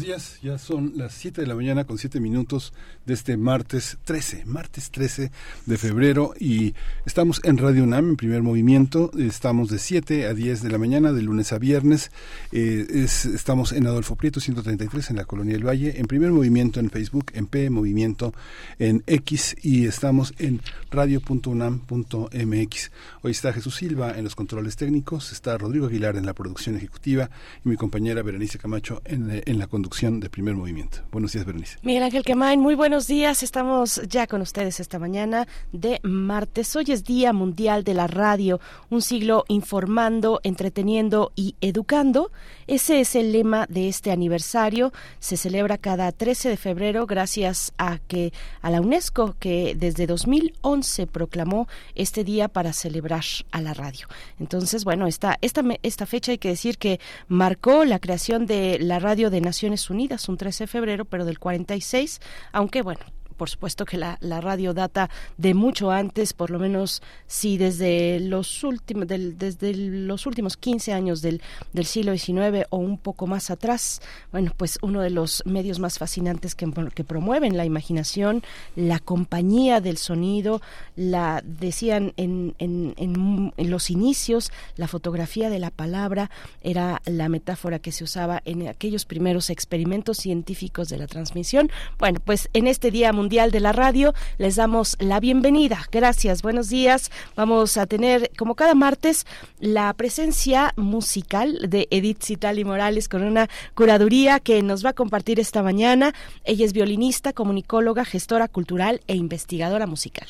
Días. Ya son las 7 de la mañana con 7 minutos de este martes 13, martes 13 de febrero y estamos en Radio UNAM en primer movimiento. Estamos de 7 a 10 de la mañana, de lunes a viernes. Eh, es, estamos en Adolfo Prieto 133 en la Colonia del Valle, en primer movimiento en Facebook, en P Movimiento en X y estamos en radio.unam.mx. Hoy está Jesús Silva en los controles técnicos, está Rodrigo Aguilar en la producción ejecutiva y mi compañera Berenice Camacho en, en la conducción de primer movimiento. Buenos días, Berenice. Miguel Ángel Quemain, muy buenos días. Estamos ya con ustedes esta mañana de martes. Hoy es Día Mundial de la Radio, un siglo informando, entreteniendo y educando. Ese es el lema de este aniversario. Se celebra cada 13 de febrero gracias a que a la UNESCO que desde 2011 proclamó este día para celebrar a la radio. Entonces, bueno, esta esta esta fecha hay que decir que marcó la creación de la radio de Naciones Unidas, un 13 de febrero, pero del 46, aunque bueno, por supuesto que la, la, radio data de mucho antes, por lo menos sí desde los últimos del, desde los últimos 15 años del, del siglo XIX o un poco más atrás. Bueno, pues uno de los medios más fascinantes que, que promueven la imaginación, la compañía del sonido, la decían en, en, en, en los inicios, la fotografía de la palabra era la metáfora que se usaba en aquellos primeros experimentos científicos de la transmisión. Bueno, pues en este Día Mundial de la Radio. Les damos la bienvenida. Gracias, buenos días. Vamos a tener, como cada martes, la presencia musical de Edith Citali Morales con una curaduría que nos va a compartir esta mañana. Ella es violinista, comunicóloga, gestora cultural e investigadora musical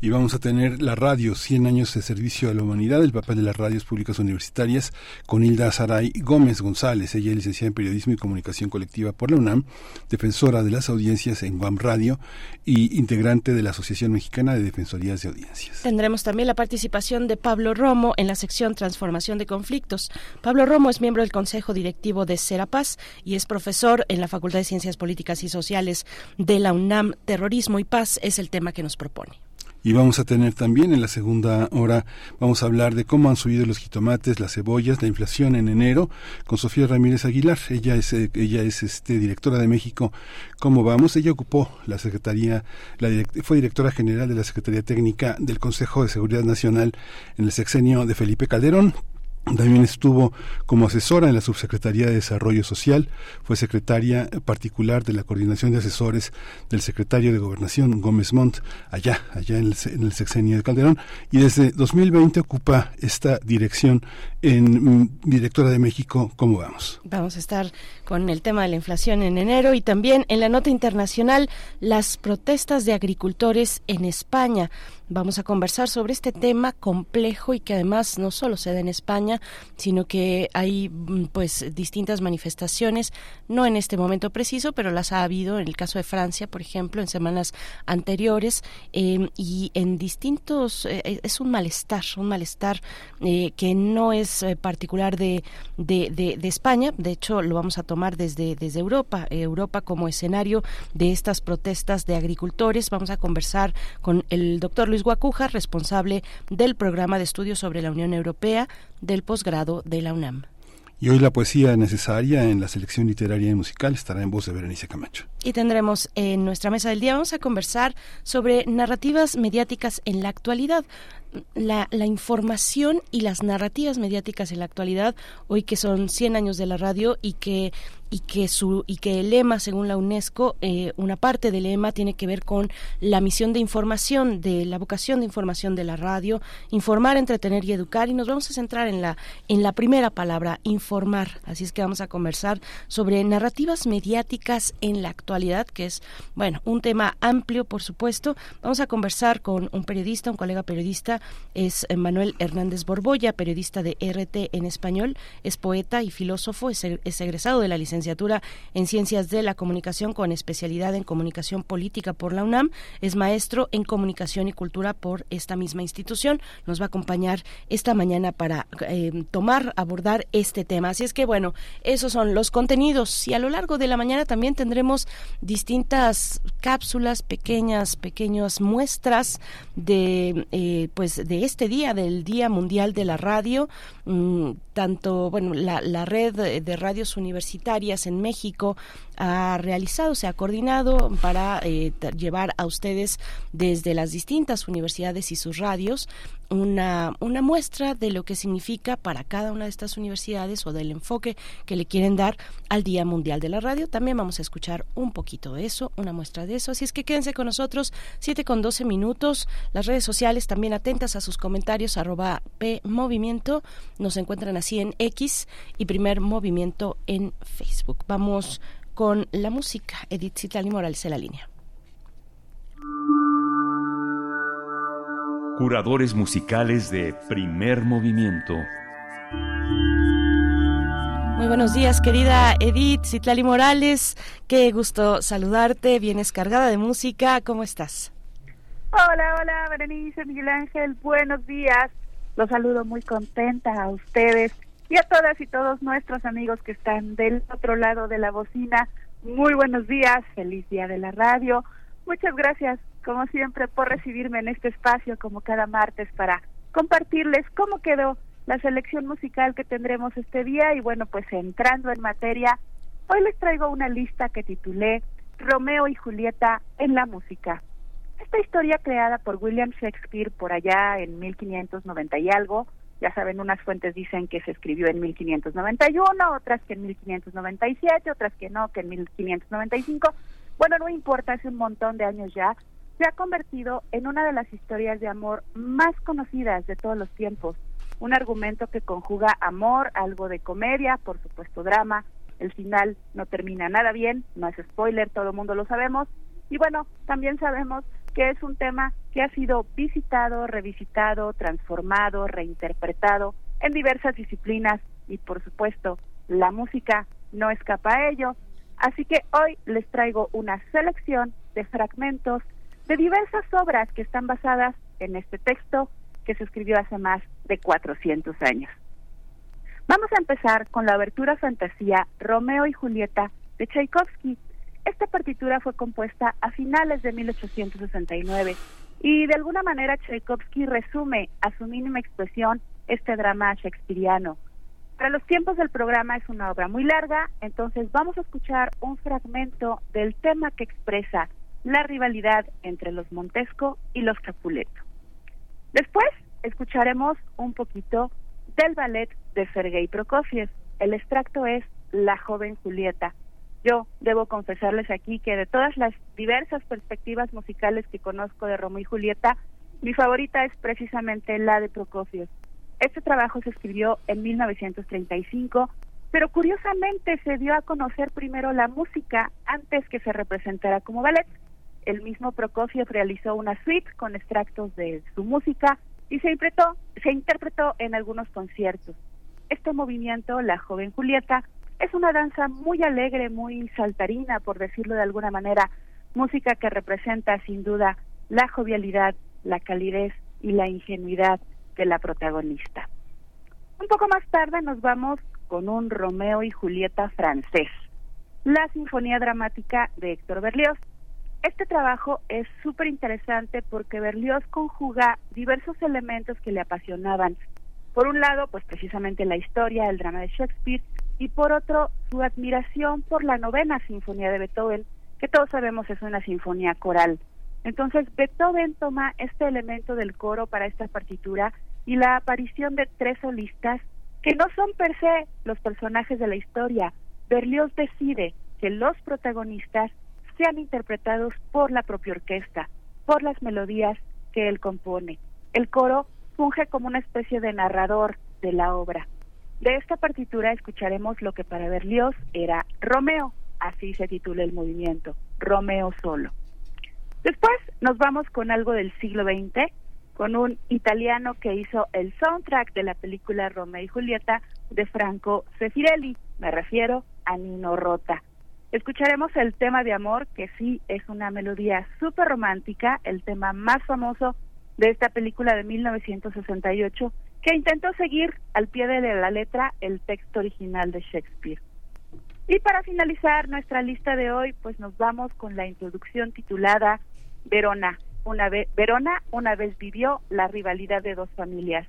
y vamos a tener la radio 100 años de servicio a la humanidad, el papel de las radios públicas universitarias con Hilda Saray Gómez González. Ella es licenciada en periodismo y comunicación colectiva por la UNAM, defensora de las audiencias en Guam Radio y integrante de la Asociación Mexicana de Defensorías de Audiencias. Tendremos también la participación de Pablo Romo en la sección Transformación de Conflictos. Pablo Romo es miembro del Consejo Directivo de Serapaz y es profesor en la Facultad de Ciencias Políticas y Sociales de la UNAM. Terrorismo y paz es el tema que nos propone. Y vamos a tener también en la segunda hora, vamos a hablar de cómo han subido los jitomates, las cebollas, la inflación en enero, con Sofía Ramírez Aguilar. Ella es, ella es este, directora de México. ¿Cómo vamos? Ella ocupó la Secretaría, la fue directora general de la Secretaría Técnica del Consejo de Seguridad Nacional en el sexenio de Felipe Calderón, también estuvo como asesora en la Subsecretaría de Desarrollo Social, fue secretaria particular de la Coordinación de Asesores del secretario de Gobernación, Gómez Montt, allá, allá en el, en el sexenio de Calderón, y desde 2020 ocupa esta dirección en mm, Directora de México. ¿Cómo vamos? Vamos a estar con el tema de la inflación en enero y también en la nota internacional las protestas de agricultores en España. Vamos a conversar sobre este tema complejo y que además no solo se da en España, sino que hay mm, pues distintas manifestaciones, no en este momento preciso, pero las ha habido en el caso de Francia, por ejemplo, en semanas anteriores eh, y en distintos eh, es un malestar, un malestar eh, que no es eh, particular de, de, de, de, España, de hecho lo vamos a tomar desde desde Europa, Europa como escenario de estas protestas de agricultores. Vamos a conversar con el doctor Luis Guacuja, responsable del programa de estudios sobre la Unión Europea del posgrado de la UNAM. Y hoy la poesía necesaria en la selección literaria y musical estará en voz de Berenice Camacho. Y tendremos en nuestra mesa del día, vamos a conversar sobre narrativas mediáticas en la actualidad. La, la, información y las narrativas mediáticas en la actualidad, hoy que son 100 años de la radio y que y que su y que el lema según la UNESCO eh, una parte del lema tiene que ver con la misión de información de la vocación de información de la radio informar entretener y educar. Y nos vamos a centrar en la en la primera palabra informar. Así es que vamos a conversar sobre narrativas mediáticas en la actualidad que es bueno un tema amplio por supuesto. Vamos a conversar con un periodista un colega periodista es Manuel Hernández Borboya periodista de RT en español es poeta y filósofo es, es egresado de la licenciatura en Ciencias de la Comunicación con especialidad en Comunicación Política por la UNAM. Es maestro en Comunicación y Cultura por esta misma institución. Nos va a acompañar esta mañana para eh, tomar, abordar este tema. Así es que, bueno, esos son los contenidos. Y a lo largo de la mañana también tendremos distintas cápsulas, pequeñas, pequeñas muestras de, eh, pues, de este día, del Día Mundial de la Radio. Mm, tanto, bueno, la, la red de radios universitarias en México ha realizado, se ha coordinado para eh, llevar a ustedes desde las distintas universidades y sus radios una, una muestra de lo que significa para cada una de estas universidades o del enfoque que le quieren dar al Día Mundial de la Radio. También vamos a escuchar un poquito de eso, una muestra de eso. Así es que quédense con nosotros, 7 con 12 minutos. Las redes sociales también atentas a sus comentarios, arroba P. Nos encuentran así en X y Primer Movimiento en Facebook. Vamos con la música. Edith Citlali Morales en la línea. Curadores musicales de primer movimiento. Muy buenos días, querida Edith Citlali Morales. Qué gusto saludarte. Vienes cargada de música. ¿Cómo estás? Hola, hola, Berenice, Miguel Ángel. Buenos días. Los saludo muy contenta a ustedes y a todas y todos nuestros amigos que están del otro lado de la bocina. Muy buenos días, feliz día de la radio. Muchas gracias, como siempre, por recibirme en este espacio como cada martes para compartirles cómo quedó la selección musical que tendremos este día y bueno, pues entrando en materia, hoy les traigo una lista que titulé Romeo y Julieta en la música. Esta historia creada por William Shakespeare por allá en 1590 y algo, ya saben, unas fuentes dicen que se escribió en 1591, otras que en 1597, otras que no, que en 1595. Bueno, no importa, hace un montón de años ya, se ha convertido en una de las historias de amor más conocidas de todos los tiempos. Un argumento que conjuga amor, algo de comedia, por supuesto drama. El final no termina nada bien, no es spoiler, todo el mundo lo sabemos. Y bueno, también sabemos que es un tema que ha sido visitado, revisitado, transformado, reinterpretado en diversas disciplinas y por supuesto la música no escapa a ello. Así que hoy les traigo una selección de fragmentos de diversas obras que están basadas en este texto que se escribió hace más de 400 años. Vamos a empezar con la abertura fantasía Romeo y Julieta de Tchaikovsky, esta partitura fue compuesta a finales de 1869 y de alguna manera Tchaikovsky resume a su mínima expresión este drama shakespeariano. Para los tiempos del programa es una obra muy larga, entonces vamos a escuchar un fragmento del tema que expresa la rivalidad entre los Montesco y los Capuleto. Después escucharemos un poquito del ballet de Sergei Prokofiev. El extracto es La joven Julieta. Yo debo confesarles aquí que de todas las diversas perspectivas musicales que conozco de Romeo y Julieta, mi favorita es precisamente la de Prokofiev. Este trabajo se escribió en 1935, pero curiosamente se dio a conocer primero la música antes que se representara como ballet. El mismo Prokofiev realizó una suite con extractos de su música y se interpretó, se interpretó en algunos conciertos. Este movimiento, La joven Julieta, es una danza muy alegre, muy saltarina, por decirlo de alguna manera, música que representa sin duda la jovialidad, la calidez y la ingenuidad de la protagonista. Un poco más tarde nos vamos con un Romeo y Julieta francés, la Sinfonía Dramática de Héctor Berlioz. Este trabajo es súper interesante porque Berlioz conjuga diversos elementos que le apasionaban. Por un lado, pues precisamente la historia, el drama de Shakespeare, y por otro su admiración por la novena sinfonía de Beethoven, que todos sabemos es una sinfonía coral. Entonces Beethoven toma este elemento del coro para esta partitura y la aparición de tres solistas que no son per se los personajes de la historia. Berlioz decide que los protagonistas sean interpretados por la propia orquesta, por las melodías que él compone. El coro funge como una especie de narrador de la obra. De esta partitura escucharemos lo que para Berlioz era Romeo, así se titula el movimiento, Romeo solo. Después nos vamos con algo del siglo XX, con un italiano que hizo el soundtrack de la película Romeo y Julieta de Franco Sefirelli, me refiero a Nino Rota. Escucharemos el tema de amor, que sí es una melodía súper romántica, el tema más famoso de esta película de 1968, que intentó seguir al pie de la letra el texto original de Shakespeare. Y para finalizar nuestra lista de hoy, pues nos vamos con la introducción titulada Verona. Una vez, Verona una vez vivió la rivalidad de dos familias.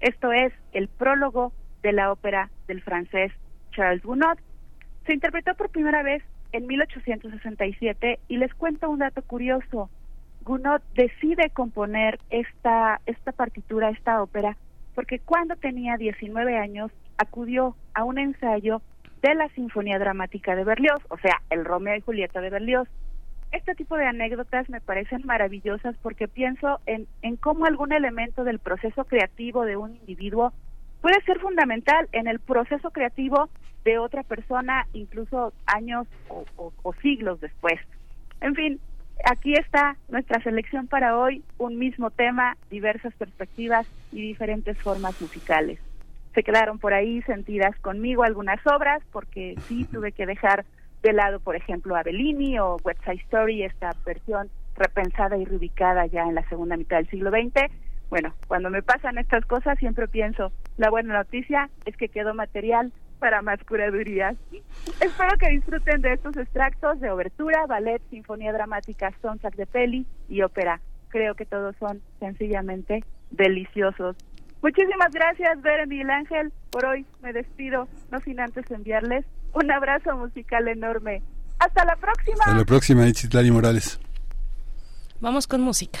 Esto es el prólogo de la ópera del francés Charles Gounod. Se interpretó por primera vez en 1867 y les cuento un dato curioso. Gounod decide componer esta, esta partitura, esta ópera, porque cuando tenía 19 años acudió a un ensayo de la Sinfonía Dramática de Berlioz, o sea, el Romeo y Julieta de Berlioz. Este tipo de anécdotas me parecen maravillosas porque pienso en, en cómo algún elemento del proceso creativo de un individuo puede ser fundamental en el proceso creativo de otra persona, incluso años o, siglos después. En fin, aquí está nuestra selección para hoy, un mismo tema, diversas perspectivas y diferentes formas musicales. Se quedaron por ahí sentidas conmigo algunas obras, porque sí tuve que dejar de lado, por ejemplo, a Bellini o West Side Story, esta versión repensada y reubicada ya en la segunda mitad del siglo XX, bueno, cuando me pasan estas cosas siempre pienso, la buena noticia es que quedó material para más curadurías. Espero que disfruten de estos extractos de obertura, ballet, sinfonía dramática, soundtrack de peli y ópera. Creo que todos son sencillamente deliciosos. Muchísimas gracias, Ver Miguel Ángel. Por hoy me despido, no sin antes enviarles un abrazo musical enorme. Hasta la próxima. Hasta la próxima, Ichitlari Morales. Vamos con música.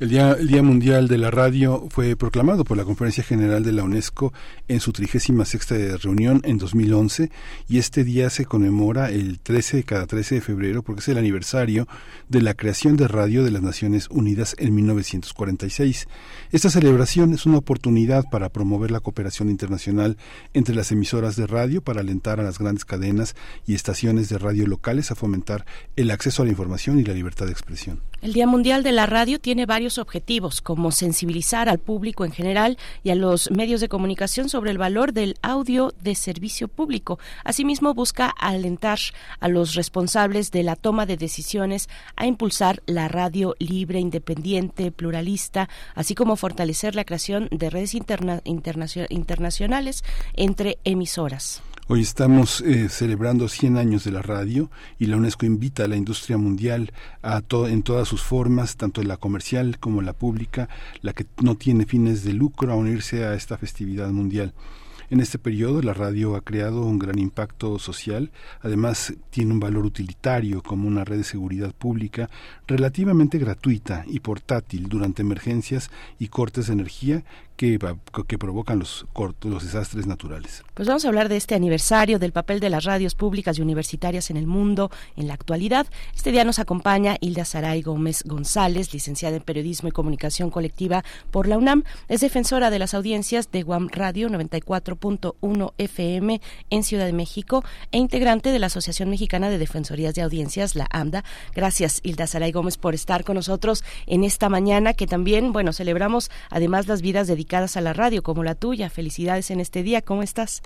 El Día, el Día Mundial de la Radio fue proclamado por la Conferencia General de la UNESCO en su 36 reunión en 2011 y este día se conmemora el 13, cada 13 de febrero porque es el aniversario de la creación de radio de las Naciones Unidas en 1946. Esta celebración es una oportunidad para promover la cooperación internacional entre las emisoras de radio para alentar a las grandes cadenas y estaciones de radio locales a fomentar el acceso a la información y la libertad de expresión. El Día Mundial de la Radio tiene varios objetivos, como sensibilizar al público en general y a los medios de comunicación sobre el valor del audio de servicio público. Asimismo, busca alentar a los responsables de la toma de decisiones a impulsar la radio libre, independiente, pluralista, así como fortalecer la creación de redes internacionales entre emisoras. Hoy estamos eh, celebrando 100 años de la radio y la UNESCO invita a la industria mundial a en todas sus formas, tanto la comercial como la pública, la que no tiene fines de lucro, a unirse a esta festividad mundial. En este periodo la radio ha creado un gran impacto social, además tiene un valor utilitario como una red de seguridad pública relativamente gratuita y portátil durante emergencias y cortes de energía que, provocan los, los desastres naturales. Pues vamos a hablar de este aniversario, del papel de las radios públicas y universitarias en el mundo en la actualidad. Este día nos acompaña Hilda Saray Gómez González, licenciada en Periodismo y Comunicación Colectiva por la UNAM. Es defensora de las audiencias de Guam Radio 94.1 FM en Ciudad de México e integrante de la Asociación Mexicana de Defensorías de Audiencias, la AMDA. Gracias, Hilda Saray Gómez, por estar con nosotros en esta mañana que también, bueno, celebramos además las vidas dedicadas a la radio como la tuya. Felicidades en este día. ¿Cómo estás?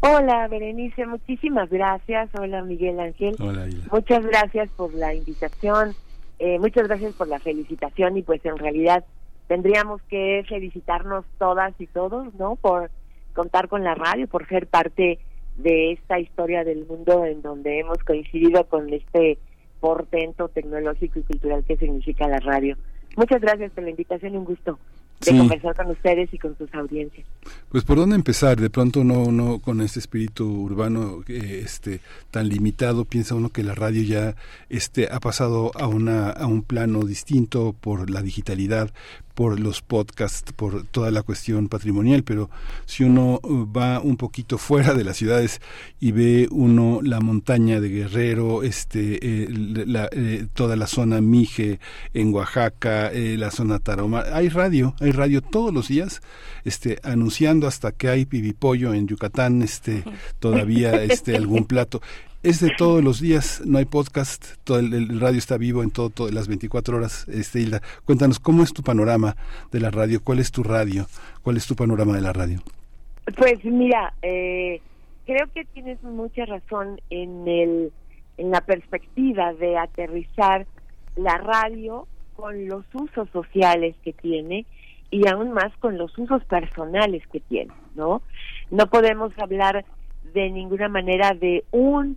Hola, Berenice. Muchísimas gracias. Hola, Miguel Ángel. Hola, Muchas gracias por la invitación. Eh, muchas gracias por la felicitación y pues en realidad tendríamos que felicitarnos todas y todos, ¿no? Por contar con la radio, por ser parte de esta historia del mundo en donde hemos coincidido con este portento tecnológico y cultural que significa la radio. Muchas gracias por la invitación y un gusto de conversar con ustedes y con sus audiencias. Pues por dónde empezar, de pronto uno, uno con este espíritu urbano eh, este tan limitado piensa uno que la radio ya este ha pasado a una a un plano distinto por la digitalidad, por los podcasts, por toda la cuestión patrimonial, pero si uno uh, va un poquito fuera de las ciudades y ve uno la montaña de Guerrero, este, eh, eh, toda la zona Mije en Oaxaca, eh, la zona Tarahumara, hay radio, hay radio todos los días, este, anunciando hasta que hay pibipollo en Yucatán, este, todavía este, algún plato es de todos los días, no hay podcast, todo el, radio está vivo en todo, las 24 horas. Este, Hilda, cuéntanos, ¿cómo es tu panorama de la radio? ¿Cuál es tu radio? ¿Cuál es tu panorama de la radio? Pues mira, eh, creo que tienes mucha razón en, el, en la perspectiva de aterrizar la radio con los usos sociales que tiene y aún más con los usos personales que tiene, ¿no? No podemos hablar de ninguna manera de un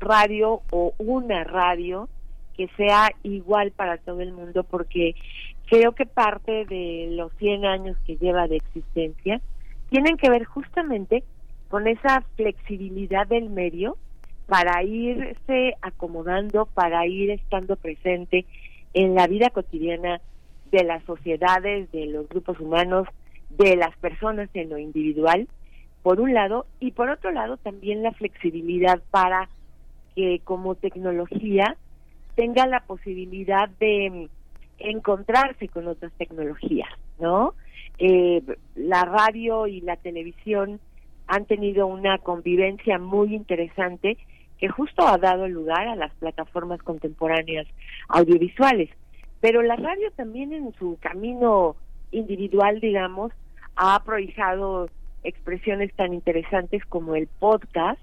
radio o una radio que sea igual para todo el mundo porque creo que parte de los 100 años que lleva de existencia tienen que ver justamente con esa flexibilidad del medio para irse acomodando, para ir estando presente en la vida cotidiana de las sociedades, de los grupos humanos, de las personas en lo individual, por un lado, y por otro lado también la flexibilidad para que como tecnología tenga la posibilidad de encontrarse con otras tecnologías, ¿no? Eh, la radio y la televisión han tenido una convivencia muy interesante que justo ha dado lugar a las plataformas contemporáneas audiovisuales. Pero la radio también en su camino individual, digamos, ha prohijado expresiones tan interesantes como el podcast,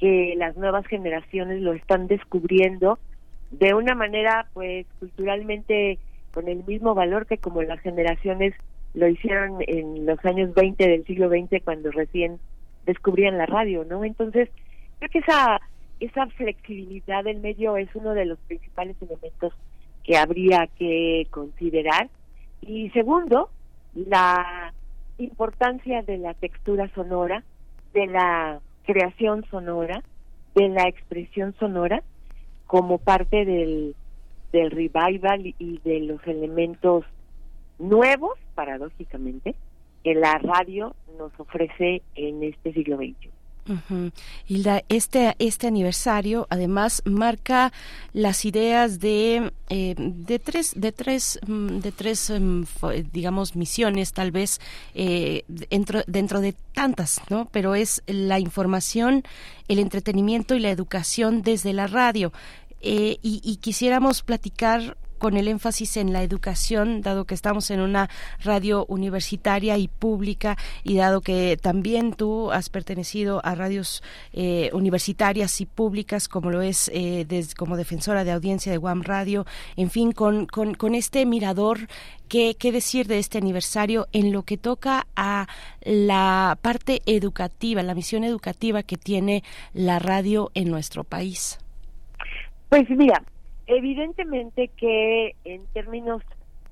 que las nuevas generaciones lo están descubriendo de una manera pues culturalmente con el mismo valor que como las generaciones lo hicieron en los años 20 del siglo XX cuando recién descubrían la radio, ¿no? Entonces, creo que esa, esa flexibilidad del medio es uno de los principales elementos que habría que considerar. Y segundo, la importancia de la textura sonora, de la creación sonora, de la expresión sonora, como parte del, del revival y de los elementos nuevos, paradójicamente, que la radio nos ofrece en este siglo XXI. Y este, este aniversario además marca las ideas de, eh, de tres, de tres, mm, de tres em, digamos, misiones tal vez eh, dentro, dentro de tantas, ¿no? Pero es la información, el entretenimiento y la educación desde la radio. Eh, y, y, quisiéramos platicar con el énfasis en la educación, dado que estamos en una radio universitaria y pública y dado que también tú has pertenecido a radios eh, universitarias y públicas, como lo es eh, como defensora de audiencia de Guam Radio, en fin, con, con, con este mirador ¿Qué, ¿Qué, decir de este aniversario en lo que toca a la parte educativa, la misión educativa que tiene la radio en nuestro país? Pues mira, Evidentemente que en términos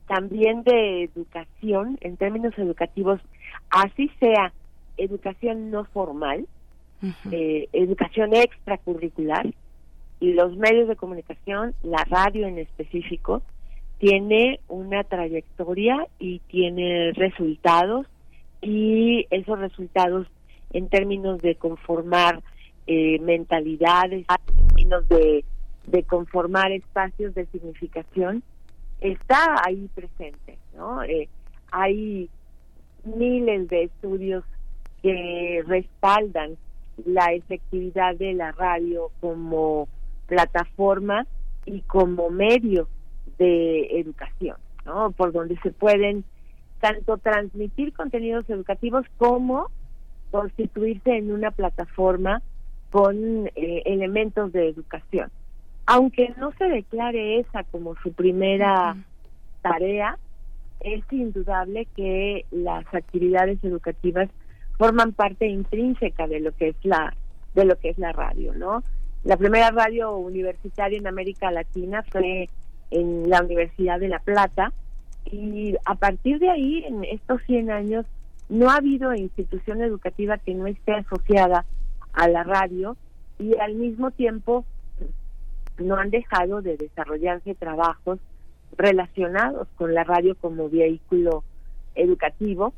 también de educación, en términos educativos, así sea educación no formal, eh, educación extracurricular, y los medios de comunicación, la radio en específico, tiene una trayectoria y tiene resultados y esos resultados en términos de conformar eh, mentalidades, en términos de de conformar espacios de significación está ahí presente, ¿no? Eh, hay miles de estudios que respaldan la efectividad de la radio como plataforma y como medio de educación, ¿no? Por donde se pueden tanto transmitir contenidos educativos como constituirse en una plataforma con eh, elementos de educación aunque no se declare esa como su primera tarea, es indudable que las actividades educativas forman parte intrínseca de lo que es la de lo que es la radio, ¿no? La primera radio universitaria en América Latina fue en la Universidad de La Plata y a partir de ahí, en estos 100 años, no ha habido institución educativa que no esté asociada a la radio y al mismo tiempo no han dejado de desarrollarse trabajos relacionados con la radio como vehículo educativo,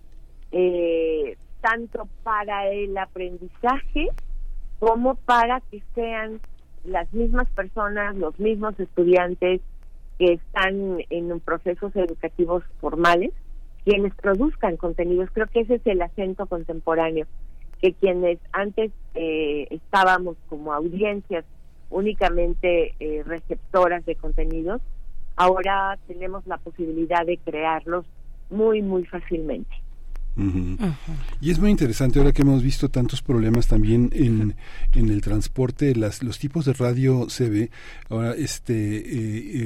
eh, tanto para el aprendizaje como para que sean las mismas personas, los mismos estudiantes que están en procesos educativos formales, quienes produzcan contenidos. Creo que ese es el acento contemporáneo, que quienes antes eh, estábamos como audiencias únicamente eh, receptoras de contenidos, ahora tenemos la posibilidad de crearlos muy, muy fácilmente. Y es muy interesante ahora que hemos visto tantos problemas también en, en el transporte, las, los tipos de radio se ve. Ahora este, eh,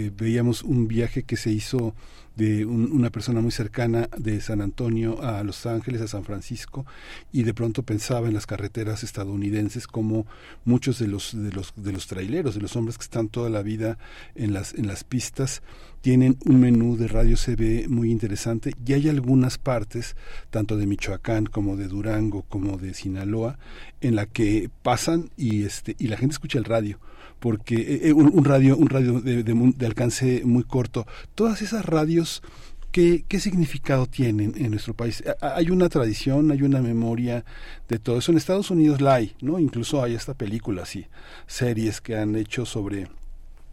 eh, veíamos un viaje que se hizo de una persona muy cercana de San Antonio a Los Ángeles, a San Francisco, y de pronto pensaba en las carreteras estadounidenses como muchos de los de los de los traileros, de los hombres que están toda la vida en las en las pistas. Tienen un menú de radio CB muy interesante y hay algunas partes, tanto de Michoacán como de Durango como de Sinaloa, en la que pasan y este y la gente escucha el radio porque eh, eh, un, radio un radio de, alcance muy corto todas esas radios ¿Qué, ¿Qué significado tienen en nuestro país? Hay una tradición, hay una memoria de todo eso. En Estados Unidos la hay, ¿no? Incluso hay hasta películas y series que han hecho sobre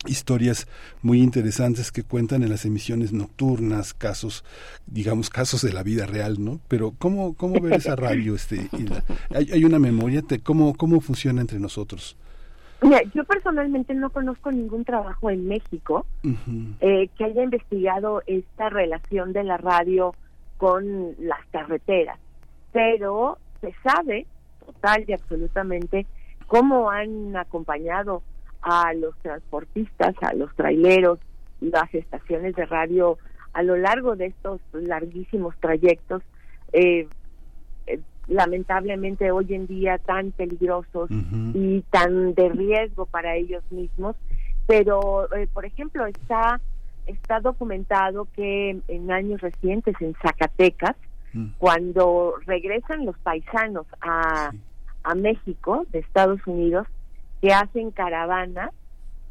historias muy interesantes que cuentan en las emisiones nocturnas, casos, digamos, casos de la vida real, ¿no? Pero ¿cómo, cómo ver esa radio? Este, hay, hay, una memoria, de ¿cómo, ¿cómo funciona entre nosotros? Mira, yo personalmente no conozco ningún trabajo en México eh, que haya investigado esta relación de la radio con las carreteras, pero se sabe total y absolutamente cómo han acompañado a los transportistas, a los traileros, las estaciones de radio a lo largo de estos larguísimos trayectos. Eh, eh, lamentablemente hoy en día tan peligrosos y tan de riesgo para ellos mismos. Pero, eh, por ejemplo, está, está documentado que en años recientes en Zacatecas, mm. cuando regresan los paisanos a, a México de Estados Unidos, que hacen caravanas,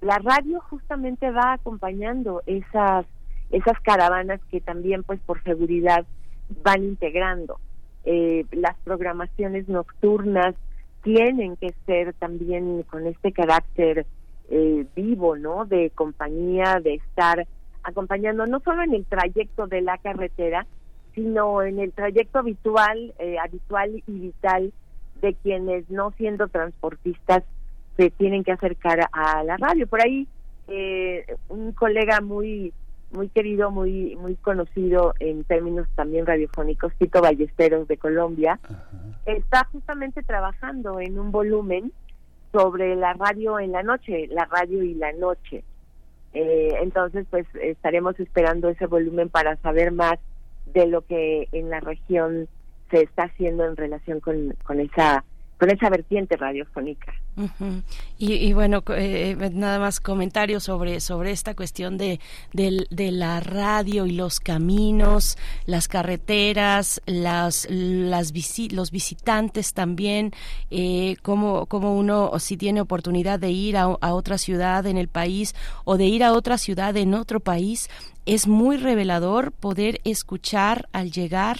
la radio justamente va acompañando esas esas caravanas que también pues por seguridad van integrando eh, las programaciones nocturnas tienen que ser también con este carácter eh, vivo, ¿no? De compañía, de estar acompañando no solo en el trayecto de la carretera, sino en el trayecto habitual, eh, habitual y vital de quienes no siendo transportistas se tienen que acercar a la radio. Por ahí eh, un colega muy muy querido, muy muy conocido en términos también radiofónicos, Tito Ballesteros de Colombia, está justamente trabajando en un volumen sobre la radio en la noche, la radio y la noche. Eh, entonces, pues estaremos esperando ese volumen para saber más de lo que en la región se está haciendo en relación con, con esa con esa vertiente radiofónica. Y, bueno, eh, nada más comentarios sobre, sobre esta cuestión de, de, la radio y los caminos, las carreteras, las, las los visitantes también, eh, cómo, cómo uno, si tiene oportunidad de ir a, a otra ciudad en el país o de ir a otra ciudad en otro país, es muy revelador poder escuchar al llegar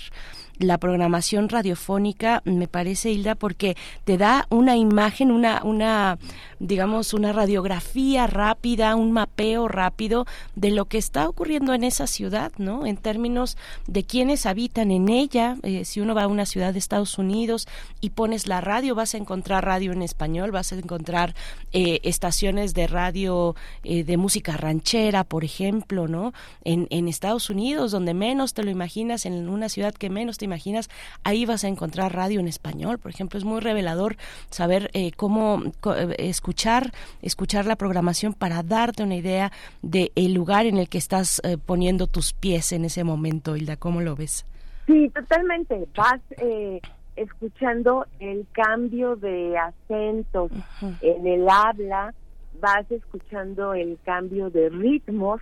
la programación radiofónica, me parece, Hilda, porque te da una imagen, una, una, digamos, una radiografía rápida, un mapeo rápido de lo que está ocurriendo en esa ciudad, ¿no? En términos de quienes habitan en ella. Eh, si uno va a una ciudad de Estados Unidos y pones la radio, vas a encontrar radio en español, vas a encontrar eh, estaciones de radio eh, de música ranchera, por ejemplo, ¿no? En, en Estados Unidos, donde menos te lo imaginas, en una ciudad que menos te imaginas, ahí vas a encontrar radio en español, por ejemplo, es muy revelador saber eh, cómo eh, escuchar, escuchar la programación para darte una idea de el lugar en el que estás eh, poniendo tus pies en ese momento, Hilda, ¿cómo lo ves? Sí, totalmente. Vas escuchando el cambio de acentos en el habla, vas escuchando el cambio de ritmos,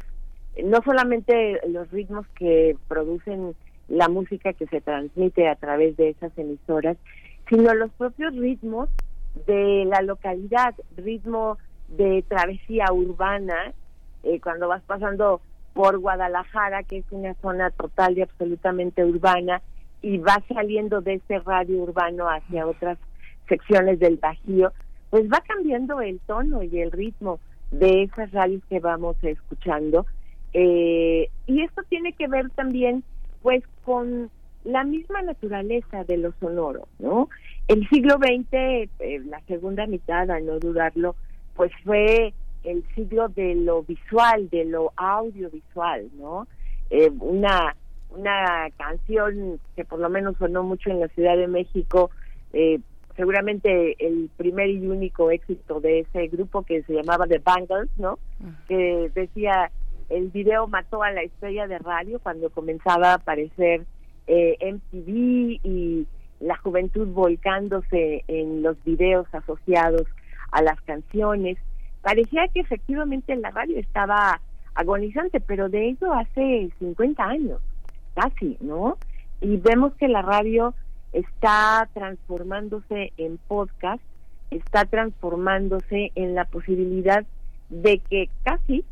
no solamente los ritmos que producen la música que se transmite a través de esas emisoras, sino los propios ritmos de la localidad, ritmo de travesía urbana, eh, cuando vas pasando por Guadalajara, que es una zona total y absolutamente urbana, y vas saliendo de ese radio urbano hacia otras secciones del Bajío, pues va cambiando el tono y el ritmo de esas radios que vamos escuchando. Eh, y esto tiene que ver también pues con la misma naturaleza de lo sonoro, ¿no? El siglo XX, eh, la segunda mitad, a no dudarlo, pues fue el siglo de lo visual, de lo audiovisual, ¿no? Eh, una una canción que por lo menos sonó mucho en la Ciudad de México, eh, seguramente el primer y único éxito de ese grupo que se llamaba The Bangles, ¿no? Que decía el video mató a la estrella de radio cuando comenzaba a aparecer eh, MTV y la juventud volcándose en los videos asociados a las canciones. Parecía que efectivamente la radio estaba agonizante, pero de ello hace 50 años, casi, ¿no? Y vemos que la radio está transformándose en podcast, está transformándose en la posibilidad de que casi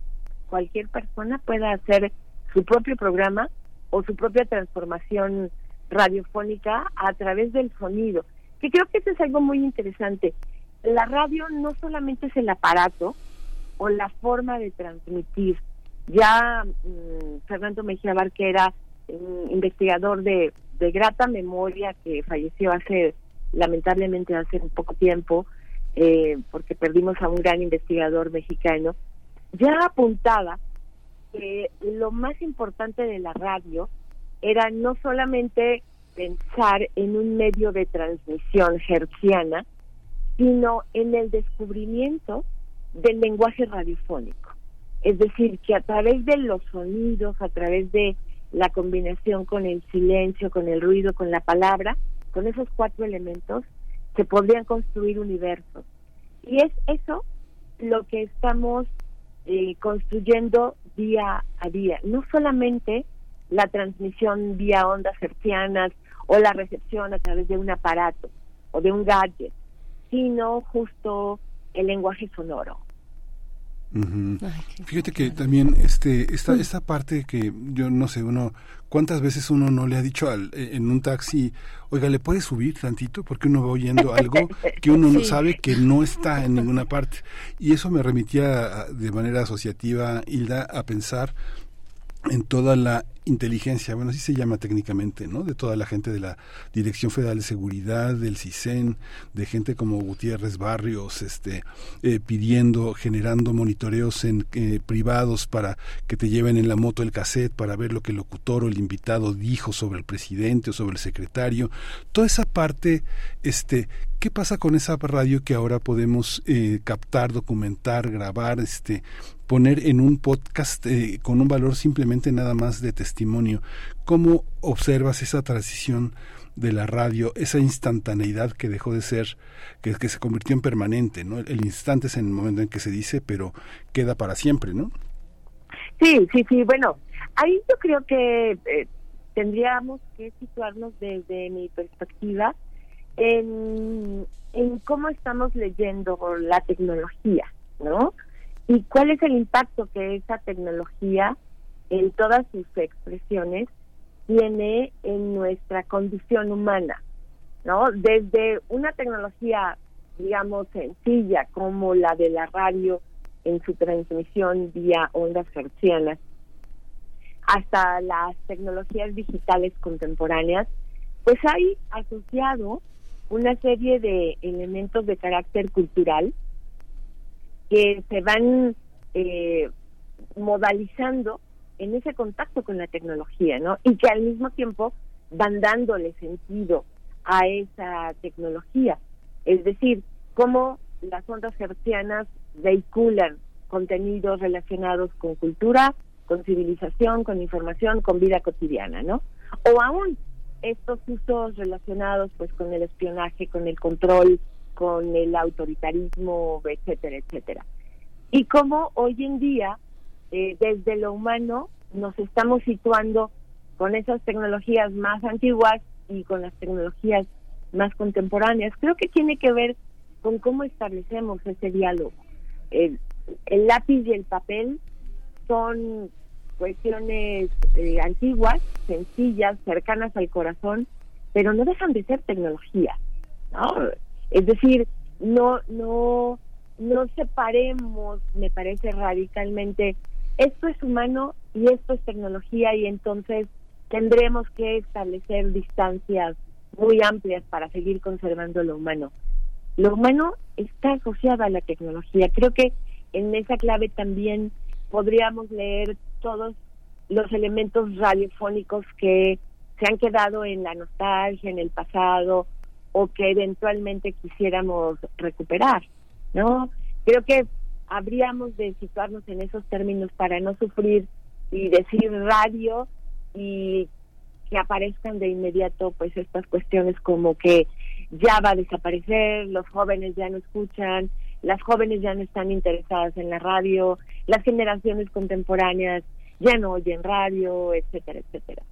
cualquier persona pueda hacer su propio programa o su propia transformación radiofónica a través del sonido, que creo que eso es algo muy interesante. La radio no solamente es el aparato o la forma de transmitir. Ya mm, Fernando Mejía Barquera, un investigador de, de grata memoria que falleció hace, lamentablemente hace un poco tiempo, eh, porque perdimos a un gran investigador mexicano, ya apuntaba que lo más importante de la radio era no solamente pensar en un medio de transmisión hertziana, sino en el descubrimiento del lenguaje radiofónico. Es decir, que a través de los sonidos, a través de la combinación con el silencio, con el ruido, con la palabra, con esos cuatro elementos se podrían construir universos. Y es eso lo que estamos eh, construyendo día a día. No solamente la transmisión vía ondas hertzianas o la recepción a través de un aparato o de un gadget, sino justo el lenguaje sonoro. Fíjate que también este esta esta parte que yo no sé uno cuántas veces uno no le ha dicho al, eh, en un taxi oiga le puede subir tantito porque uno va oyendo algo que uno no sabe que no está en ninguna parte. Y eso me remitía de manera asociativa Hilda a pensar en toda la inteligencia, bueno, así se llama técnicamente, ¿no? De toda la gente de la Dirección Federal de Seguridad, del CISEN, de gente como Gutiérrez Barrios, este, eh, pidiendo, generando monitoreos en eh, privados para que te lleven en la moto el cassette para ver lo que el locutor o el invitado dijo sobre el presidente o sobre el secretario. Toda esa parte, este, ¿qué pasa con esa radio que ahora podemos eh, captar, documentar, grabar, este, poner en un podcast eh, con un valor simplemente nada más de testimonio. ¿Cómo observas esa transición de la radio, esa instantaneidad que dejó de ser, que, que se convirtió en permanente, ¿no? El instante es en el momento en que se dice, pero queda para siempre, ¿no? Sí, sí, sí, bueno, ahí yo creo que eh, tendríamos que situarnos desde mi perspectiva en, en cómo estamos leyendo la tecnología, ¿no? Y cuál es el impacto que esa tecnología en todas sus expresiones tiene en nuestra condición humana, ¿no? Desde una tecnología, digamos, sencilla como la de la radio en su transmisión vía ondas hertzianas, hasta las tecnologías digitales contemporáneas, pues hay asociado una serie de elementos de carácter cultural que se van eh, modalizando en ese contacto con la tecnología, ¿no? Y que al mismo tiempo van dándole sentido a esa tecnología. Es decir, cómo las ondas hertzianas vehiculan contenidos relacionados con cultura, con civilización, con información, con vida cotidiana, ¿no? O aún estos usos relacionados pues con el espionaje, con el control con el autoritarismo, etcétera, etcétera. Y cómo hoy en día, eh, desde lo humano, nos estamos situando con esas tecnologías más antiguas y con las tecnologías más contemporáneas. Creo que tiene que ver con cómo establecemos ese diálogo. El, lápiz y el papel son cuestiones eh, antiguas, sencillas, cercanas al corazón, pero no dejan de ser tecnología. ¿no? Es decir, no, no, no separemos, me parece radicalmente, esto es humano y esto es tecnología y entonces tendremos que establecer distancias muy amplias para seguir conservando lo humano. Lo humano está asociado a la tecnología. Creo que en esa clave también podríamos leer todos los elementos radiofónicos que se han quedado en la nostalgia, en el pasado, o que eventualmente quisiéramos recuperar, ¿no? Creo que habríamos de situarnos en esos términos para no sufrir y decir radio y que aparezcan de inmediato pues estas cuestiones como que ya va a desaparecer, los jóvenes ya no escuchan, las jóvenes ya no están interesadas en la radio, las generaciones contemporáneas ya no oyen radio, etcétera, etcétera.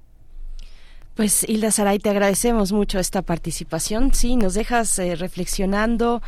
Pues Hilda Saray, te agradecemos mucho esta participación. Sí, nos dejas eh, reflexionando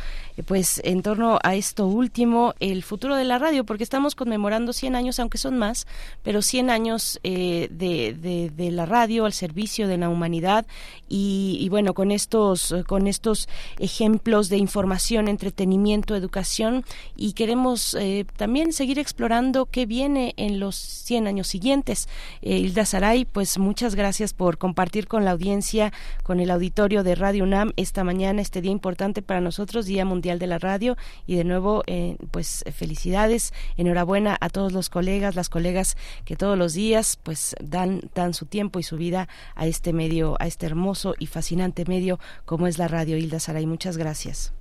pues en torno a esto último, el futuro de la radio, porque estamos conmemorando 100 años, aunque son más, pero 100 años eh, de, de, la radio al servicio de la humanidad y, bueno, con estos, con estos ejemplos de información, entretenimiento, educación y queremos también seguir explorando qué viene en los 100 años siguientes. Hilda Saray, pues muchas gracias por compartir con la audiencia, con el auditorio de Radio UNAM esta mañana, este día importante para nosotros, Día Mundial de la Radio. Y de nuevo, eh, pues felicidades, enhorabuena a todos los colegas, las colegas que todos los días pues dan, dan su tiempo y su vida a este medio, a este hermoso y fascinante medio como es la radio. Hilda Saray, muchas gracias.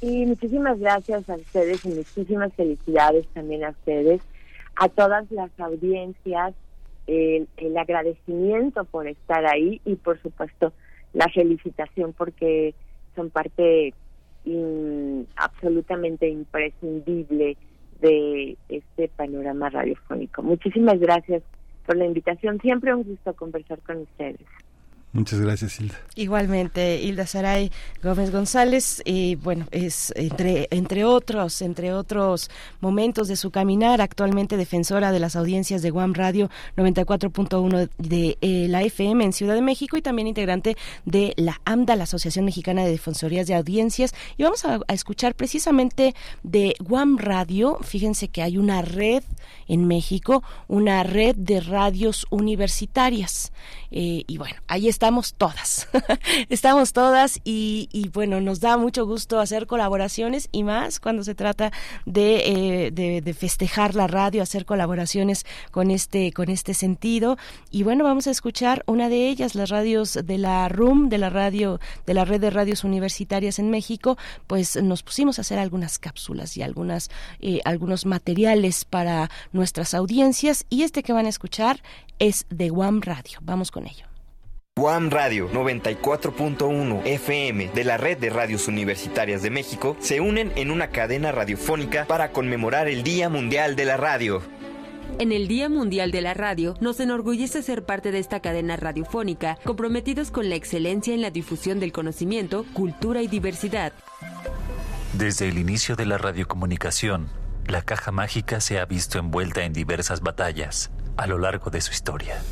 y muchísimas gracias a ustedes y muchísimas felicidades también a ustedes, a todas las audiencias el, agradecimiento por estar ahí y por supuesto la felicitación porque son parte absolutamente imprescindible de este panorama radiofónico. Muchísimas gracias por la invitación. Siempre un gusto conversar con ustedes. Muchas gracias, Hilda. Igualmente, Hilda Saray Gómez González, y bueno, es entre, entre otros, entre otros momentos de su caminar, actualmente defensora de las audiencias de Guam Radio 94.1 de eh, la FM en Ciudad de México y también integrante de la AMDA, la Asociación Mexicana de Defensorías de Audiencias. Y vamos a, escuchar precisamente de Guam Radio. Fíjense que hay una red en México, una red de radios universitarias. Eh, y bueno, ahí está estamos todas, estamos todas y, bueno, nos da mucho gusto hacer colaboraciones y más cuando se trata de, eh, de, festejar la radio, hacer colaboraciones con este, con este sentido. Y bueno, vamos a escuchar una de ellas, las radios de la RUM, de la radio, de la red de radios universitarias en México, pues nos pusimos a hacer algunas cápsulas y algunas, eh, algunos materiales para nuestras audiencias y este que van a escuchar es de Guam Radio. Vamos con ello. Guam Radio 94.1 FM de la Red de Radios Universitarias de México se unen en una cadena radiofónica para conmemorar el Día Mundial de la Radio. En el Día Mundial de la Radio nos enorgullece ser parte de esta cadena radiofónica, comprometidos con la excelencia en la difusión del conocimiento, cultura y diversidad. Desde el inicio de la radiocomunicación, la caja mágica se ha visto envuelta en diversas batallas a lo largo de su historia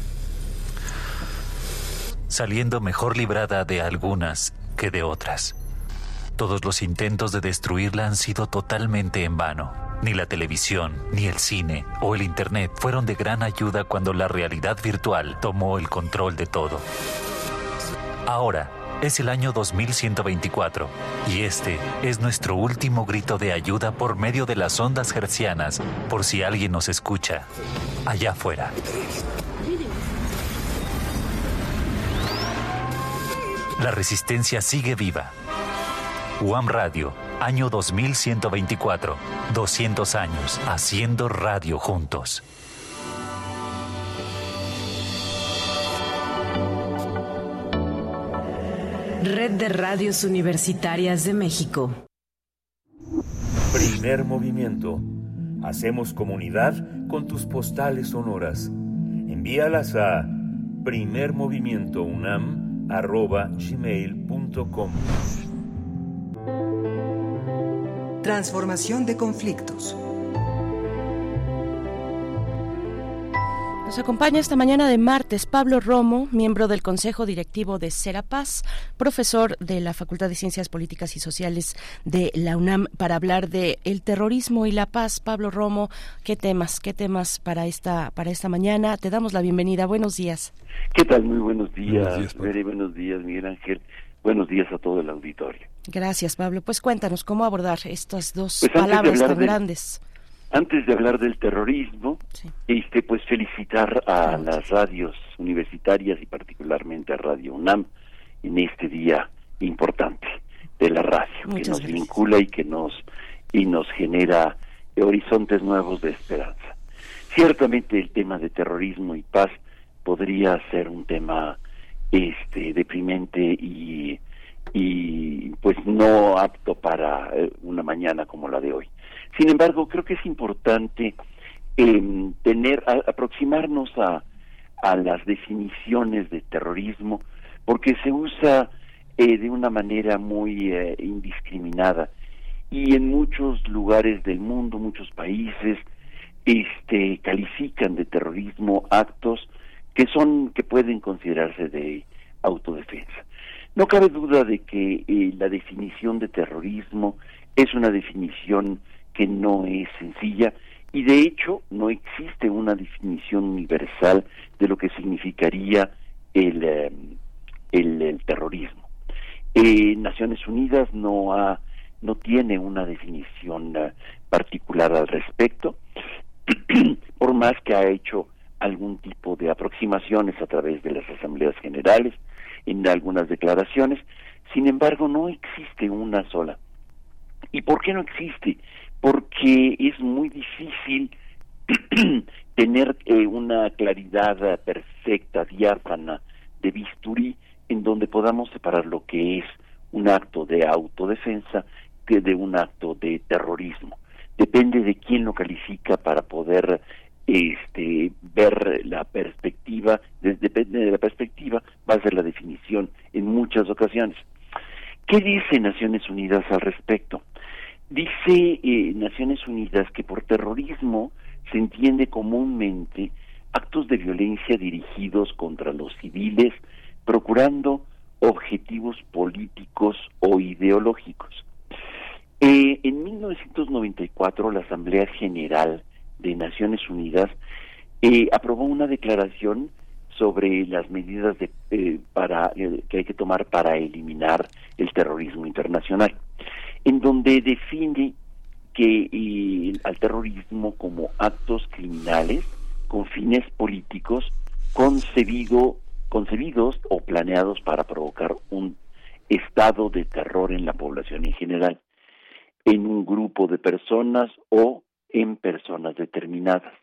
saliendo mejor librada de algunas que de otras. Todos los intentos de destruirla han sido totalmente en vano. Ni la televisión, ni el cine o el Internet fueron de gran ayuda cuando la realidad virtual tomó el control de todo. Ahora es el año 2124 y este es nuestro último grito de ayuda por medio de las ondas hercianas por si alguien nos escucha allá afuera. La resistencia sigue viva. UAM Radio, año 2124. 200 años haciendo radio juntos. Red de Radios Universitarias de México. Primer movimiento. Hacemos comunidad con tus postales sonoras. Envíalas a primermovimientounam arroba gmail.com. Transformación de conflictos. Nos acompaña esta mañana de martes Pablo Romo, miembro del Consejo Directivo de Serapaz, profesor de la Facultad de Ciencias Políticas y Sociales de la UNAM, para hablar de el terrorismo y la paz. Pablo Romo, ¿qué temas, qué temas para esta, para esta mañana? Te damos la bienvenida. Buenos días. ¿Qué tal? Muy buenos días, buenos buenos días, Miguel Ángel. Buenos días a todo el auditorio. Gracias, Pablo. Pues cuéntanos cómo abordar estas dos pues palabras tan grandes antes de hablar del terrorismo, este, pues felicitar a las radios universitarias y particularmente a Radio UNAM en este día importante de la radio que nos vincula y que nos y nos genera horizontes nuevos de esperanza. Ciertamente el tema de terrorismo y paz podría ser un tema este deprimente y y pues no apto para eh, una mañana como la de hoy. Sin embargo, creo que es importante eh, tener, aproximarnos a, a las definiciones de terrorismo, porque se usa eh, de una manera muy eh, indiscriminada y en muchos lugares del mundo, muchos países, este, califican de terrorismo actos que son que pueden considerarse de autodefensa. No cabe duda de que eh, la definición de terrorismo es una definición que no es sencilla y de hecho no existe una definición universal de lo que significaría el, em, el, terrorismo. Eh, Naciones Unidas no ha no tiene una definición eh, particular al respecto, por más que ha hecho algún tipo de aproximaciones a través de las asambleas generales, en algunas declaraciones, sin embargo no existe una sola. ¿Y por qué no existe? Porque es muy difícil tener eh, una claridad perfecta, diáfana, de bisturí en donde podamos separar lo que es un acto de autodefensa de un acto de terrorismo. Depende de quién lo califica para poder este ver la perspectiva, depende de la perspectiva, va a ser la definición en muchas ocasiones. ¿Qué dice Naciones Unidas al respecto? Dice eh, Naciones Unidas que por terrorismo se entiende comúnmente actos de violencia dirigidos contra los civiles, procurando objetivos políticos o ideológicos. Eh, en 1994 la Asamblea General de Naciones Unidas eh, aprobó una declaración sobre las medidas eh, para, que hay que tomar para eliminar el terrorismo internacional, en donde define que al terrorismo como actos criminales con fines políticos concebido, concebidos o planeados para provocar un estado de terror en la población en general, en un grupo de personas o en personas determinadas.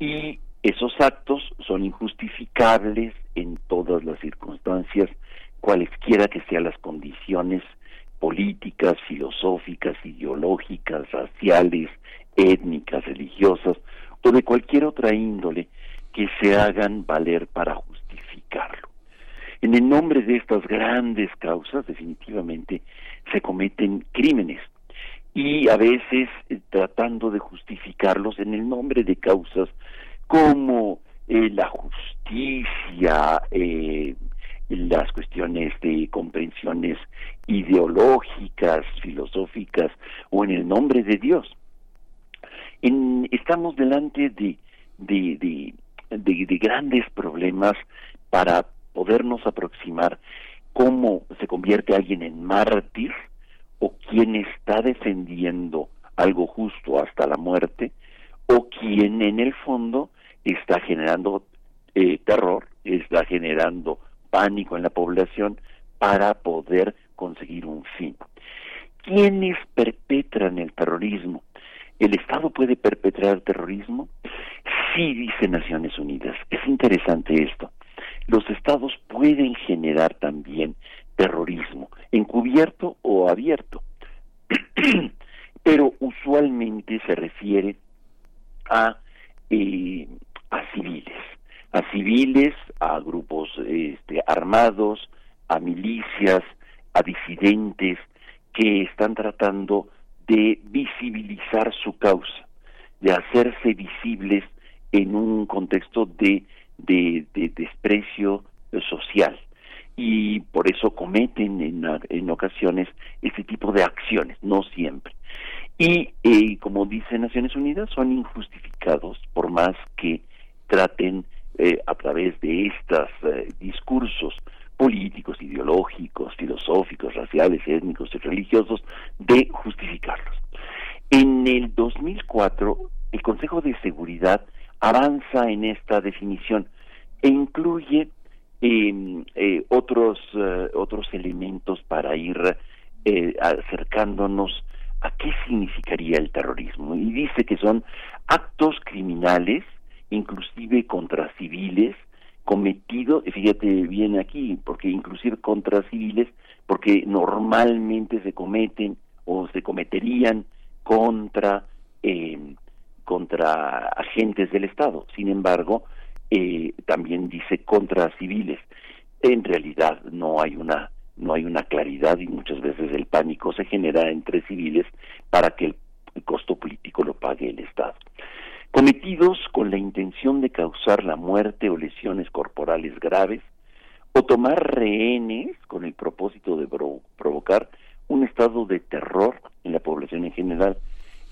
Y esos actos son injustificables en todas las circunstancias, cualesquiera que sean las condiciones políticas, filosóficas, ideológicas, raciales, étnicas, religiosas o de cualquier otra índole que se hagan valer para justificarlo. En el nombre de estas grandes causas, definitivamente, se cometen crímenes y a veces eh, tratando de justificarlos en el nombre de causas como eh, la justicia, eh, las cuestiones de comprensiones ideológicas, filosóficas o en el nombre de Dios. estamos delante de, de, de, grandes problemas para podernos aproximar cómo se convierte alguien en mártir o quién está defendiendo algo justo hasta la muerte o quién en el fondo está generando eh, terror, está generando pánico en la población para poder conseguir un fin. ¿Quiénes perpetran el terrorismo? ¿El Estado puede perpetrar terrorismo? Sí, dice Naciones Unidas. Es interesante esto. Los Estados pueden generar también terrorismo, encubierto o abierto. Pero usualmente se refiere a, eh, a civiles a civiles, a grupos este, armados, a milicias, a disidentes que están tratando de visibilizar su causa, de hacerse visibles en un contexto de, de, desprecio social y por eso cometen en, en, ocasiones este tipo de acciones, no siempre. Y eh, como dice Naciones Unidas, son injustificados por más que traten eh, a través de estos eh, discursos políticos, ideológicos, filosóficos, raciales, étnicos y religiosos, de justificarlos. En el 2004, el Consejo de Seguridad avanza en esta definición e incluye em, eh, otros, otros elementos para ir acercándonos a qué significaría el terrorismo. Y dice que son actos criminales inclusive contra civiles, cometido, fíjate bien aquí, porque inclusive contra civiles, porque normalmente se cometen o se cometerían contra eh, contra agentes del Estado. Sin embargo, eh, también dice contra civiles. En realidad no hay una no hay una claridad y muchas veces el pánico se genera entre civiles para que el costo político lo pague el Estado cometidos con la intención de causar la muerte o lesiones corporales graves, o tomar rehenes con el propósito de provocar un estado de terror en la población en general,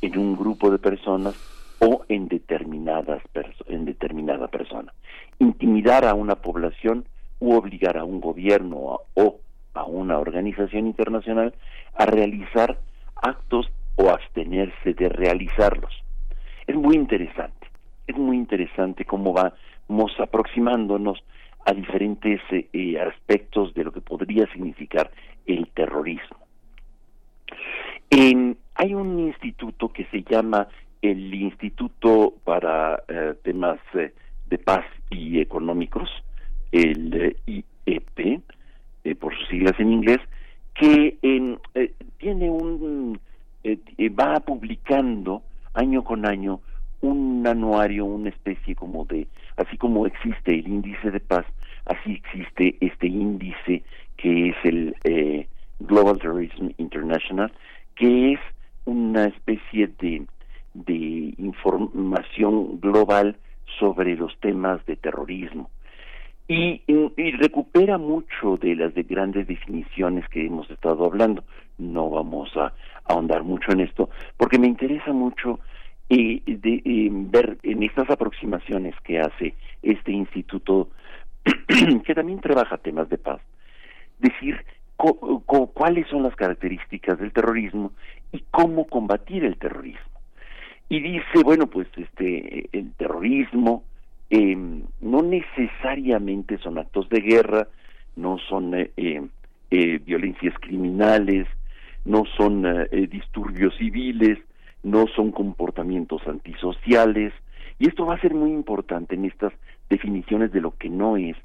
en un grupo de personas o en determinadas en determinada persona. Intimidar a una población u obligar a un gobierno o a una organización internacional a realizar actos o abstenerse de realizarlos es muy interesante, es muy interesante cómo vamos aproximándonos a diferentes eh, eh, aspectos de lo que podría significar el terrorismo. hay un instituto que se llama el Instituto para eh, Temas de Paz y Económicos, el eh, por sus siglas en inglés, que eh, tiene un eh, va publicando año con año un anuario, una especie como de, así como existe el índice de paz, así existe este índice que es el Global Terrorism International, que es una especie de, de información global sobre los temas de terrorismo. Y, recupera mucho de las de grandes definiciones que hemos estado hablando. No vamos a, ahondar mucho en esto, porque me interesa mucho eh, de, ver en estas aproximaciones que hace este instituto, que también trabaja temas de paz, decir cuáles son las características del terrorismo y cómo combatir el terrorismo. Y dice, bueno, pues este el terrorismo eh, no necesariamente son actos de guerra, no son eh, eh, violencias criminales, no son disturbios civiles, no son comportamientos antisociales, y esto va a ser muy importante en estas definiciones de lo que no es,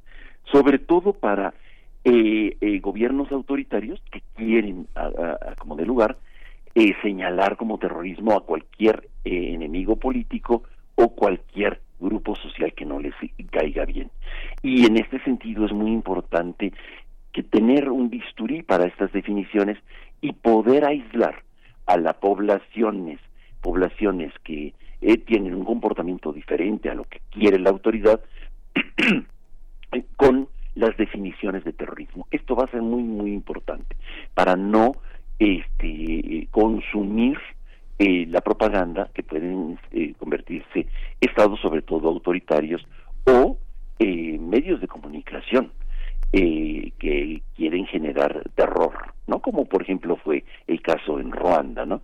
sobre todo para gobiernos autoritarios que quieren, como de lugar, señalar como terrorismo a cualquier enemigo político o cualquier grupo social que no les caiga bien. Y en este sentido es muy importante que tener un bisturí para estas definiciones y poder aislar a las poblaciones, poblaciones que eh, tienen un comportamiento diferente a lo que quiere la autoridad, con las definiciones de terrorismo. Esto va a ser muy, muy importante para no este, consumir eh, la propaganda, que pueden eh, convertirse estados sobre todo autoritarios o eh, medios de comunicación que quieren generar terror, ¿no? Como por ejemplo fue el caso en Ruanda, ¿no?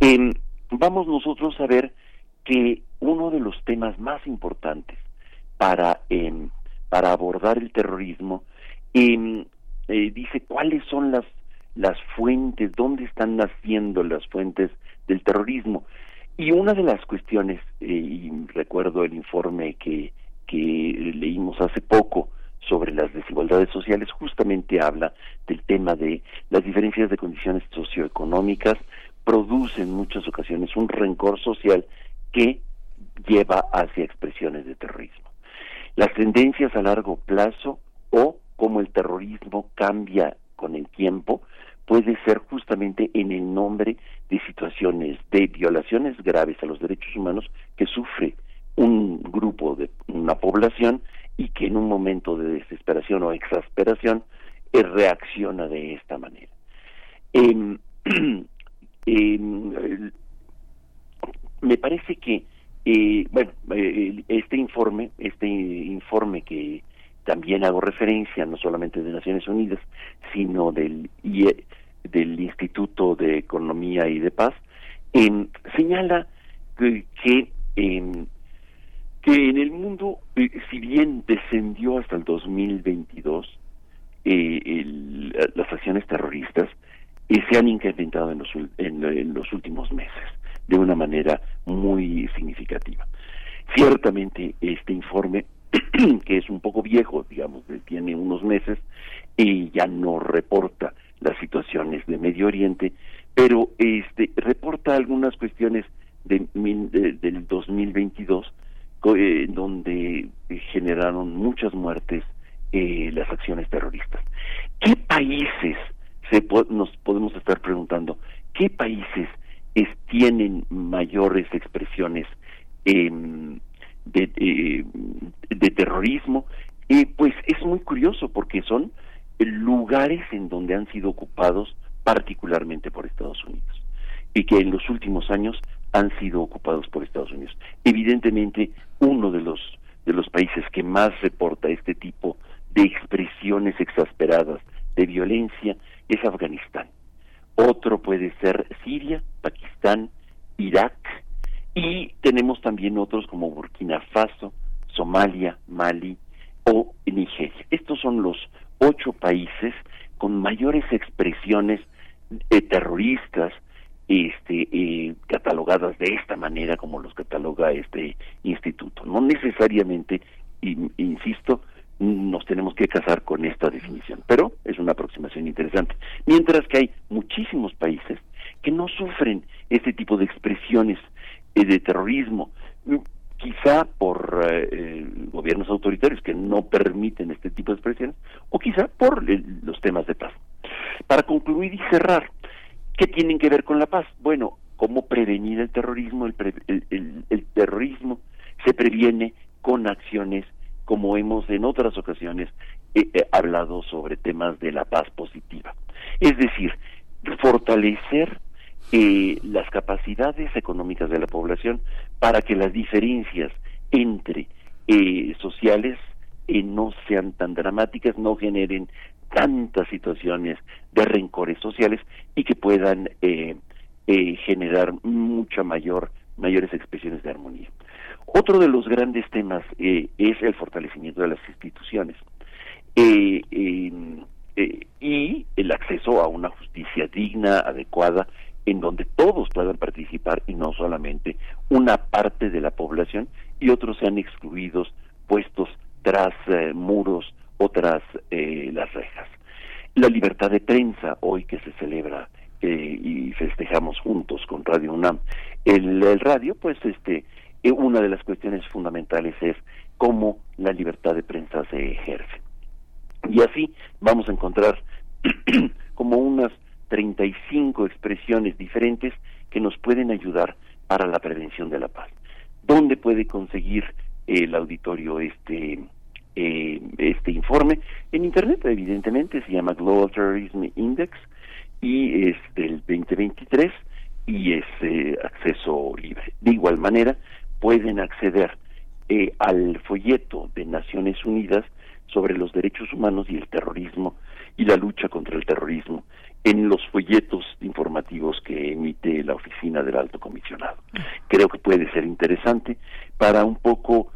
Em, vamos nosotros a ver que uno de los temas más importantes para, em, para abordar el terrorismo em, dice cuáles son las las fuentes, dónde están naciendo las fuentes del terrorismo. Y una de las cuestiones, eh, y recuerdo el informe que, que leímos hace poco sobre las desigualdades sociales, justamente habla del tema de las diferencias de condiciones socioeconómicas, produce en muchas ocasiones un rencor social que lleva hacia expresiones de terrorismo. Las tendencias a largo plazo o cómo el terrorismo cambia con el tiempo puede ser justamente en el nombre de situaciones de violaciones graves a los derechos humanos que sufre un grupo de una población y que en un momento de desesperación o exasperación eh, reacciona de esta manera. Em, em, me parece que eh, bueno este informe este informe que también hago referencia no solamente de Naciones Unidas sino del del Instituto de Economía y de Paz, señala que, que, en el mundo, eh, si bien descendió hasta el 2022, eh, las acciones terroristas eh, se han incrementado en los, en los últimos meses de una manera muy significativa. Ciertamente este informe, que es un poco viejo, digamos, tiene unos meses, y ya no reporta las situaciones de Medio Oriente, pero este reporta algunas cuestiones de, del 2022 eh, donde generaron muchas muertes eh, las acciones terroristas. ¿Qué países se nos podemos estar preguntando? ¿Qué países tienen mayores expresiones em, de, eh, de terrorismo? pues es muy curioso porque son lugares en donde han sido ocupados particularmente por Estados Unidos y que en los últimos años han sido ocupados por Estados Unidos. Evidentemente, uno de los de los países que más reporta este tipo de expresiones exasperadas de violencia es Afganistán. Otro puede ser Siria, Pakistán, Irak y tenemos también otros como Burkina Faso, Somalia, Mali o Nigeria. Estos son los ocho países con mayores expresiones eh, terroristas este eh, catalogadas de esta manera como los cataloga este instituto no necesariamente insisto nos tenemos que casar con esta definición. Pero es una aproximación interesante. Mientras que hay muchísimos países que no sufren este tipo de expresiones eh, de terrorismo, mm, quizá por eh, eh, gobiernos autoritarios que no permiten este tipo de expresiones, o quizá por los temas de paz. Para concluir y cerrar, ¿qué tienen que ver con la paz? Bueno, cómo prevenir el terrorismo. el terrorismo se previene con acciones como hemos en otras ocasiones eh, eh, hablado sobre temas de la paz positiva. Es decir, fortalecer eh, las capacidades económicas de la población para que las diferencias entre sociales no sean tan dramáticas, no generen tantas situaciones de rencores sociales y que puedan generar mucha mayor mayores expresiones de armonía. Otro de los grandes temas eh, es el fortalecimiento de las instituciones eh, eh, y el acceso a una justicia digna, adecuada, en donde todos puedan participar y no solamente una parte de la población y otros sean excluidos, puestos tras muros o tras las rejas. La libertad de prensa, hoy que se celebra y festejamos juntos con Radio UNAM, el, el radio, pues este una de las cuestiones fundamentales es cómo la libertad de prensa se ejerce. Y así vamos a encontrar como unas 35 expresiones diferentes que nos pueden ayudar para la prevención de la paz. ¿Dónde puede conseguir el auditorio este eh, este informe? En Internet, evidentemente, se llama Global Terrorism Index y es del 2023 y es eh, acceso libre. De igual manera, pueden acceder eh, al folleto de Naciones Unidas sobre los derechos humanos y el terrorismo y la lucha contra el terrorismo en los folletos informativos que emite la oficina del alto comisionado. Creo que puede ser interesante para un poco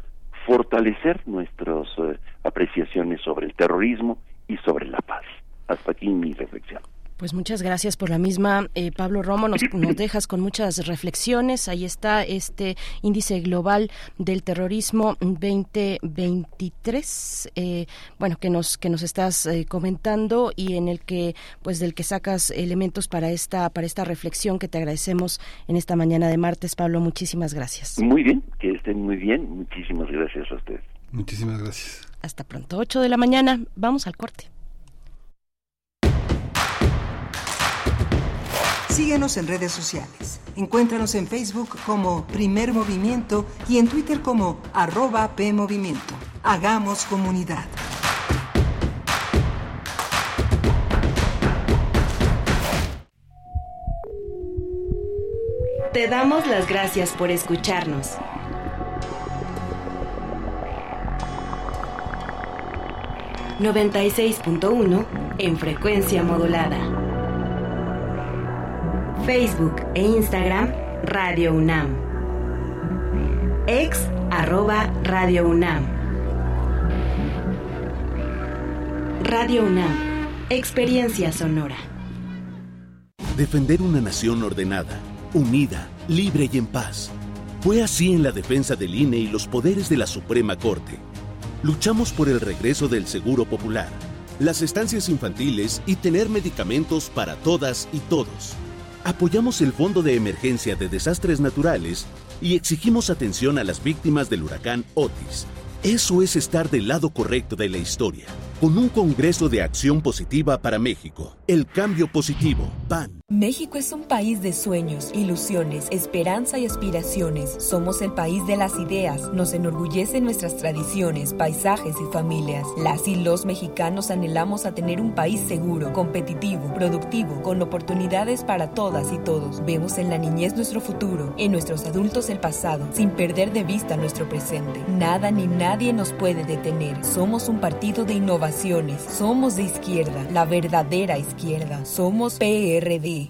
fortalecer nuestras eh, apreciaciones sobre el terrorismo y sobre la paz. Hasta aquí mi reflexión. Pues muchas gracias por la misma, eh, Pablo Romo. Nos, dejas con muchas reflexiones. Ahí está este índice global del terrorismo 2023, eh, bueno, que nos que nos estás eh, comentando y en el que, pues, del que sacas elementos para esta para esta reflexión que te agradecemos en esta mañana de martes, Pablo. Muchísimas gracias. Muy bien, que estén muy bien. Muchísimas gracias a ustedes. Muchísimas gracias. Hasta pronto, 8 de la mañana. Vamos al corte. Síguenos en redes sociales. Encuéntranos en Facebook como Primer Movimiento y en Twitter como arroba PMovimiento. Hagamos comunidad. Te damos las gracias por escucharnos. ...96.1 en frecuencia modulada. Facebook e Instagram Radio UNAM. Ex arroba Radio UNAM. Radio UNAM. Experiencia sonora. Defender una nación ordenada, unida, libre y en paz. Fue así en la defensa del INE y los poderes de la Suprema Corte. Luchamos por el regreso del Seguro Popular, las estancias infantiles y tener medicamentos para todas y todos apoyamos el Fondo de Emergencia de Desastres Naturales y exigimos atención a las víctimas del huracán Otis. Eso es estar del lado correcto de la historia, con un Congreso de Acción Positiva para México. El cambio positivo, PAN. México es un país de sueños, ilusiones, esperanza y aspiraciones. Somos el país de las ideas. Nos enorgullecen nuestras tradiciones, paisajes y familias. Las y los mexicanos anhelamos a tener un país seguro, competitivo, productivo, con oportunidades para todas y todos. Vemos en la niñez nuestro futuro, en nuestros adultos el pasado, sin perder de vista nuestro presente. Nada ni nadie nos puede detener. Somos un partido de Somos de izquierda, la verdadera izquierda. Somos PRD.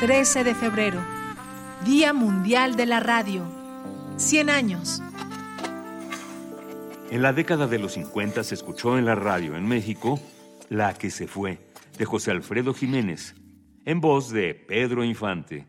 13 de febrero, Día Mundial de la Radio. 100 años. En la década de los 50 se escuchó en la radio en México La que se fue, de José Alfredo Jiménez, en voz de Pedro Infante.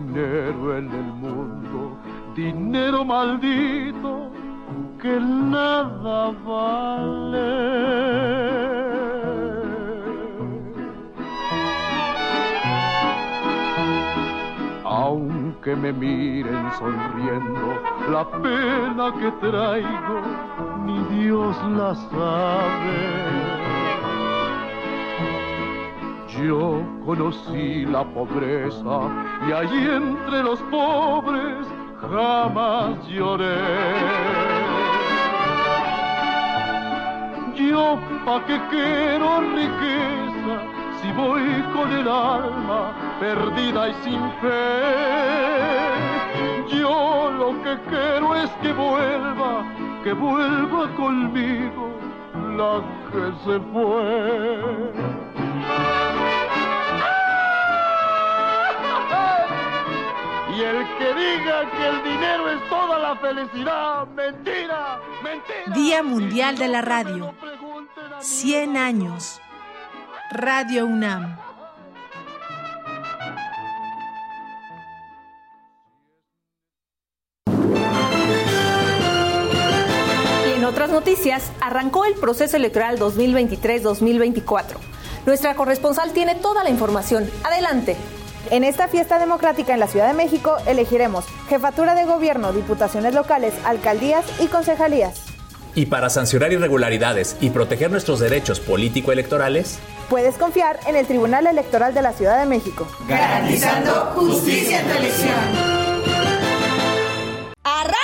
Dinero en el mundo, dinero maldito que nada vale. Aunque me miren sonriendo, la pena que traigo, ni Dios la sabe. Yo conocí la pobreza y allí entre los pobres jamás lloré. Yo pa' qué quiero riqueza si voy con el alma perdida y sin fe. Yo lo que quiero es que vuelva, que vuelva conmigo la que se fue. Y el que diga que el dinero es toda la felicidad, mentira, mentira. Día Mundial de la Radio. 100 años. Radio UNAM. Y en otras noticias, arrancó el proceso electoral 2023-2024. Nuestra corresponsal tiene toda la información. Adelante. En esta fiesta democrática en la Ciudad de México elegiremos jefatura de gobierno, diputaciones locales, alcaldías y concejalías. Y para sancionar irregularidades y proteger nuestros derechos político-electorales, Puedes confiar en el Tribunal Electoral de la Ciudad de México. Garantizando justicia en tu elección. ¡Arráncate,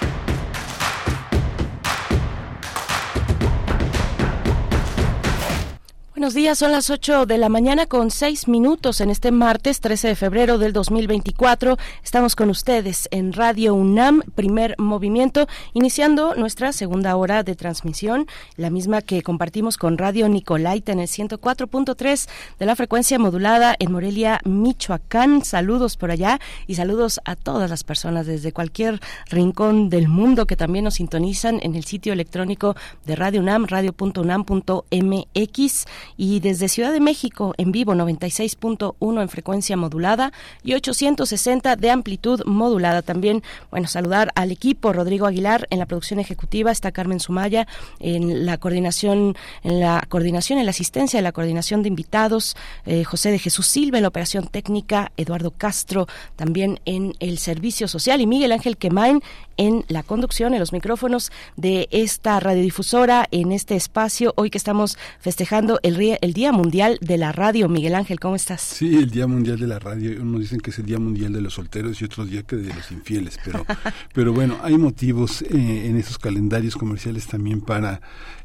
Buenos días, son las 8 de la mañana con 6 minutos en este martes 13 de febrero del 2024. Estamos con ustedes en Radio UNAM, primer movimiento, iniciando nuestra segunda hora de transmisión, la misma que compartimos con Radio Nicolaita en el 104.3 de la frecuencia modulada en Morelia, Michoacán. Saludos por allá y saludos a todas las personas desde cualquier rincón del mundo que también nos sintonizan en el sitio electrónico de Radio UNAM, radio.unam.mx y desde Ciudad de México en vivo 96.1 en frecuencia modulada y 860 de amplitud modulada. También, bueno, saludar al equipo Rodrigo Aguilar en la producción ejecutiva, está Carmen Sumaya en la coordinación, en la coordinación, en la asistencia de la coordinación de invitados, eh, José de Jesús Silva en la operación técnica, Eduardo Castro también en el servicio social y Miguel Ángel Quemain en la conducción, en los micrófonos de esta radiodifusora, en este espacio, hoy que estamos festejando el, el Día Mundial de la Radio. Miguel Ángel, ¿cómo estás? Sí, el Día Mundial de la Radio. Unos dicen que es el Día Mundial de los solteros y otros días que de los infieles, pero, pero bueno, hay motivos eh, en esos calendarios comerciales también para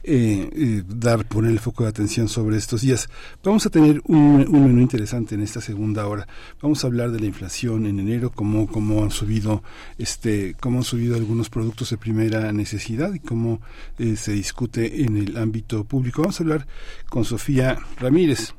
eh, eh, dar, poner el foco de atención sobre estos días. Vamos a tener un, menú interesante en esta segunda hora. Vamos a hablar de la inflación en enero, cómo, cómo han subido, este, cómo han subido algunos productos de primera necesidad y cómo eh, se discute en el ámbito público. Vamos a hablar con Sofía Ramírez,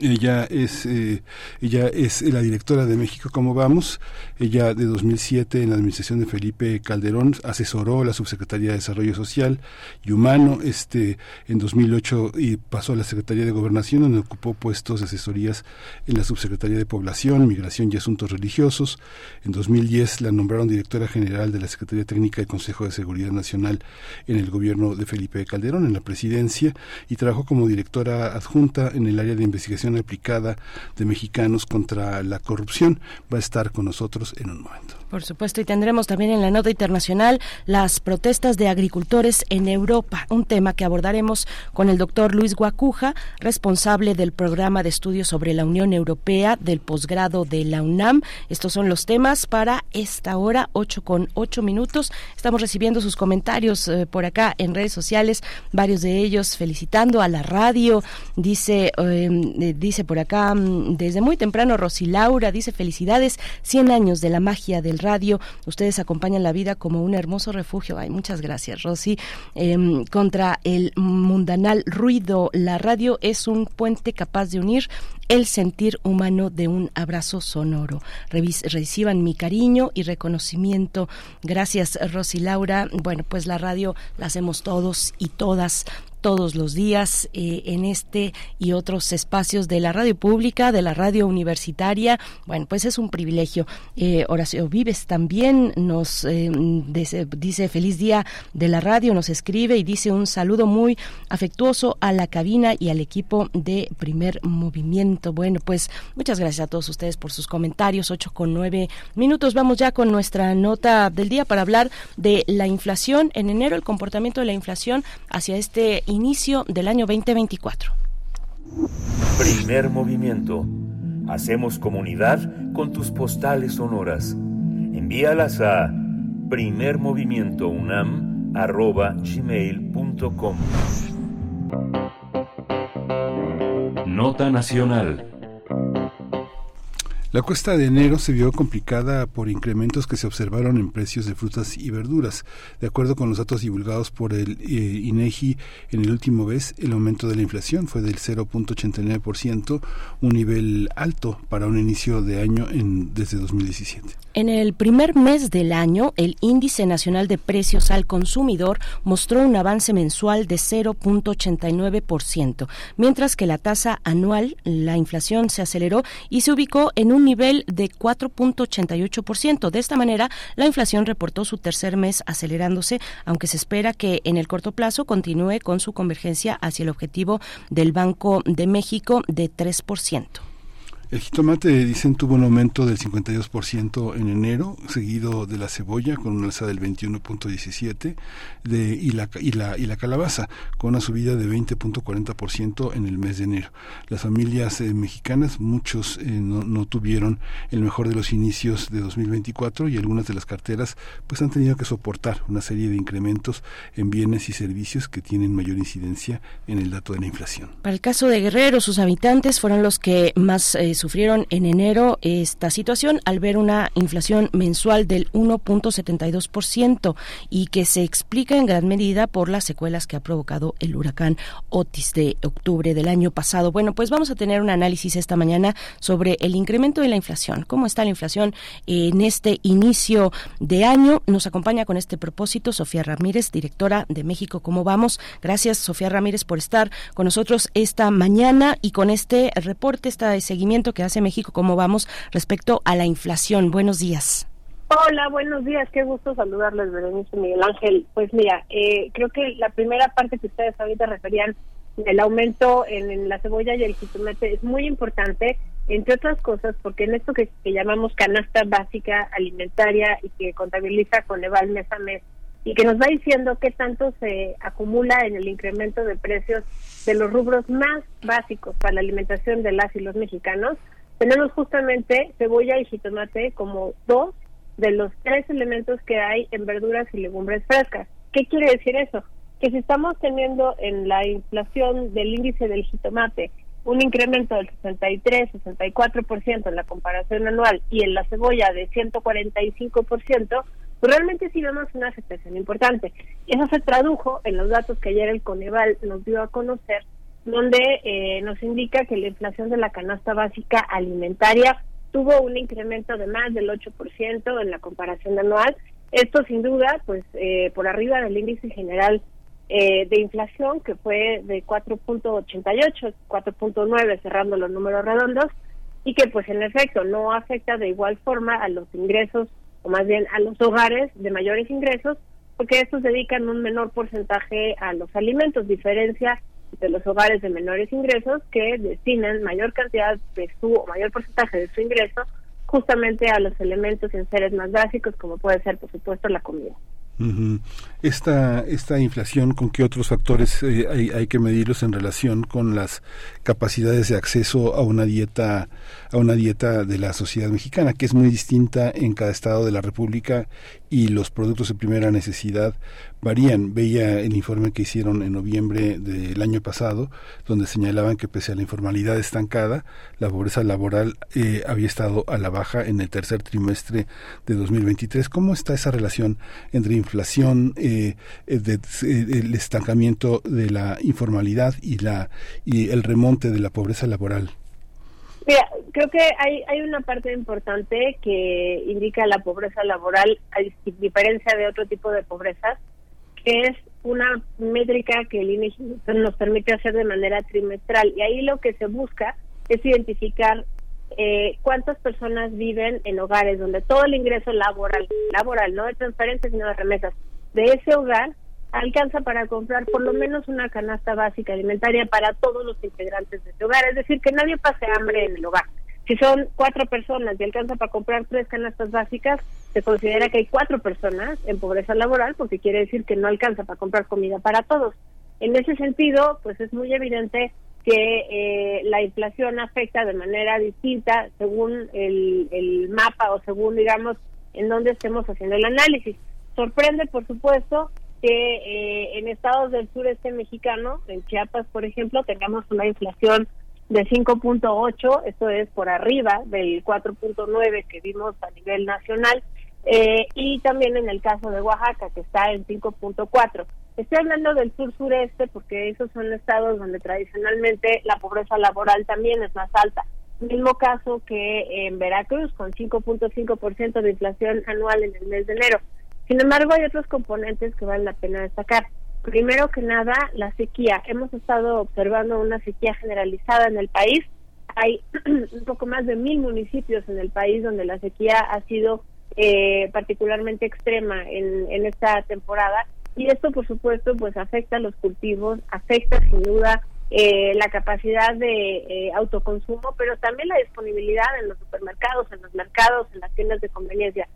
ella es, eh, ella es la directora de México Como Vamos. Ella de 2007 en la administración de Felipe Calderón asesoró la Subsecretaría de Desarrollo Social y Humano. Este, en 2008 y pasó a la Secretaría de Gobernación donde ocupó puestos de asesorías en la Subsecretaría de Población, Migración y Asuntos Religiosos. En 2010 la nombraron directora general de la Secretaría Técnica del Consejo de Seguridad Nacional en el gobierno de Felipe Calderón, en la presidencia, y trabajó como directora adjunta en el área de investigación aplicada de mexicanos contra la corrupción. Va a estar con nosotros en un momento. Por supuesto, y tendremos también en la nota internacional las protestas de agricultores en Europa, un tema que abordaremos con el doctor Luis Guacuja, responsable del programa de estudios sobre la Unión Europea del posgrado de la UNAM. Estos son los temas para esta hora, 8 con 8 minutos. Estamos recibiendo sus comentarios eh, por acá en redes sociales, varios de ellos felicitando a la radio. Dice, eh, dice por acá, mm, desde muy temprano, Rosy Laura, dice felicidades, 100 años de la magia radio. Ustedes acompañan la vida como un hermoso refugio. Ay, muchas gracias, Rosy. Em, contra el mundanal ruido, la radio es un puente capaz de unir el sentir humano de un abrazo sonoro. reciban mi cariño y reconocimiento. Gracias, Rosy Laura. Bueno, pues la radio la hacemos todos y todas todos los días eh, en este y otros espacios de la radio pública, de la radio universitaria. Bueno, pues es un privilegio. Eh, Horacio Vives también nos eh, dice, feliz día de la radio, nos escribe y dice un saludo muy afectuoso a la cabina y al equipo de primer movimiento. Bueno, pues muchas gracias a todos ustedes por sus comentarios. Ocho con nueve minutos. Vamos ya con nuestra nota del día para hablar de la inflación en enero, el comportamiento de la inflación hacia este inicio del año 2024. Primer movimiento. Hacemos comunidad con tus postales sonoras. Envíalas a primermovimientounam.gmail.com Nota Nacional la cuesta de enero se vio complicada por incrementos que se observaron en precios de frutas y verduras. De acuerdo con los datos divulgados por el eh, INEGI en el último mes, el aumento de la inflación fue del 0.89%, un nivel alto para un inicio de año en, desde 2017. En el primer mes del año, el Índice Nacional de Precios al Consumidor mostró un avance mensual de 0.89%, mientras que la tasa anual, la inflación se aceleró y se ubicó en un nivel de 4.88%. De esta manera, la inflación reportó su tercer mes acelerándose, aunque se espera que en el corto plazo continúe con su convergencia hacia el objetivo del Banco de México de 3%. El jitomate, dicen, tuvo un aumento del 52% en enero, seguido de la cebolla con una alza del 21.17% de, y, la, y, la, y la calabaza con una subida de 20.40% en el mes de enero. Las familias eh, mexicanas, muchos eh, no, tuvieron el mejor de los inicios de 2024 y algunas de las carteras pues han tenido que soportar una serie de incrementos en bienes y servicios que tienen mayor incidencia en el dato de la inflación. Para el caso de Guerrero, sus habitantes fueron los que más... Eh, sufrieron en enero esta situación al ver una inflación mensual del 1.72% y que se explica en gran medida por las secuelas que ha provocado el huracán Otis de octubre del año pasado. Bueno, pues vamos a tener un análisis esta mañana sobre el incremento de la inflación. ¿Cómo está la inflación en este inicio de año? Nos acompaña con este propósito Sofía Ramírez, directora de México. ¿Cómo vamos? Gracias, Sofía Ramírez, por estar con nosotros esta mañana y con este reporte, este seguimiento que hace México. ¿Cómo vamos respecto a la inflación? Buenos días. Hola, buenos días. Qué gusto saludarles, Berenice Miguel Ángel. Pues mira, eh, creo que la primera parte que ustedes ahorita referían el aumento en, la cebolla y el jitomate es muy importante, entre otras cosas, porque en esto que, llamamos canasta básica alimentaria y que contabiliza con Eval mes a mes y que nos va diciendo qué tanto se acumula en el incremento de precios de los rubros más básicos para la alimentación de las y los mexicanos, tenemos justamente cebolla y jitomate como dos de los tres elementos que hay en verduras y legumbres frescas. ¿Qué quiere decir eso? que si estamos teniendo en la inflación del índice del jitomate un incremento del 63, 64% en la comparación anual y en la cebolla de 145%, pues realmente sí vemos una afectación importante. Eso se tradujo en los datos que ayer el Coneval nos dio a conocer, donde eh, nos indica que la inflación de la canasta básica alimentaria tuvo un incremento de más del 8% en la comparación anual. Esto sin duda, pues eh, por arriba del índice general eh, de inflación que fue de 4.88, 4.9 cerrando los números redondos y que pues en efecto no afecta de igual forma a los ingresos o más bien a los hogares de mayores ingresos porque estos dedican un menor porcentaje a los alimentos, diferencia de los hogares de menores ingresos que destinan mayor cantidad de su o mayor porcentaje de su ingreso justamente a los elementos en seres más básicos como puede ser por supuesto la comida. Esta, esta inflación, ¿con qué otros factores eh, hay, hay, que medirlos en relación con las capacidades de acceso a una dieta, a una dieta de la sociedad mexicana, que es muy distinta en cada estado de la República y los productos de primera necesidad varían. Veía el informe que hicieron en noviembre del año pasado, donde señalaban que pese a la informalidad estancada, la pobreza laboral eh, había estado a la baja en el tercer trimestre de 2023. ¿Cómo está esa relación entre inflación, eh, eh, el estancamiento de la informalidad y, la, y el remonte de la pobreza laboral? Mira, creo que hay, hay una parte importante que indica la pobreza laboral, a diferencia de otro tipo de pobrezas, que es una métrica que el INE nos permite hacer de manera trimestral. Y ahí lo que se busca es identificar eh, cuántas personas viven en hogares donde todo el ingreso laboral, laboral, no de transferencias, sino de remesas, de ese hogar alcanza para comprar por lo menos una canasta básica alimentaria para todos los integrantes de ese hogar, es decir, que nadie pase hambre en el hogar. Si son cuatro personas y alcanza para comprar tres canastas básicas, se considera que hay cuatro personas en pobreza laboral porque quiere decir que no alcanza para comprar comida para todos. En ese sentido, pues es muy evidente que eh, la inflación afecta de manera distinta según el, el mapa o según, digamos, en donde estemos haciendo el análisis. Sorprende, por supuesto, que eh, en estados del sureste mexicano, en Chiapas, por ejemplo, tengamos una inflación de 5.8, esto es por arriba del 4.9 que vimos a nivel nacional, eh, y también en el caso de Oaxaca, que está en 5.4. Estoy hablando del sur-sureste porque esos son estados donde tradicionalmente la pobreza laboral también es más alta. Mismo caso que en Veracruz, con 5.5% de inflación anual en el mes de enero. Sin embargo, hay otros componentes que vale la pena destacar. Primero que nada, la sequía. Hemos estado observando una sequía generalizada en el país. Hay un poco más de mil municipios en el país donde la sequía ha sido eh, particularmente extrema en, en esta temporada y esto por supuesto pues afecta a los cultivos, afecta sin duda eh, la capacidad de eh, autoconsumo, pero también la disponibilidad en los supermercados, en los mercados, en las tiendas de conveniencia.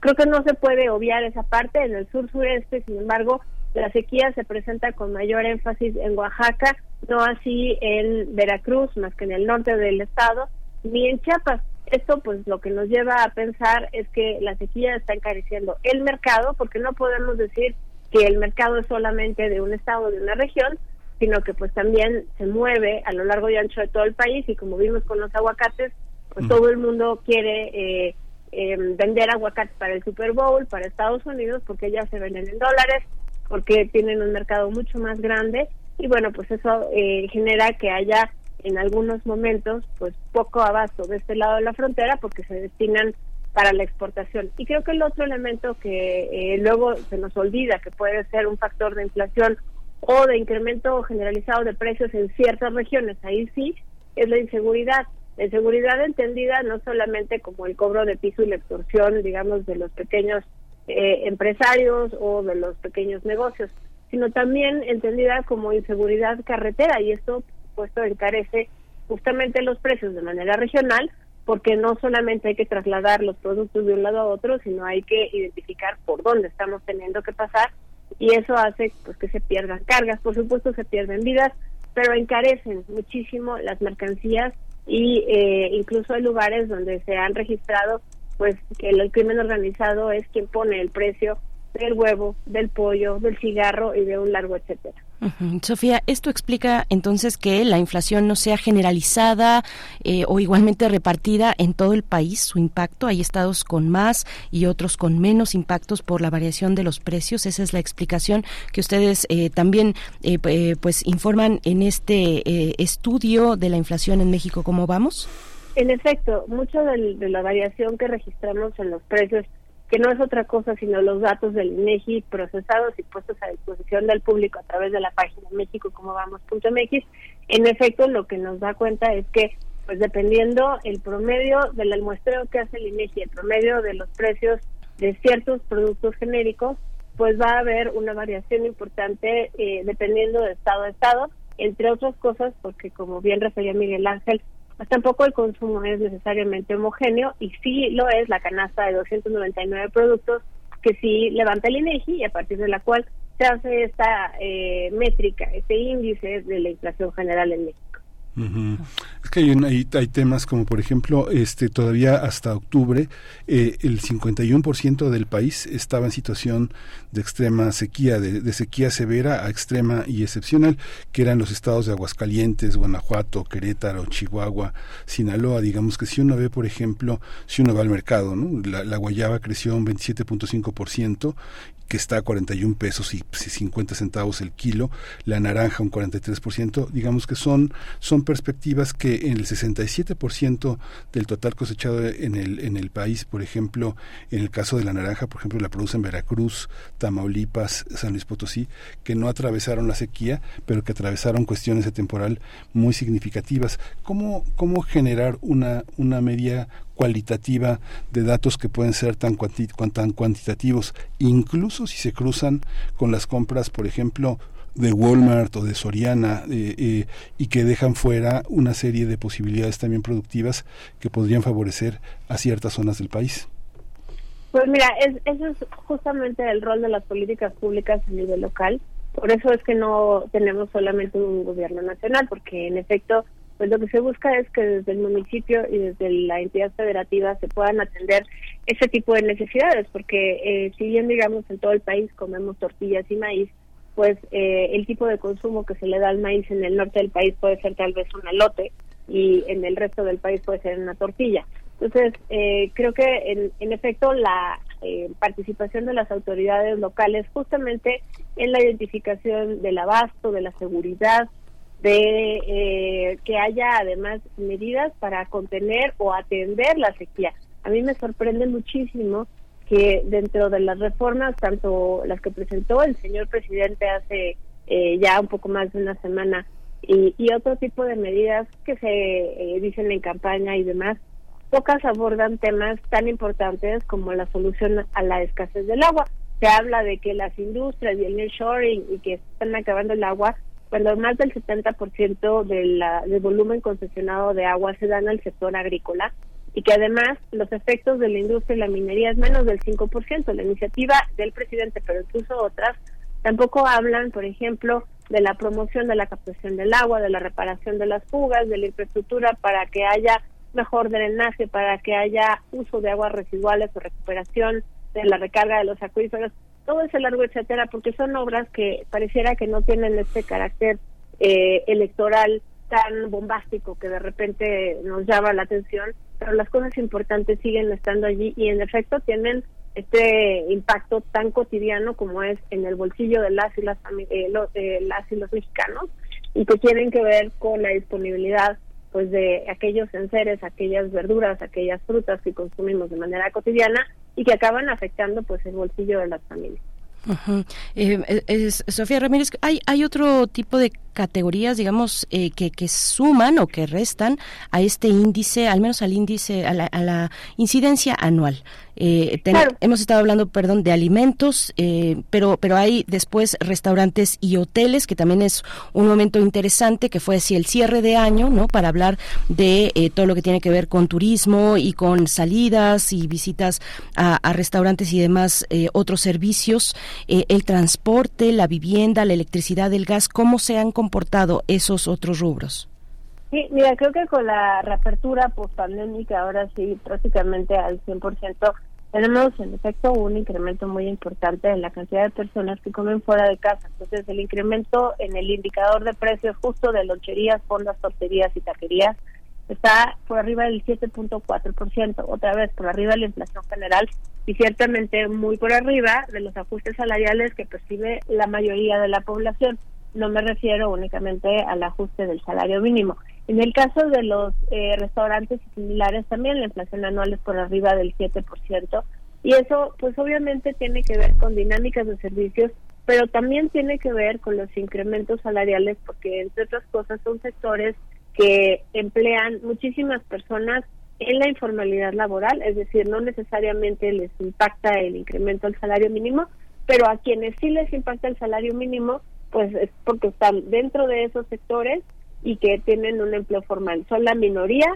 Creo que no se puede obviar esa parte. En el sur sureste, sin embargo, la sequía se presenta con mayor énfasis en Oaxaca, no así en Veracruz, más que en el norte del estado, ni en Chiapas. Esto pues lo que nos lleva a pensar es que la sequía está encareciendo el mercado, porque no podemos decir que el mercado es solamente de un estado, de una región, sino que pues también se mueve a lo largo y ancho de todo el país y como vimos con los aguacates, pues todo el mundo quiere eh, em, vender aguacates para el Super Bowl, para Estados Unidos, porque ya se venden en dólares, porque tienen un mercado mucho más grande y bueno, pues eso eh, genera que haya en algunos momentos pues poco abasto de este lado de la frontera porque se destinan para la exportación. Y creo que el otro elemento que eh, luego se nos olvida que puede ser un factor de inflación o de incremento generalizado de precios en ciertas regiones, ahí sí, es la inseguridad. La inseguridad entendida no solamente como el cobro de piso y la extorsión, digamos, de los pequeños eh, empresarios o de los pequeños negocios, sino también entendida como inseguridad carretera y esto, puesto, encarece justamente los precios de manera regional, porque no solamente hay que trasladar los productos de un lado a otro, sino hay que identificar por dónde estamos teniendo que pasar y eso hace pues que se pierdan cargas, por supuesto se pierden vidas, pero encarecen muchísimo las mercancías y eh, incluso hay lugares donde se han registrado pues que el crimen organizado es quien pone el precio del huevo, del pollo, del cigarro y de un largo etcétera. Sofía, ¿esto explica entonces que la inflación no sea generalizada eh, o igualmente repartida en todo el país, su impacto? Hay estados con más y otros con menos impactos por la variación de los precios. Esa es la explicación que ustedes eh, también eh, pues informan en este estudio de la inflación en México. ¿Cómo vamos? En efecto, mucho de la variación que registramos en los precios que no es otra cosa sino los datos del INEGI procesados y puestos a disposición del público a través de la página mexico.com.mx. En efecto, lo que nos da cuenta es que, pues dependiendo el promedio del muestreo que hace el INEGI, el promedio de los precios de ciertos productos genéricos, pues va a haber una variación importante eh, dependiendo de estado a estado, entre otras cosas, porque como bien refería Miguel Ángel, pues tampoco el consumo es necesariamente homogéneo y sí lo es la canasta de 299 productos que sí levanta el INEGI y a partir de la cual se hace esta eh, métrica, este índice de la inflación general en México. Es que hay, hay, temas como, por ejemplo, este todavía hasta octubre eh, el 51% del país estaba en situación de extrema sequía, de, sequía severa a extrema y excepcional, que eran los estados de Aguascalientes, Guanajuato, Querétaro, Chihuahua, Sinaloa. Digamos que si uno ve, por ejemplo, si uno va al mercado, la, la guayaba creció un 27.5% que está a 41 pesos y 50 centavos el kilo, la naranja un 43%, digamos que son, son perspectivas que en el 67% del total cosechado en el, en el país, por ejemplo, en el caso de la naranja, por ejemplo, la producen Veracruz, Tamaulipas, San Luis Potosí, que no atravesaron la sequía, pero que atravesaron cuestiones de temporal muy significativas. ¿Cómo, cómo generar una, una media cualitativa de datos que pueden ser tan, tan cuantitativos, incluso si se cruzan con las compras, por ejemplo, de Walmart o de Soriana eh, eh, y que dejan fuera una serie de posibilidades también productivas que podrían favorecer a ciertas zonas del país. Pues mira, es, eso es justamente el rol de las políticas públicas a nivel local. Por eso es que no tenemos solamente un gobierno nacional, porque en efecto pues lo que se busca es que desde el municipio y desde la entidad federativa se puedan atender ese tipo de necesidades, porque eh, si bien digamos en todo el país comemos tortillas y maíz, pues eh, el tipo de consumo que se le da al maíz en el norte del país puede ser tal vez un elote y en el resto del país puede ser una tortilla. Entonces, eh, creo que en, en efecto la participación de las autoridades locales justamente en la identificación del abasto, de la seguridad, de eh, que haya además medidas para contener o atender la sequía. A mí me sorprende muchísimo que dentro de las reformas, tanto las que presentó el señor presidente hace eh, ya un poco más de una semana y, otro tipo de medidas que se eh, dicen en campaña y demás, pocas abordan temas tan importantes como la solución a la escasez del agua. Se habla de que las industrias y el nearshoring y que están acabando el agua, cuando más del 70% de del volumen concesionado de agua se dan al sector agrícola y que además los efectos de la industria y la minería es menos del 5%. La iniciativa del presidente, pero incluso otras, tampoco hablan, por ejemplo, de la promoción de la captación del agua, de la reparación de las fugas, de la infraestructura para que haya mejor drenaje, para que haya uso de aguas residuales o recuperación de la recarga de los acuíferos todo ese largo etcétera, porque son obras que pareciera que no tienen este carácter eh, electoral tan bombástico que de repente nos llama la atención, pero las cosas importantes siguen estando allí y en efecto tienen este impacto tan cotidiano como es en el bolsillo de las y las, eh, los, eh, las y los mexicanos y que tienen que ver con la disponibilidad pues de aquellos enseres, aquellas verduras, aquellas frutas que consumimos de manera cotidiana y que acaban afectando pues el bolsillo de las familias. Eh, Sofía Ramírez, ¿hay, ¿hay otro tipo de categorías, digamos, eh, que, que suman o que restan a este índice, al menos al índice, a la, a la incidencia anual? Eh, hemos estado hablando, perdón, de alimentos, eh, pero pero hay después restaurantes y hoteles que también es un momento interesante que fue así el cierre de año, ¿no? Para hablar de eh, todo lo que tiene que ver con turismo y con salidas y visitas a, a restaurantes y demás otros servicios, el transporte, la vivienda, la electricidad, el gas, cómo se han comportado esos otros rubros. Sí, mira, creo que con la reapertura post-pandémica, ahora sí, prácticamente al 100%, tenemos en efecto un incremento muy importante en la cantidad de personas que comen fuera de casa. Entonces, el incremento en el indicador de precios justo de loncherías, fondas, torterías y taquerías está por arriba del 7.4%, otra vez por arriba de la inflación general y ciertamente muy por arriba de los ajustes salariales que percibe la mayoría de la población. No me refiero únicamente al ajuste del salario mínimo. En el caso de los eh, restaurantes similares, también la inflación anual es por arriba del 7%. Y eso, pues obviamente tiene que ver con dinámicas de servicios, pero también tiene que ver con los incrementos salariales, porque entre otras cosas son sectores que emplean muchísimas personas en la informalidad laboral, es decir, no necesariamente les impacta el incremento del salario mínimo, pero a quienes sí les impacta el salario mínimo, pues es porque están dentro de esos sectores y que tienen un empleo formal. Son la minoría,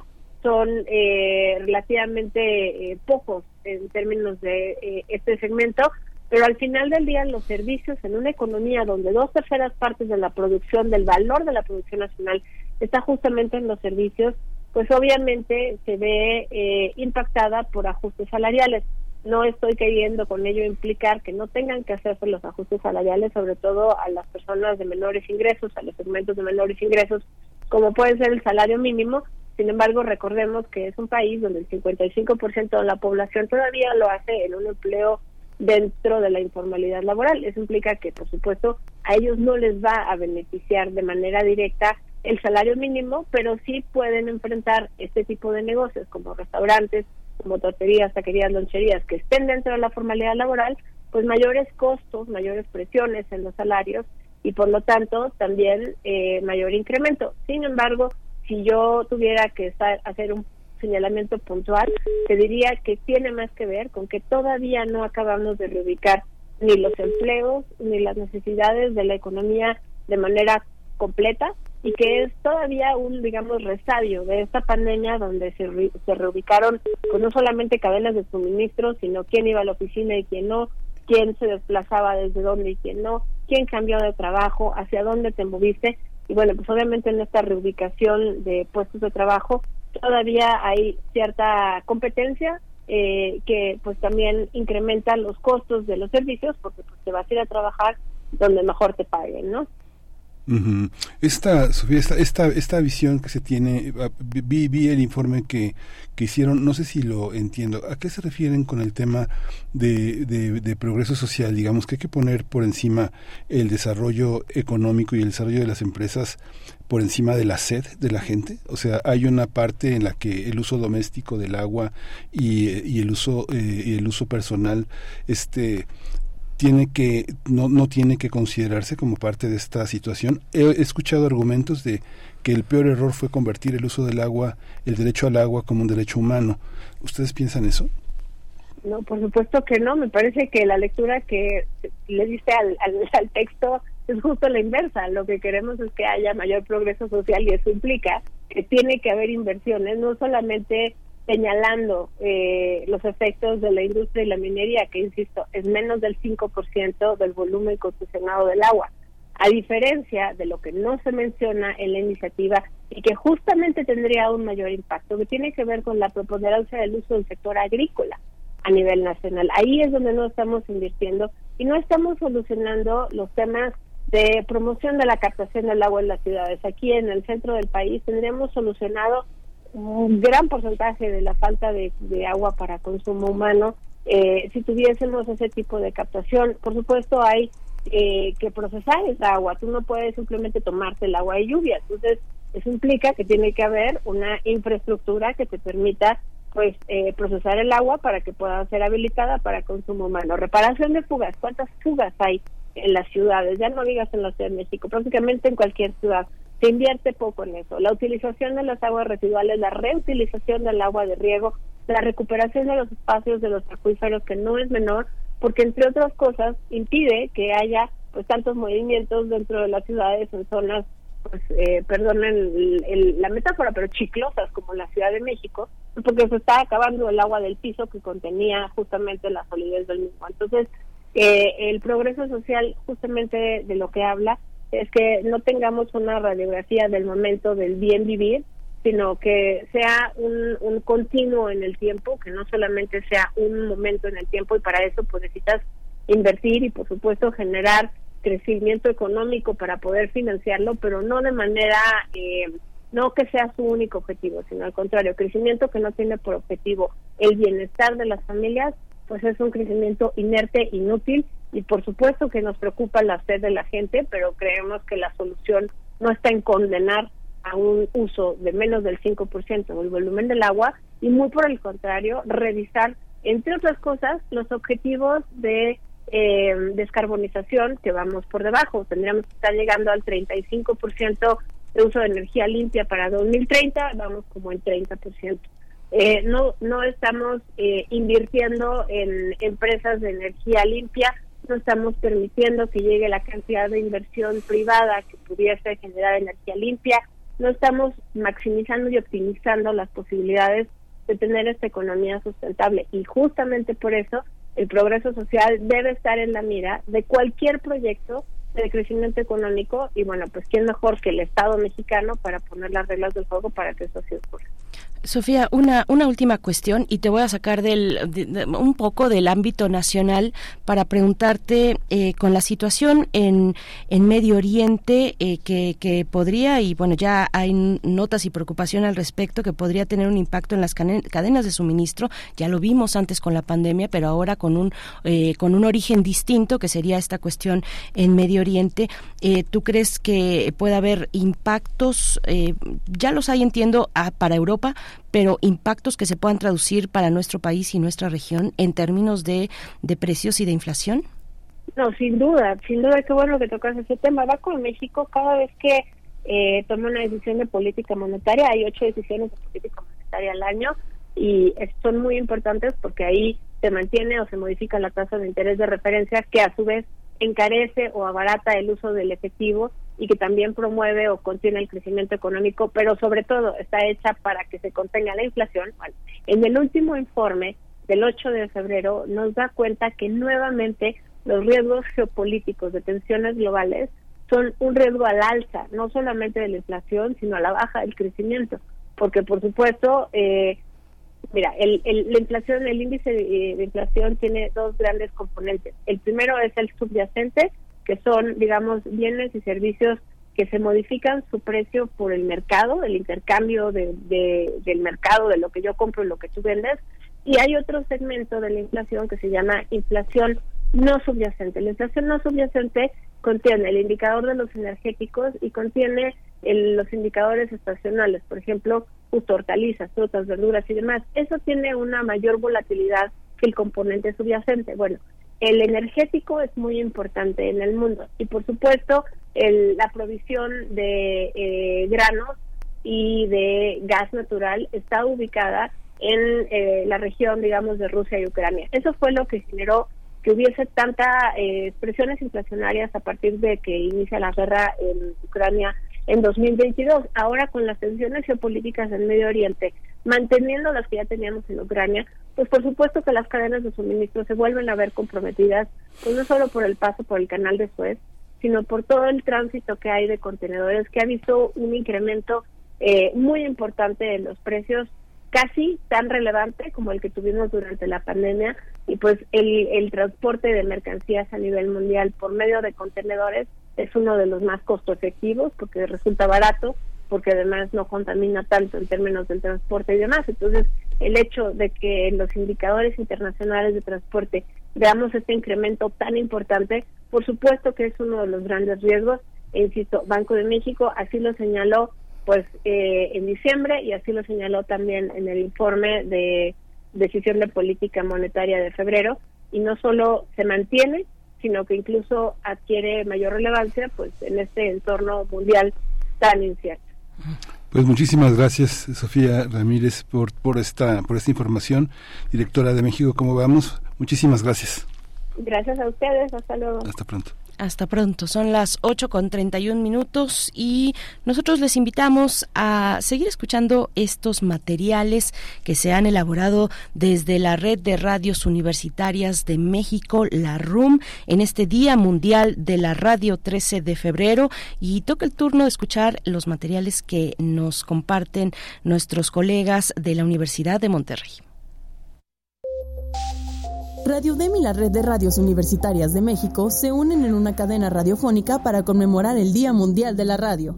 son eh, relativamente eh, pocos en términos de eh, este segmento, pero al final del día los servicios en una economía donde dos terceras partes de la producción, del valor de la producción nacional, está justamente en los servicios, pues obviamente se ve impactada por ajustes salariales. No estoy queriendo con ello implicar que no tengan que hacerse los ajustes salariales, sobre todo a las personas de menores ingresos, a los segmentos de menores ingresos, como puede ser el salario mínimo. Sin embargo, recordemos que es un país donde el 55% de la población todavía lo hace en un empleo dentro de la informalidad laboral. Eso implica que, por supuesto, a ellos no les va a beneficiar de manera directa el salario mínimo, pero sí pueden enfrentar este tipo de negocios como restaurantes, como torterías, taquerías, loncherías que estén dentro de la formalidad laboral, pues mayores costos, mayores presiones en los salarios y por lo tanto también eh, mayor incremento. Sin embargo, si yo tuviera que estar, hacer un señalamiento puntual, te diría que tiene más que ver con que todavía no acabamos de reubicar ni los empleos ni las necesidades de la economía de manera completa y que es todavía un, digamos, resabio de esta pandemia donde se, se reubicaron pues, no solamente cadenas de suministro, sino quién iba a la oficina y quién no, quién se desplazaba desde dónde y quién no, quién cambió de trabajo, hacia dónde te moviste. Y bueno, pues obviamente en esta reubicación de puestos de trabajo todavía hay cierta competencia eh, que pues también incrementa los costos de los servicios porque pues te vas a ir a trabajar donde mejor te paguen, ¿no? Esta, Sofía, esta, esta, esta visión que se tiene, ah, vi, vi el informe que, que hicieron, no sé si lo entiendo, ¿a qué se refieren con el tema de, de, progreso social? Digamos que hay que poner por encima el desarrollo económico y el desarrollo de las empresas por encima de la sed de la gente. O sea, hay una parte en la que el uso doméstico del agua y, y el uso eh, y el uso personal este tiene que no, no tiene que considerarse como parte de esta situación. He escuchado argumentos de que el peor error fue convertir el uso del agua, el derecho al agua como un derecho humano. ¿Ustedes piensan eso? No, por supuesto que no. Me parece que la lectura que le diste al, al texto es justo la inversa. Lo que queremos es que haya mayor progreso social y eso implica que tiene que haber inversiones, no solamente señalando eh, los efectos de la industria y la minería, que insisto, es menos del 5% del volumen concesionado del agua, a diferencia de lo que no se menciona en la iniciativa y que justamente tendría un mayor impacto, que tiene que ver con la preponderancia del uso del sector agrícola a nivel nacional. Ahí es donde no estamos invirtiendo y no estamos solucionando los temas de promoción de la captación del agua en las ciudades. Aquí en el centro del país tendríamos solucionado un gran porcentaje de la falta de, agua para consumo humano eh, si tuviésemos ese tipo de captación. Por supuesto, hay eh, que procesar esa agua. Tú no puedes simplemente tomarte el agua de lluvia. Entonces, eso implica que tiene que haber una infraestructura que te permita pues eh, procesar el agua para que pueda ser habilitada para consumo humano. Reparación de fugas. ¿Cuántas fugas hay en las ciudades? Ya no digas en la Ciudad de México, prácticamente en cualquier ciudad. Se invierte poco en eso. La utilización de las aguas residuales, la reutilización del agua de riego, la recuperación de los espacios de los acuíferos, que no es menor, porque entre otras cosas impide que haya pues tantos movimientos dentro de las ciudades en zonas pues eh, perdonen la metáfora, pero chiclosas como la Ciudad de México, porque se está acabando el agua del piso que contenía justamente la solidez del mismo. Entonces, eh, el progreso social justamente de, lo que habla es que no tengamos una radiografía del momento del bien vivir, sino que sea un, un continuo en el tiempo, que no solamente sea un momento en el tiempo y para eso pues necesitas invertir y por supuesto generar crecimiento económico para poder financiarlo, pero no de manera, eh, no que sea su único objetivo, sino al contrario, crecimiento que no tiene por objetivo el bienestar de las familias, pues es un crecimiento inerte, inútil, y por supuesto que nos preocupa la sed de la gente, pero creemos que la solución no está en condenar a un uso de menos del 5% del volumen del agua, y muy por el contrario, revisar, entre otras cosas, los objetivos de eh, descarbonización que vamos por debajo. Tendríamos que estar llegando al 35% de uso de energía limpia para 2030, vamos como en 30%. Eh, no, no estamos eh, invirtiendo en empresas de energía limpia, no estamos permitiendo que llegue la cantidad de inversión privada que pudiese generar energía limpia, no estamos maximizando y optimizando las posibilidades de tener esta economía sustentable y justamente por eso el progreso social debe estar en la mira de cualquier proyecto de crecimiento económico y bueno, pues quién mejor que el Estado mexicano para poner las reglas del juego para que eso se ocurra. Sofía, una, una última cuestión y te voy a sacar del, un poco del ámbito nacional para preguntarte eh, con la situación en, en Medio Oriente eh, que, que, podría, y bueno, ya hay notas y preocupación al respecto, que podría tener un impacto en las cadenas de suministro. Ya lo vimos antes con la pandemia, pero ahora con un, eh, con un origen distinto, que sería esta cuestión en Medio Oriente. ¿Tú crees que puede haber impactos? ya los hay, entiendo, para Europa, pero impactos que se puedan traducir para nuestro país y nuestra región en términos de, de precios y de inflación? No, sin duda, sin duda, qué bueno que tocas ese tema. Va con México cada vez que eh, toma una decisión de política monetaria, hay ocho decisiones de política monetaria al año y son muy importantes porque ahí se mantiene o se modifica la tasa de interés de referencia que a su vez encarece o abarata el uso del efectivo y que también promueve o contiene el crecimiento económico, pero sobre todo está hecha para que se contenga la inflación. en el último informe del 8 de febrero nos da cuenta que nuevamente los riesgos geopolíticos de tensiones globales son un riesgo al alza, no solamente de la inflación, sino a la baja del crecimiento, porque por supuesto, eh, mira, el, la inflación, el índice de inflación tiene dos grandes componentes. El primero es el subyacente, que son, digamos, bienes y servicios que se modifican su precio por el mercado, el intercambio de, del mercado, de lo que yo compro y lo que tú vendes. Y hay otro segmento de la inflación que se llama inflación no subyacente. La inflación no subyacente contiene el indicador de los energéticos y contiene los indicadores estacionales, por ejemplo, justo hortalizas, frutas, verduras y demás. Eso tiene una mayor volatilidad que el componente subyacente. Bueno, el energético es muy importante en el mundo y por supuesto la provisión de eh, granos y de gas natural está ubicada en eh, la región, digamos, de Rusia y Ucrania. Eso fue lo que generó que hubiese tantas eh, presiones inflacionarias a partir de que inicia la guerra en Ucrania en 2022. Ahora con las tensiones geopolíticas en Medio Oriente, manteniendo las que ya teníamos en Ucrania, pues por supuesto que las cadenas de suministro se vuelven a ver comprometidas, pues no solo por el paso por el canal de Suez, sino por todo el tránsito que hay de contenedores, que ha visto un incremento eh, muy importante en los precios, casi tan relevante como el que tuvimos durante la pandemia, y pues el, el transporte de mercancías a nivel mundial por medio de contenedores es uno de los más costo efectivos porque resulta barato, porque además no contamina tanto en términos del transporte y demás. Entonces, el hecho de que los indicadores internacionales de transporte veamos este incremento tan importante, por supuesto que es uno de los grandes riesgos. E insisto, Banco de México así lo señaló pues eh, en diciembre y así lo señaló también en el informe de decisión de política monetaria de febrero y no solo se mantiene sino que incluso adquiere mayor relevancia pues en este entorno mundial tan incierto. Pues muchísimas gracias, Sofía Ramírez, por, por, esta, por esta información. Directora de México, ¿cómo vamos? Muchísimas gracias. Gracias a ustedes, hasta luego. Hasta pronto. Hasta pronto, son las 8 con 31 minutos y nosotros les invitamos a seguir escuchando estos materiales que se han elaborado desde la Red de Radios Universitarias de México, la RUM, en este Día Mundial de la Radio 13 de febrero y toca el turno de escuchar los materiales que nos comparten nuestros colegas de la Universidad de Monterrey. Radio DEM y la Red de Radios Universitarias de México se unen en una cadena radiofónica para conmemorar el Día Mundial de la Radio.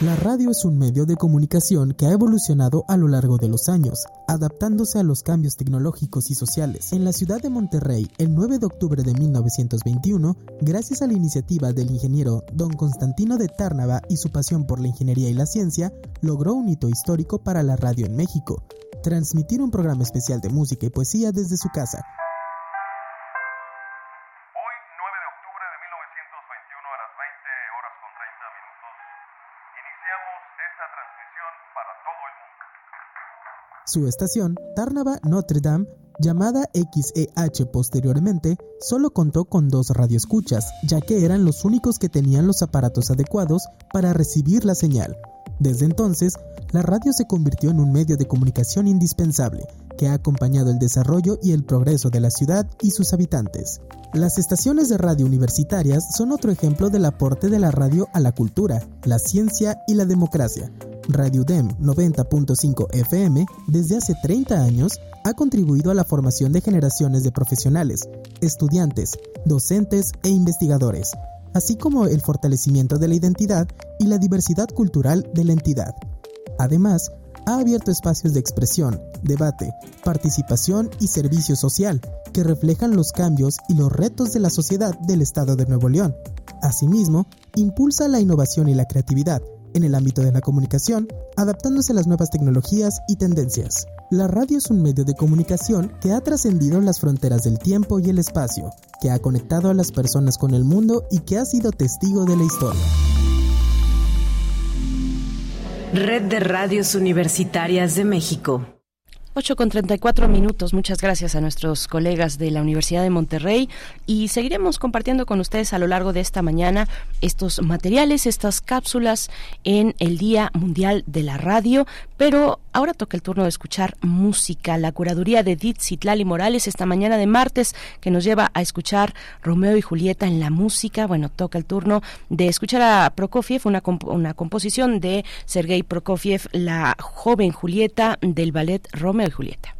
La radio es un medio de comunicación que ha evolucionado a lo largo de los años, adaptándose a los cambios tecnológicos y sociales. En la ciudad de Monterrey, el 9 de octubre de 1921, gracias a la iniciativa del ingeniero don Constantino de Tárnava y su pasión por la ingeniería y la ciencia, logró un hito histórico para la radio en México, transmitir un programa especial de música y poesía desde su casa. Hoy, 9 de octubre de 1921 a las 20 horas con 30 minutos, iniciamos esta transmisión para todo el mundo. Su estación, Tarnava Notre Dame, llamada XEH posteriormente, solo contó con dos radioescuchas, ya que eran los únicos que tenían los aparatos adecuados para recibir la señal. Desde entonces, la radio se convirtió en un medio de comunicación indispensable que ha acompañado el desarrollo y el progreso de la ciudad y sus habitantes. Las estaciones de radio universitarias son otro ejemplo del aporte de la radio a la cultura, la ciencia y la democracia. Radio DEM 90.5 FM, desde hace 30 años, ha contribuido a la formación de generaciones de profesionales, estudiantes, docentes e investigadores, así como el fortalecimiento de la identidad y la diversidad cultural de la entidad. Además, ha abierto espacios de expresión, debate, participación y servicio social que reflejan los cambios y los retos de la sociedad del Estado de Nuevo León. Asimismo, impulsa la innovación y la creatividad en el ámbito de la comunicación, adaptándose a las nuevas tecnologías y tendencias. La radio es un medio de comunicación que ha trascendido las fronteras del tiempo y el espacio, que ha conectado a las personas con el mundo y que ha sido testigo de la historia. Red de Radios Universitarias de México. 8 con 34 minutos. Muchas gracias a nuestros colegas de la Universidad de Monterrey y seguiremos compartiendo con ustedes a lo largo de esta mañana estos materiales, estas cápsulas en el Día Mundial de la Radio. Pero ahora toca el turno de escuchar música. La curaduría de Edith Citlali Morales esta mañana de martes que nos lleva a escuchar Romeo y Julieta en la música. Bueno, toca el turno de escuchar a Prokofiev, una, una composición de Sergei Prokofiev, la joven Julieta del ballet Romeo y Julieta.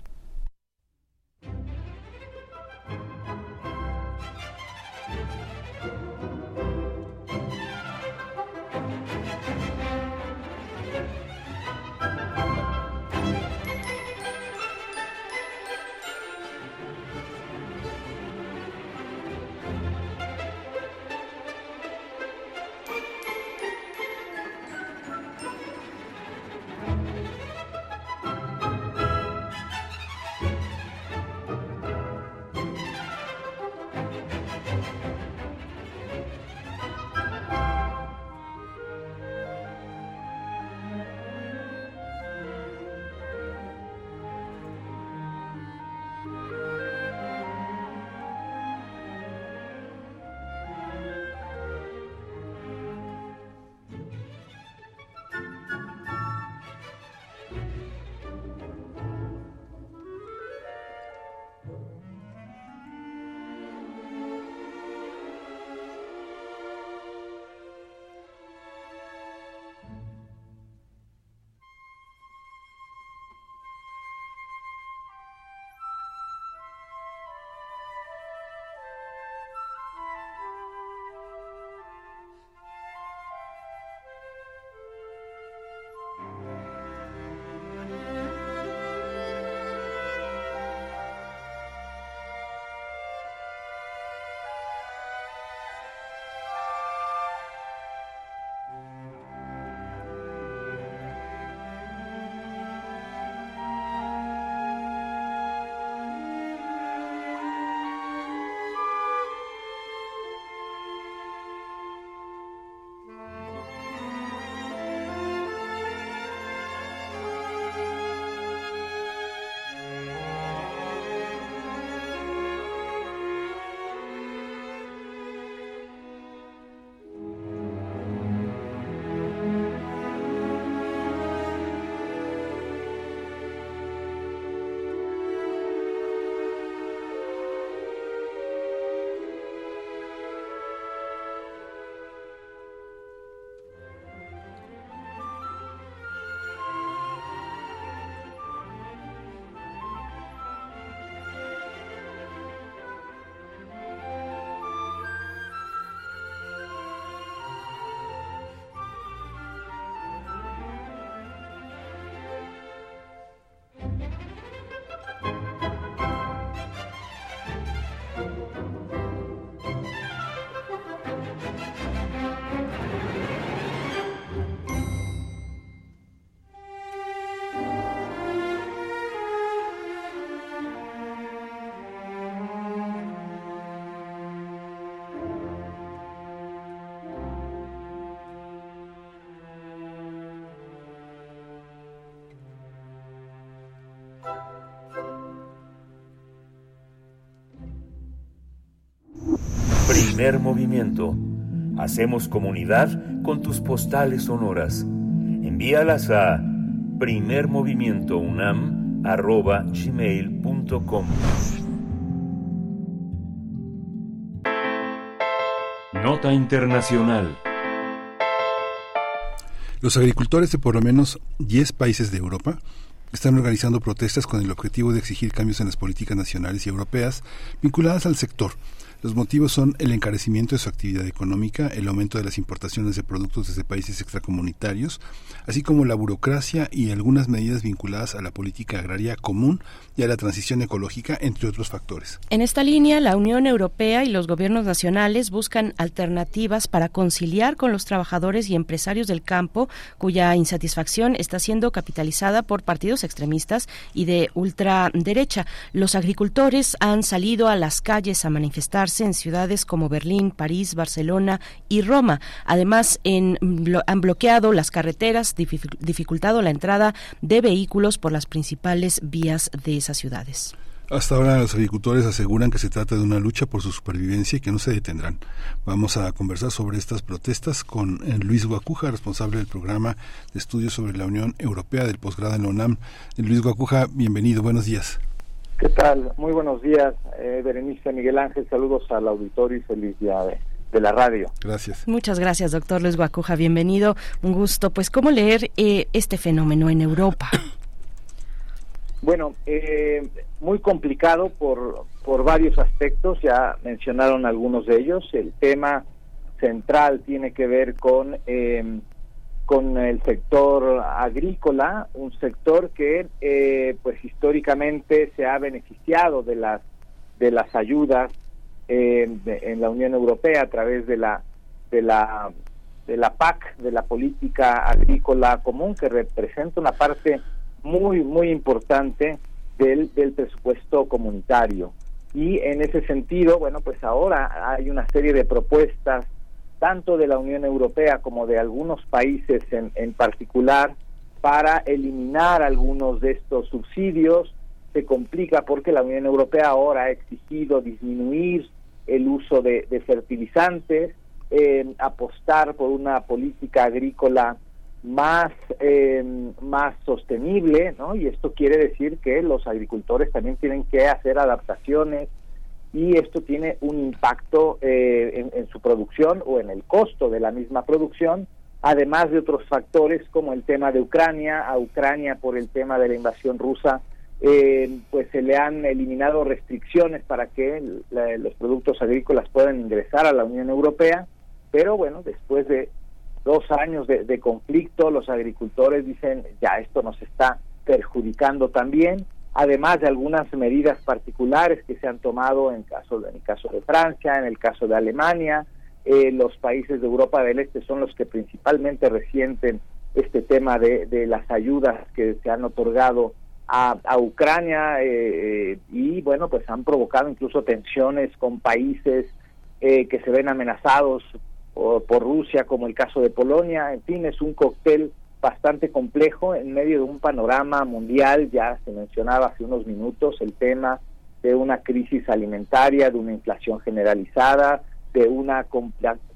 Primer movimiento. Hacemos comunidad con tus postales sonoras. Envíalas a primermovimientounam.gmail.com Nota Internacional Los agricultores de por lo menos 10 países de Europa están organizando protestas con el objetivo de exigir cambios en las políticas nacionales y europeas vinculadas al sector los motivos son el encarecimiento de su actividad económica, el aumento de las importaciones de productos desde países extracomunitarios, así como la burocracia y algunas medidas vinculadas a la política agraria común y a la transición ecológica, entre otros factores. En esta línea, la Unión Europea y los gobiernos nacionales buscan alternativas para conciliar con los trabajadores y empresarios del campo, cuya insatisfacción está siendo capitalizada por partidos extremistas y de ultraderecha. Los agricultores han salido a las calles a manifestar en ciudades como Berlín, París, Barcelona y Roma. Además, en, han bloqueado las carreteras, dificultado la entrada de vehículos por las principales vías de esas ciudades. Hasta ahora los agricultores aseguran que se trata de una lucha por su supervivencia y que no se detendrán. Vamos a conversar sobre estas protestas con eh, Luis Guacuja, responsable del programa de estudios sobre la Unión Europea del posgrado en la UNAM. Luis Guacuja, bienvenido, buenos días. ¿Qué tal? Muy buenos días, eh, Berenice Miguel Ángel. Saludos al auditorio y feliz día de, la radio. Gracias. Muchas gracias, doctor Luis Guacuja. Bienvenido. Un gusto. Pues, ¿cómo leer eh, este fenómeno en Europa? Bueno, eh, muy complicado por, por varios aspectos. Ya mencionaron algunos de ellos. El tema central tiene que ver con eh, con el sector agrícola, un sector que eh, pues históricamente se ha beneficiado de las de las ayudas eh, en la Unión Europea a través de la de la de la PAC, de la política agrícola común, que representa una parte muy muy importante del, del presupuesto comunitario. Y en ese sentido, bueno, pues ahora hay una serie de propuestas tanto de la Unión Europea como de algunos países en, particular, para eliminar algunos de estos subsidios. Se complica porque la Unión Europea ahora ha exigido disminuir el uso de, fertilizantes, eh, apostar por una política agrícola más eh, más sostenible, ¿no? Y esto quiere decir que los agricultores también tienen que hacer adaptaciones y esto tiene un impacto eh, en, su producción o en el costo de la misma producción, además de otros factores como el tema de Ucrania, a Ucrania por el tema de la invasión rusa, eh, pues se le han eliminado restricciones para que los productos agrícolas puedan ingresar a la Unión Europea, pero bueno, después de dos años de conflicto, los agricultores dicen, ya esto nos está perjudicando también, además de algunas medidas particulares que se han tomado en, caso, en el caso de Francia, en el caso de Alemania, eh, los países de Europa del Este son los que principalmente resienten este tema de, las ayudas que se han otorgado a, Ucrania eh, eh, y bueno, pues han provocado incluso tensiones con países que se ven amenazados por Rusia, como el caso de Polonia, en fin, es un cóctel bastante complejo en medio de un panorama mundial, ya se mencionaba hace unos minutos el tema de una crisis alimentaria, de una inflación generalizada, de una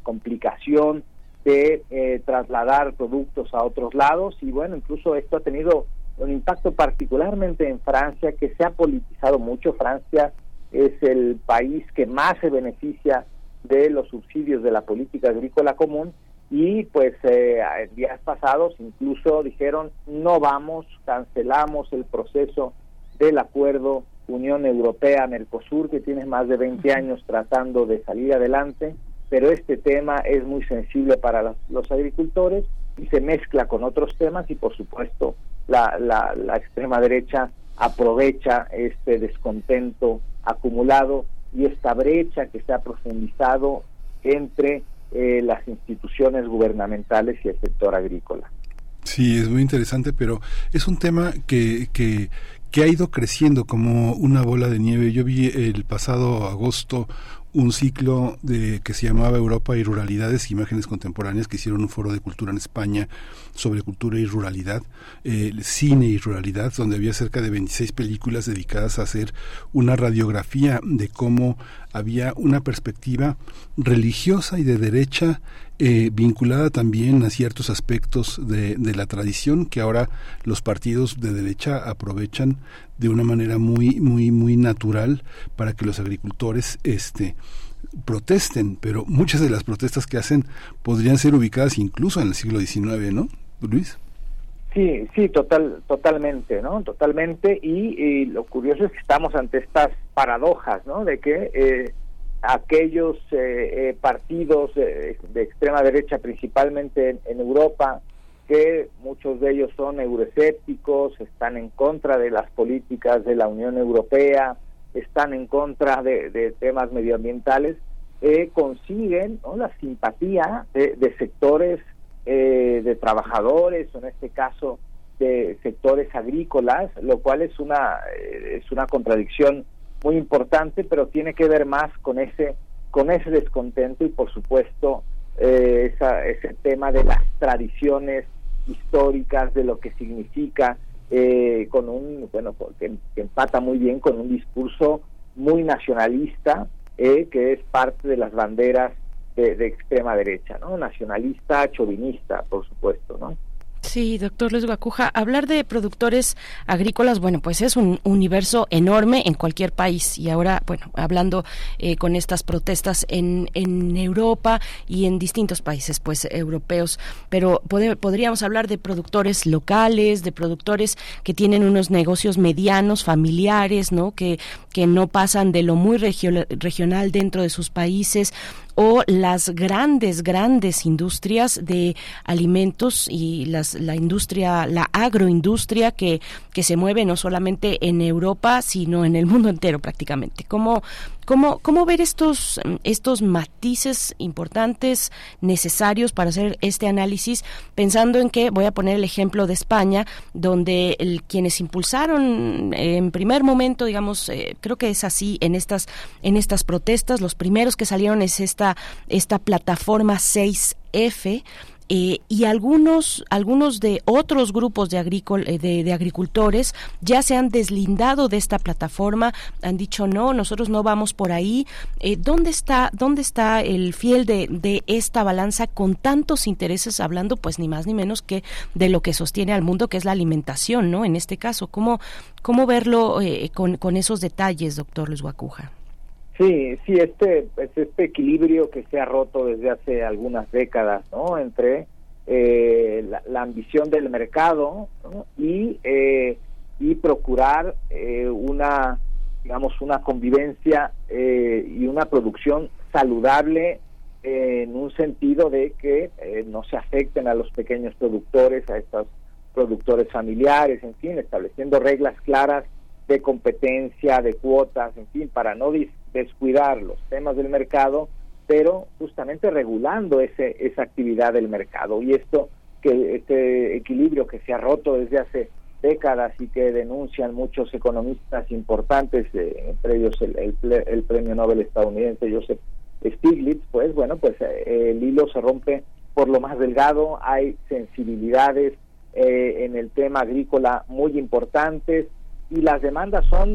complicación de eh, trasladar productos a otros lados. Y bueno, incluso esto ha tenido un impacto particularmente en Francia que se ha politizado mucho. Francia es el país que más se beneficia de los subsidios de la política agrícola común y pues eh, días pasados incluso dijeron no vamos, cancelamos el proceso del acuerdo Unión Europea-Mercosur que tiene más de 20 años tratando de salir adelante, pero este tema es muy sensible para los agricultores y se mezcla con otros temas y por supuesto la, la, la extrema derecha aprovecha este descontento acumulado y esta brecha que se ha profundizado entre eh, las instituciones gubernamentales y el sector agrícola. Sí, es muy interesante, pero es un tema que, que, que ha ido creciendo como una bola de nieve. Yo vi el pasado agosto un ciclo de que se llamaba Europa y Ruralidades, Imágenes Contemporáneas, que hicieron un foro de cultura en España sobre cultura y ruralidad, eh, cine y ruralidad, donde había cerca de 26 películas dedicadas a hacer una radiografía de cómo había una perspectiva religiosa y de derecha eh, vinculada también a ciertos aspectos de, de, la tradición que ahora los partidos de derecha aprovechan de una manera muy muy muy natural para que los agricultores este protesten, pero muchas de las protestas que hacen podrían ser ubicadas incluso en el siglo XIX, ¿no, Luis? Sí, sí, total, totalmente, ¿no? Totalmente. Y, lo curioso es que estamos ante estas paradojas, ¿no? De que eh, aquellos eh, eh, partidos de, extrema derecha, principalmente en, Europa, que muchos de ellos son euroescépticos, están en contra de las políticas de la Unión Europea, están en contra de, temas medioambientales, eh, consiguen la simpatía de, sectores eh, de trabajadores, o en este caso de sectores agrícolas, lo cual es una, eh, es una contradicción muy importante, pero tiene que ver más con ese, con ese descontento y por supuesto ese tema de las tradiciones históricas, de lo que significa eh, con un, bueno, que, empata muy bien con un discurso muy nacionalista, eh, que es parte de las banderas de, extrema derecha, ¿no? Nacionalista, chauvinista, por supuesto, ¿no? Sí, doctor Luis Guacuja, hablar de productores agrícolas, bueno, pues es un universo enorme en cualquier país y ahora, bueno, hablando eh, con estas protestas en, en Europa y en distintos países, pues, europeos, pero podríamos hablar de productores locales, de productores que tienen unos negocios medianos, familiares, ¿no? Que, que no pasan de lo muy regional dentro de sus países, o las grandes, grandes industrias de alimentos y las, la industria, la agroindustria que, que se mueve no solamente en Europa, sino en el mundo entero prácticamente. ¿Cómo, ¿Cómo, cómo ver estos, estos matices importantes, necesarios para hacer este análisis, pensando en que, voy a poner el ejemplo de España, donde el, quienes impulsaron en primer momento, digamos, eh, creo que es así en estas, en estas protestas, los primeros que salieron es esta, esta plataforma 6F, eh, y algunos algunos de otros grupos de, eh, de, agricultores ya se han deslindado de esta plataforma han dicho no nosotros no vamos por ahí eh, dónde está dónde está el fiel de, de, esta balanza con tantos intereses hablando pues ni más ni menos que de lo que sostiene al mundo que es la alimentación no en este caso cómo cómo verlo con, con esos detalles doctor Luis Guacuja Sí, sí, este, este equilibrio que se ha roto desde hace algunas décadas, ¿no? Entre eh, la, ambición del mercado y, eh, y procurar eh, una, digamos, una convivencia y una producción saludable en un sentido de que no se afecten a los pequeños productores, a estos productores familiares, en fin, estableciendo reglas claras de competencia, de cuotas, en fin, para no descuidar los temas del mercado, pero justamente regulando ese, esa actividad del mercado. Y esto, que este equilibrio que se ha roto desde hace décadas y que denuncian muchos economistas importantes, eh, entre ellos el, el, premio Nobel estadounidense Joseph Stiglitz, pues bueno, pues eh, el hilo se rompe por lo más delgado, hay sensibilidades eh, en el tema agrícola muy importantes, y las demandas son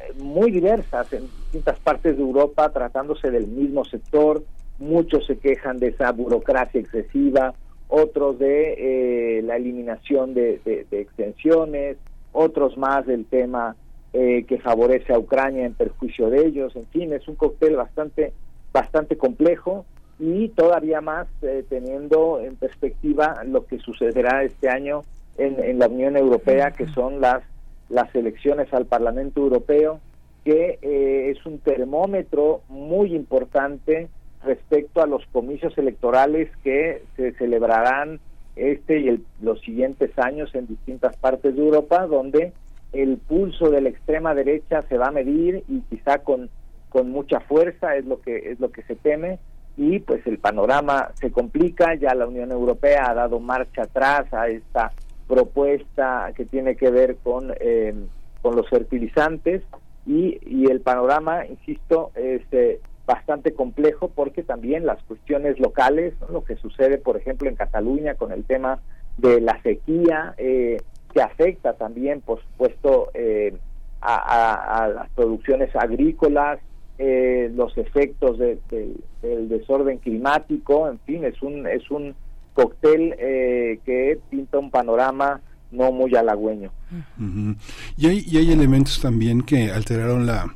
eh, muy diversas en distintas partes de Europa tratándose del mismo sector. Muchos se quejan de esa burocracia excesiva, otros de eh, la eliminación de, extensiones, otros más del tema eh, que favorece a Ucrania en perjuicio de ellos. En fin, es un cóctel bastante, bastante complejo y todavía más teniendo en perspectiva lo que sucederá este año en, en la Unión Europea, que son las las elecciones al Parlamento Europeo, que eh, es un termómetro muy importante respecto a los comicios electorales que se celebrarán este y los siguientes años en distintas partes de Europa, donde el pulso de la extrema derecha se va a medir y quizá con, con mucha fuerza es lo que es lo que se teme y pues el panorama se complica, ya la Unión Europea ha dado marcha atrás a esta propuesta que tiene que ver con, eh, con los fertilizantes y, y, el panorama, insisto, es eh, bastante complejo porque también las cuestiones locales, lo que sucede, por ejemplo, en Cataluña con el tema de la sequía, eh, que afecta también, por supuesto, a, a, las producciones agrícolas, eh, los efectos de- de- del desorden climático, en fin, es un es un cóctel eh, que pinta un panorama no muy halagüeño. Y hay, y hay elementos también que alteraron la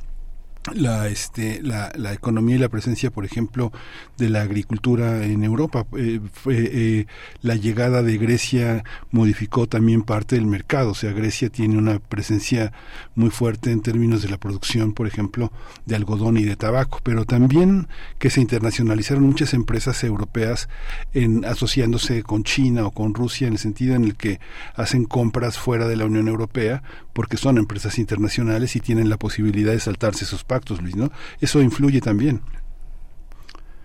la este la, la economía y la presencia por ejemplo de la agricultura en Europa. Eh, fue, eh, la llegada de Grecia modificó también parte del mercado. O sea Grecia tiene una presencia muy fuerte en términos de la producción por ejemplo de algodón y de tabaco. Pero también que se internacionalizaron muchas empresas europeas en asociándose con China o con Rusia en el sentido en el que hacen compras fuera de la Unión Europea porque son empresas internacionales y tienen la posibilidad de saltarse esos pactos, Luis, ¿no? Eso influye también.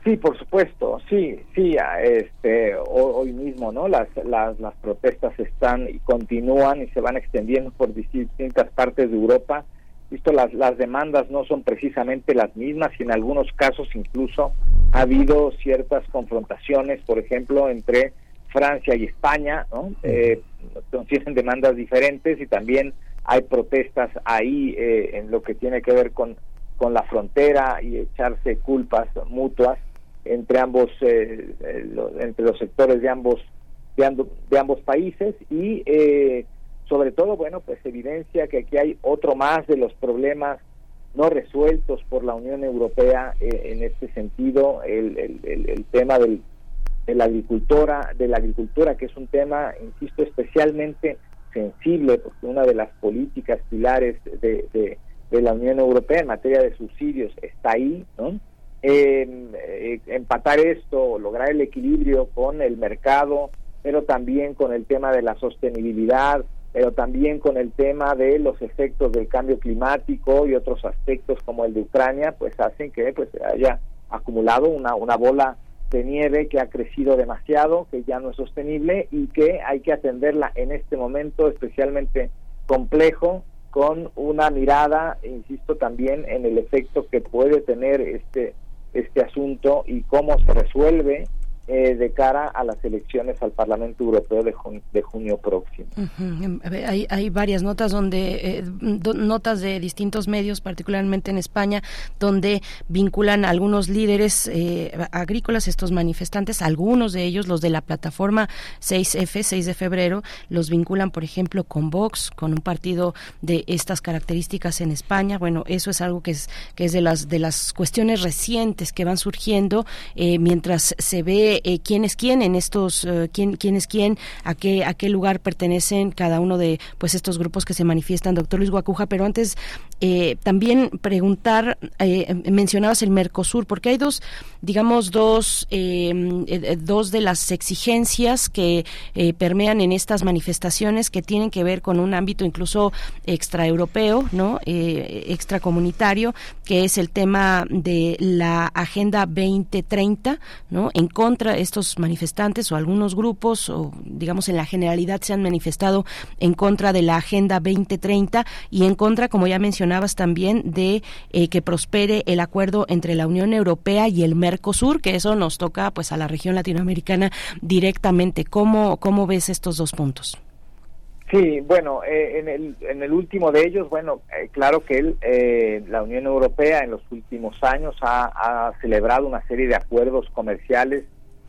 Sí, por supuesto, sí, sí, este, ho- hoy mismo, ¿no? Las, las, las protestas están y continúan y se van extendiendo por distintas partes de Europa. Visto las, las demandas no son precisamente las mismas y en algunos casos incluso ha habido ciertas confrontaciones, por ejemplo, entre Francia y España, ¿no? Eh, tienen demandas diferentes y también hay protestas ahí eh, en lo que tiene que ver con, con la frontera y echarse culpas mutuas entre ambos eh, eh, entre los sectores de ambos de, ando- de ambos países y eh, sobre todo bueno pues evidencia que aquí hay otro más de los problemas no resueltos por la Unión Europea eh, en este sentido el, el- el- el tema del, de la agricultura de la agricultura que es un tema insisto especialmente sensible porque una de las políticas pilares de, de- la Unión Europea en materia de subsidios está ahí ¿no? eh, eh, empatar esto, lograr el equilibrio con el mercado, pero también con el tema de la sostenibilidad, pero también con el tema de los efectos del cambio climático y otros aspectos como el de Ucrania, pues hacen que pues haya acumulado una, una bola de nieve que ha crecido demasiado, que ya no es sostenible y que hay que atenderla en este momento especialmente complejo con una mirada, insisto también en el efecto que puede tener este este asunto y cómo se resuelve eh, de cara a las elecciones al Parlamento Europeo de, jun- de junio próximo. Em, ver, Hay, hay varias notas donde eh, notas de distintos medios, particularmente en España, donde vinculan algunos líderes eh, agrícolas, estos manifestantes, algunos de ellos, los de la plataforma 6F, 6 de febrero, los vinculan, por ejemplo, con Vox, con un partido de estas características en España. Bueno, eso es algo que es que es de las de las cuestiones recientes que van surgiendo eh, mientras se ve eh, quién es quién en estos eh, quién quién es quién, a qué a qué lugar pertenecen cada uno de pues estos grupos que se manifiestan, doctor Luis Guacuja. Pero antes eh, también preguntar, eh, mencionabas el Mercosur, porque hay dos, digamos dos eh, eh, dos de las exigencias que eh, permean en estas manifestaciones que tienen que ver con un ámbito incluso extraeuropeo, no, eh, extracomunitario, que es el tema de la Agenda 2030, no, en contra de estos manifestantes o algunos grupos o digamos en la generalidad se han manifestado en contra de la Agenda 2030 y en contra, como ya mencionabas también, de eh, que prospere el acuerdo entre la Unión Europea y el Mercosur, que eso nos toca pues a la región latinoamericana directamente. ¿Cómo, cómo ves estos dos puntos? Sí, bueno, eh, en, el, en el último de ellos, bueno, eh, claro que el, eh, la Unión Europea en los últimos años ha, celebrado una serie de acuerdos comerciales,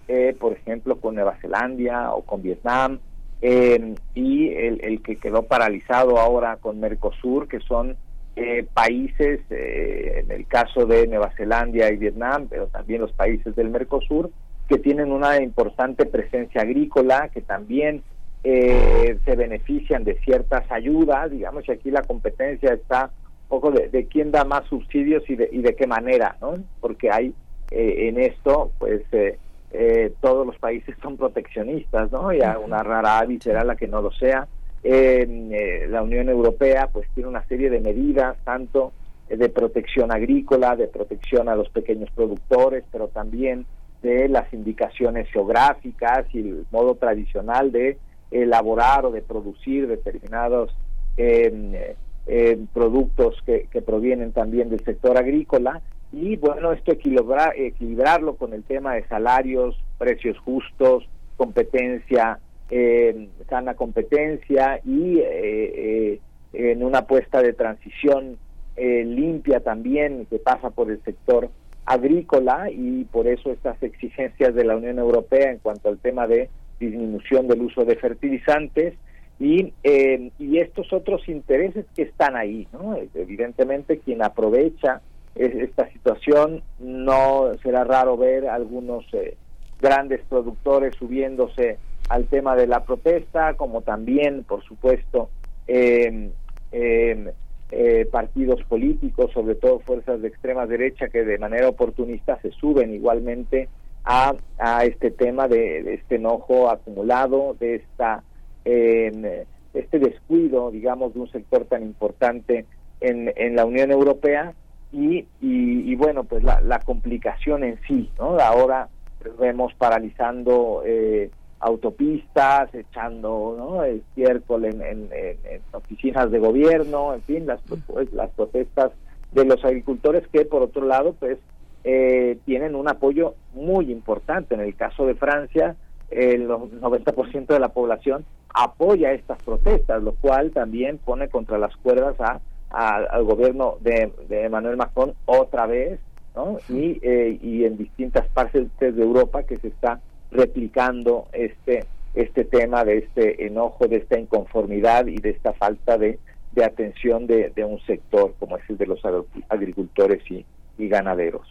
eh, por ejemplo, con Nueva Zelanda o con Vietnam, y el, el que quedó paralizado ahora con Mercosur, que son eh, países, eh, en el caso de Nueva Zelanda y Vietnam, pero también los países del Mercosur, que tienen una importante presencia agrícola, que también eh, se benefician de ciertas ayudas, digamos que aquí la competencia está un poco de, de quién da más subsidios y de, y de qué manera, ¿no? Porque hay eh, en esto, pues eh, eh, todos los países son proteccionistas, ¿no? Y a una rara avis será la que no lo sea. Eh, la Unión Europea, pues tiene una serie de medidas, tanto de protección agrícola, de protección a los pequeños productores, pero también de las indicaciones geográficas y el modo tradicional de elaborar o de producir determinados eh, productos que, que, provienen también del sector agrícola. Y bueno esto equilibrar, equilibrarlo con el tema de salarios precios justos competencia eh, sana competencia y en una apuesta de transición eh, limpia también que pasa por el sector agrícola y por eso estas exigencias de la Unión Europea en cuanto al tema de disminución del uso de fertilizantes y, eh, y estos otros intereses que están ahí, ¿no? Evidentemente quien aprovecha esta situación no será raro ver algunos eh, grandes productores subiéndose al tema de la protesta, como también, por supuesto, eh, eh, partidos políticos, sobre todo fuerzas de extrema derecha, que de manera oportunista se suben igualmente a, a este tema de, este enojo acumulado, de esta eh, este descuido, digamos, de un sector tan importante en, en la Unión Europea y, y, bueno, pues la, la, complicación en sí, ¿no? Ahora vemos paralizando eh, autopistas, echando ¿no? estiércol en, en, oficinas de gobierno, en fin, las, pues, las protestas de los agricultores que por otro lado pues eh, tienen un apoyo muy importante. En el caso de Francia, el 90% de la población apoya estas protestas, lo cual también pone contra las cuerdas a, al gobierno de, de Emmanuel Macron otra vez, ¿no? Y, eh, y en distintas partes de Europa que se está replicando este este tema de este enojo, de esta inconformidad y de esta falta de, de atención de, de, un sector como es el de los agricultores y, y ganaderos.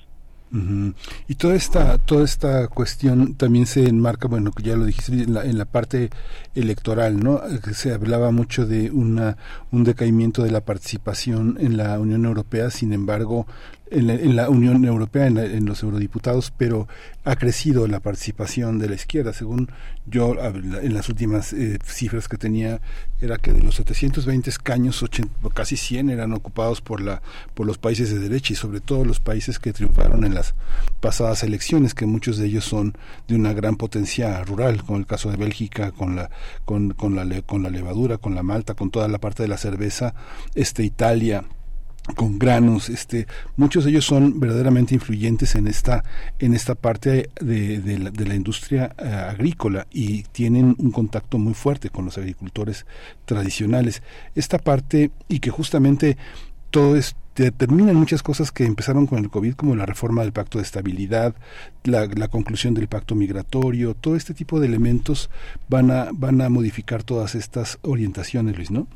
Y toda esta toda esta cuestión también se enmarca, bueno, que ya lo dijiste en la, en la parte electoral, ¿no? Se hablaba mucho de una un decaimiento de la participación en la Unión Europea, sin embargo, en la, Unión Europea, en, los eurodiputados, pero ha crecido la participación de la izquierda. Según yo, en las últimas eh, cifras que tenía, era que de los 720 escaños, casi 100 eran ocupados por, la, por los países de derecha y sobre todo los países que triunfaron en las pasadas elecciones, que muchos de ellos son de una gran potencia rural, como el caso de Bélgica, con la, con, con la, con la levadura, con la malta, con toda la parte de la cerveza, este Italia, con granos, este, muchos de ellos son verdaderamente influyentes en esta, en esta parte de, de, la, industria uh, agrícola y tienen un contacto muy fuerte con los agricultores tradicionales. Esta parte y que justamente todo es determinan muchas cosas que empezaron con el COVID, como la reforma del pacto de estabilidad, la, la, conclusión del pacto migratorio, todo este tipo de elementos van a, van a modificar todas estas orientaciones, Luis, ¿no?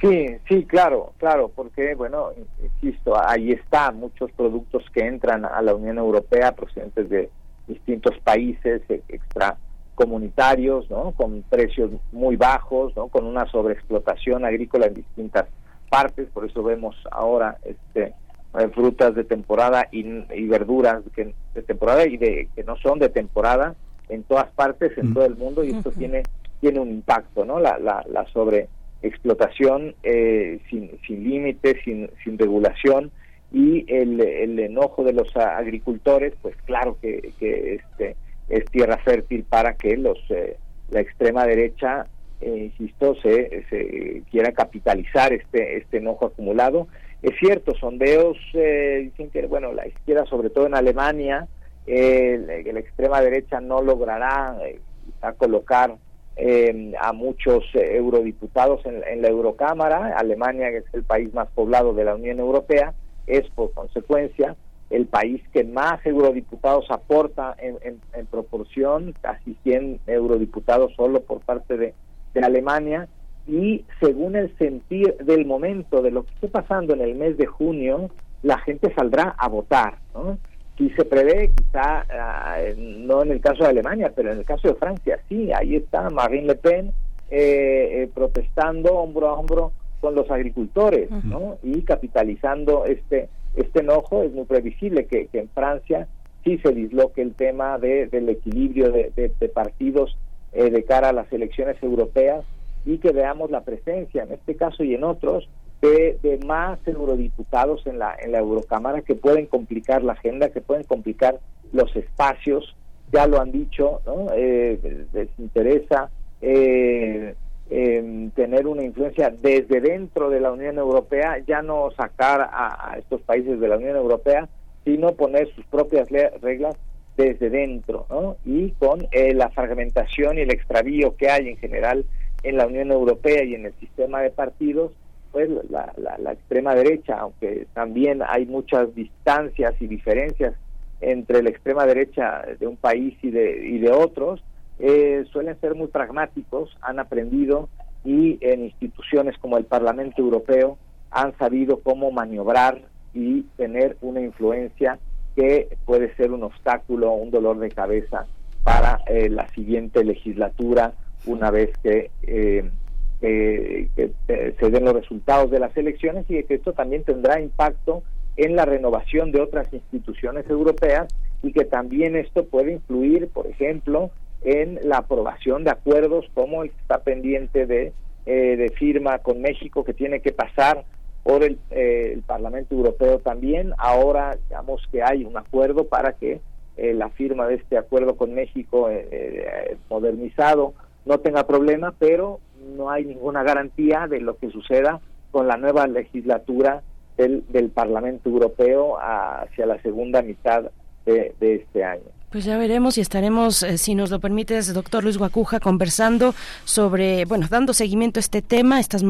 Sí, sí, claro, claro, porque, bueno, insisto, ahí está, muchos productos que entran a la Unión Europea procedentes de distintos países e, extracomunitarios, ¿no? Con precios muy bajos, ¿no? Con una sobreexplotación agrícola en distintas partes, por eso vemos ahora este eh, frutas de temporada y, y, verduras que, de temporada y de que no son de temporada en todas partes, en mm. todo el mundo, y esto tiene tiene un impacto, ¿no? La, la, la sobre explotación eh, sin, sin límites, sin, sin regulación y el, el, enojo de los agricultores, pues claro que, que este es tierra fértil para que los eh, la extrema derecha, eh, insisto, se, se quiera capitalizar este este enojo acumulado. Es cierto, sondeos eh, dicen que bueno la izquierda, sobre todo en Alemania, eh, la extrema derecha no logrará eh, colocar eh, a muchos eurodiputados en, la Eurocámara. Alemania, que es el país más poblado de la Unión Europea, es por consecuencia el país que más eurodiputados aporta en, en, en proporción, casi 100 eurodiputados solo por parte de, de, Alemania. Y según el sentir del momento de lo que esté pasando en el mes de junio, la gente saldrá a votar. ¿no? Y se prevé, quizá uh, no en el caso de Alemania, pero en el caso de Francia, sí, ahí está Marine Le Pen eh, eh, protestando hombro a hombro con los agricultores, uh -huh. ¿no? Y capitalizando este este enojo, es muy previsible que, que en Francia sí se disloque el tema de, del equilibrio de, de, de partidos eh, de cara a las elecciones europeas y que veamos la presencia en este caso y en otros de, más eurodiputados en la en la Eurocámara que pueden complicar la agenda, que pueden complicar los espacios, ya lo han dicho, ¿no? Eh, les interesa eh, eh, tener una influencia desde dentro de la Unión Europea, ya no sacar a, a estos países de la Unión Europea, sino poner sus propias reglas desde dentro, ¿no? Y con eh, la fragmentación y el extravío que hay en general en la Unión Europea y en el sistema de partidos, pues la, la, la extrema derecha, aunque también hay muchas distancias y diferencias entre la extrema derecha de un país y de, y de otros, eh, suelen ser muy pragmáticos, han aprendido y en instituciones como el Parlamento Europeo han sabido cómo maniobrar y tener una influencia que puede ser un obstáculo, un dolor de cabeza para eh, la siguiente legislatura una vez que, eh, que se den los resultados de las elecciones y que esto también tendrá impacto en la renovación de otras instituciones europeas y que también esto puede influir, por ejemplo, en la aprobación de acuerdos como el que está pendiente de, eh, de firma con México, que tiene que pasar por el, eh, el, Parlamento Europeo también. Ahora, digamos que hay un acuerdo para que eh, la firma de este acuerdo con México modernizado no tenga problema, pero no hay ninguna garantía de lo que suceda con la nueva legislatura del, del Parlamento Europeo hacia la segunda mitad de, de este año. Pues ya veremos y estaremos, eh, si nos lo permites, doctor Luis Guacuja, conversando sobre, bueno, dando seguimiento a este tema, estas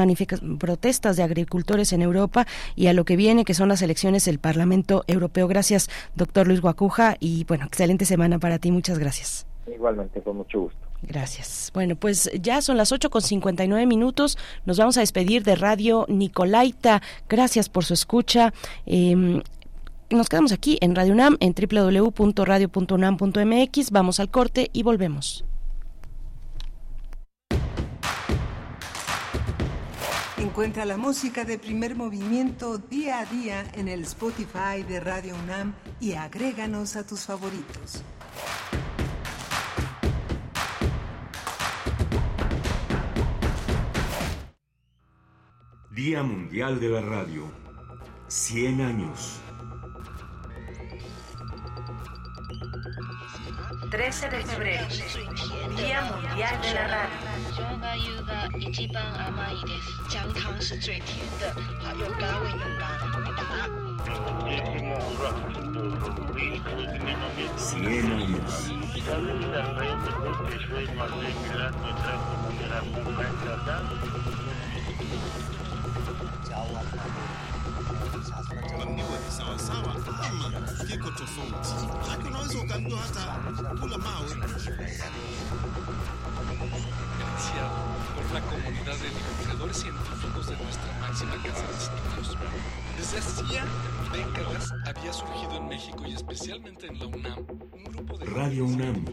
protestas de agricultores en Europa y a lo que viene, que son las elecciones del Parlamento Europeo. Gracias, doctor Luis Guacuja, y bueno, excelente semana para ti. Muchas gracias. Igualmente, con mucho gusto. Gracias. Bueno, pues ya son las 8 con 59 minutos. Nos vamos a despedir de Radio Nicolaita. Gracias por su escucha. Eh, nos quedamos aquí en Radio UNAM, en www.radio.unam.mx. Vamos al corte y volvemos. Encuentra la música de primer movimiento día a día en el Spotify de Radio UNAM y agréganos a tus favoritos. Día Mundial de la Radio. 100 años. 13 de febrero, Día Mundial de la Radio. Cien años. Niwe sawa sawa ama kiko tofauti, lakini unaweza ukaambiwa hata kula mawe. por la comunidad de divulgadores científicos de nuestra máxima casa de estudios. Desde hacía décadas había surgido en México y especialmente en la UNAM un grupo de... Radio UNAM,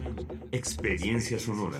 experiencia sonora.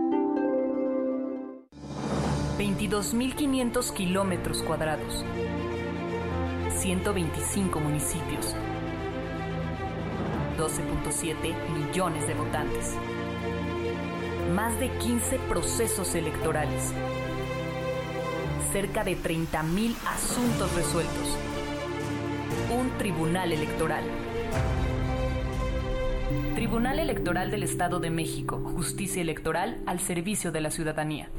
22.500 kilómetros cuadrados, 125 municipios, 12.7 millones de votantes, más de 15 procesos electorales, cerca de 30.000 asuntos resueltos, un tribunal electoral. Tribunal Electoral del Estado de México, justicia electoral al servicio de la ciudadanía.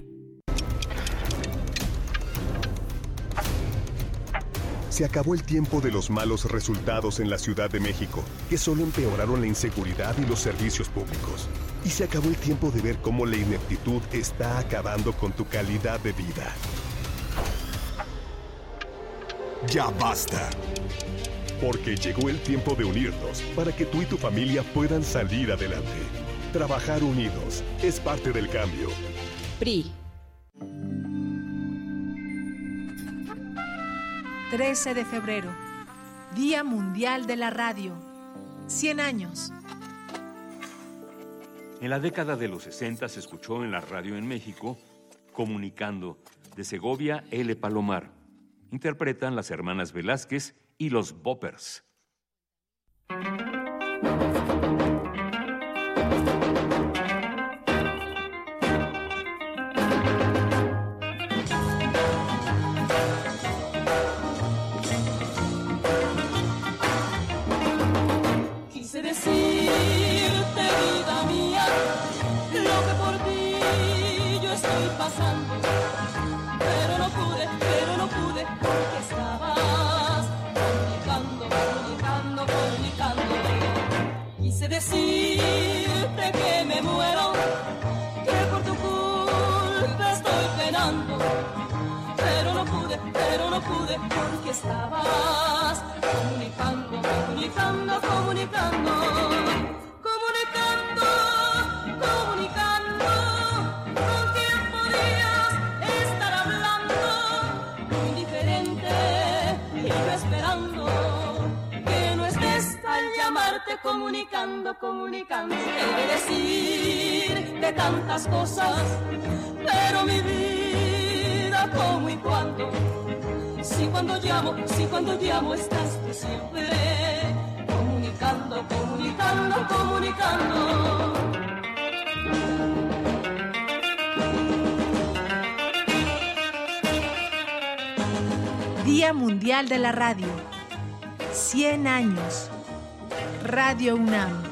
Se acabó el tiempo de los malos resultados en la Ciudad de México, que solo empeoraron la inseguridad y los servicios públicos. Y se acabó el tiempo de ver cómo la ineptitud está acabando con tu calidad de vida. Ya basta. Porque llegó el tiempo de unirnos para que tú y tu familia puedan salir adelante. Trabajar unidos es parte del cambio. PRI. 13 de febrero, Día Mundial de la Radio. 100 años. En la década de los 60 se escuchó en la radio en México, comunicando de Segovia L. Palomar. Interpretan las hermanas Velázquez y los Boppers. Decirte que me muero, que por tu culpa estoy penando. Pero no pude, pero no pude, porque estabas comunicando, comunicando, comunicando. Comunicando, comunicando. Quiere decir de tantas cosas, pero mi vida, como y cuando, si cuando llamo, si cuando llamo estás tú siempre comunicando, comunicando, comunicando. Día Mundial de la Radio. 100 años. Radio UNAM.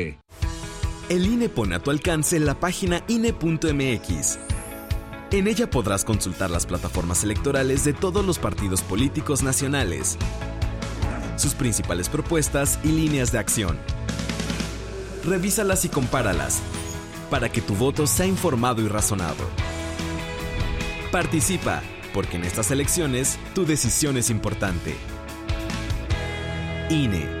El INE pone a tu alcance la página INE.mx. En ella podrás consultar las plataformas electorales de todos los partidos políticos nacionales, sus principales propuestas y líneas de acción. Revísalas y compáralas para que tu voto sea informado y razonado. Participa, porque en estas elecciones tu decisión es importante. INE.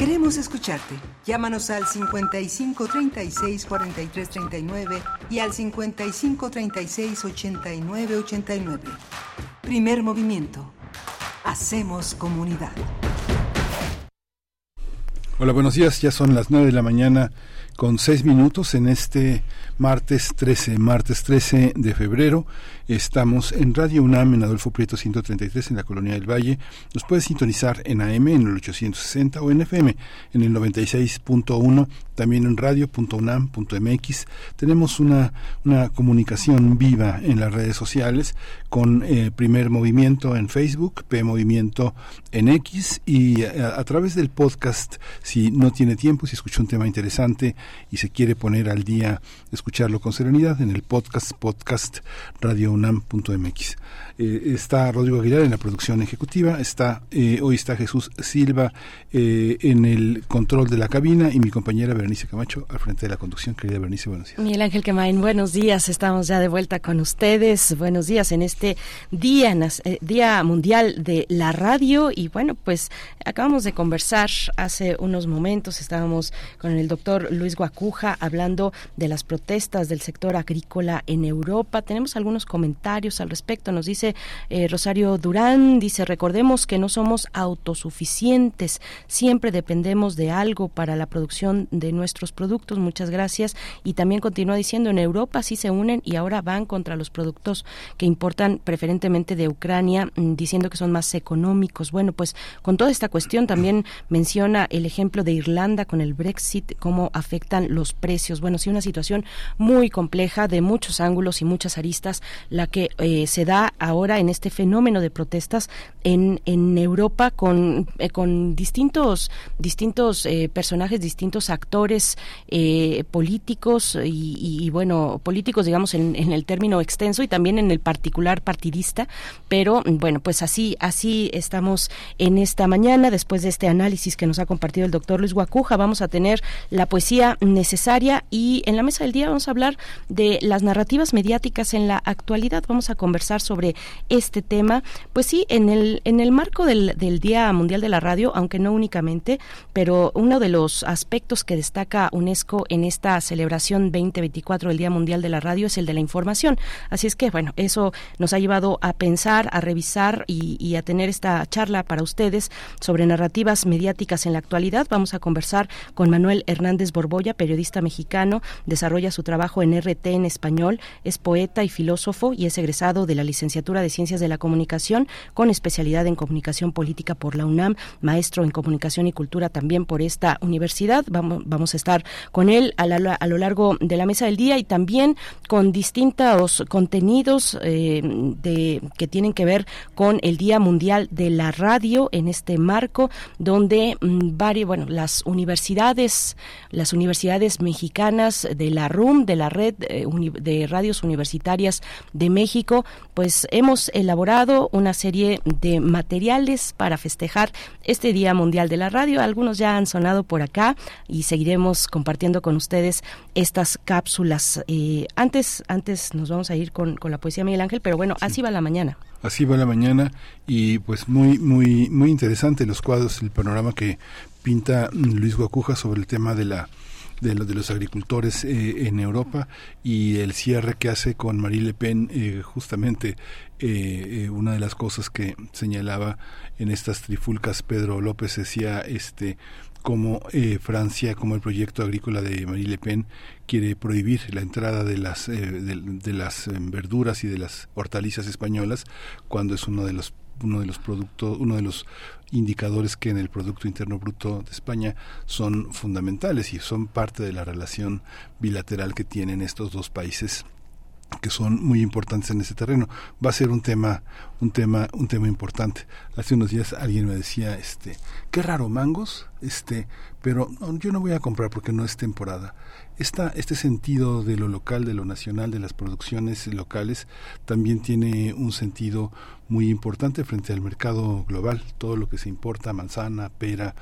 Queremos escucharte. Llámanos al 55 36 43 39 y al 55 36 89 89. Primer movimiento. Hacemos comunidad. Hola, buenos días. Ya son las 9 de la mañana con 6 minutos en este martes 13, martes 13 de febrero. Estamos en Radio UNAM en Adolfo Prieto 133 en la Colonia del Valle. Nos puede sintonizar en AM en el 860 o en FM en el 96.1, también en radio.unam.mx. Tenemos una, una comunicación viva en las redes sociales con eh, Primer Movimiento en Facebook, P Movimiento en X y a, través del podcast, si no tiene tiempo, si escucha un tema interesante y se quiere poner al día, escucharlo con serenidad en el podcast, podcast Radio unam.mx. Eh, está Rodrigo Aguilar en la producción ejecutiva, está eh, hoy está Jesús Silva eh, en el control de la cabina y mi compañera Berenice Camacho al frente de la conducción. Querida Berenice, buenos días. Miguel Ángel Quemain, buenos días. Estamos ya de vuelta con ustedes. Buenos días en este día, eh, día mundial de la radio y bueno, pues acabamos de conversar hace unos momentos. Estábamos con el doctor Luis Guacuja hablando de las protestas del sector agrícola en Europa. Tenemos algunos comentarios al respecto. Nos dice eh, Rosario Durán, dice, recordemos que no somos autosuficientes, siempre dependemos de algo para la producción de nuestros productos. Muchas gracias. Y también continúa diciendo, en Europa sí se unen y ahora van contra los productos que importan preferentemente de Ucrania, mm, diciendo que son más económicos. Bueno, pues con toda esta cuestión también menciona el ejemplo, de Irlanda con el Brexit, cómo afectan los precios. Bueno, sí, una situación muy compleja de muchos ángulos y muchas aristas, la que eh, se da ahora en este fenómeno de protestas en, en Europa con, eh, con distintos, distintos eh, personajes, distintos actores políticos y, bueno, políticos, digamos, en, en el término extenso y también en el particular partidista, pero bueno, pues así, así estamos en esta mañana, después de este análisis que nos ha compartido el doctor Luis Guacuja, vamos a tener la poesía necesaria y en la mesa del día vamos a hablar de las narrativas mediáticas en la actualidad. Vamos a conversar sobre este tema. Pues sí, en el, en el marco del, del Día Mundial de la Radio, aunque no únicamente, pero uno de los aspectos que destaca UNESCO en esta celebración 2024 del Día Mundial de la Radio es el de la información. Así es que, bueno, eso nos ha llevado a pensar, a revisar y, y a tener esta charla para ustedes sobre narrativas mediáticas en la actualidad. Vamos a conversar con Manuel Hernández Borboya, periodista mexicano, desarrolla su trabajo en RT en español, es poeta y filósofo y es egresado de la licenciatura de Ciencias de la Comunicación con especialidad en comunicación política por la UNAM, maestro en comunicación y cultura también por esta universidad. Vamos, vamos a estar con él a, lo largo de la mesa del día y también con distintos contenidos eh, que tienen que ver con el Día Mundial de la Radio en este marco donde mm, varios, bueno, las universidades, las universidades mexicanas de la RUM, de la red eh, de radios universitarias de México, pues hemos elaborado una serie de materiales para festejar este Día Mundial de la Radio. Algunos ya han sonado por acá y seguiremos compartiendo con ustedes estas cápsulas. Eh, antes, antes nos vamos a ir con, con la poesía Miguel Ángel, pero bueno, así va la mañana. Así va la mañana y pues muy muy muy interesante los cuadros, el panorama que pinta Luis Guacuja sobre el tema de la de, lo, de los agricultores eh, en Europa y el cierre que hace con Marie Le Pen eh, justamente eh, una de las cosas que señalaba en estas trifulcas Pedro López decía este como Francia, como el proyecto agrícola de Marie Le Pen quiere prohibir la entrada de las de, las verduras y de las hortalizas españolas cuando es uno de los uno de los productos uno de los indicadores que en el Producto Interno Bruto de España son fundamentales y son parte de la relación bilateral que tienen estos dos países que son muy importantes en ese terreno. Va a ser un tema, un tema, un tema importante. Hace unos días alguien me decía, este, qué raro mangos, este, pero yo no voy a comprar porque no es temporada. Esta, este sentido de lo local, de lo nacional, de las producciones locales, también tiene un sentido muy importante frente al mercado global. Todo lo que se importa, manzana, pera,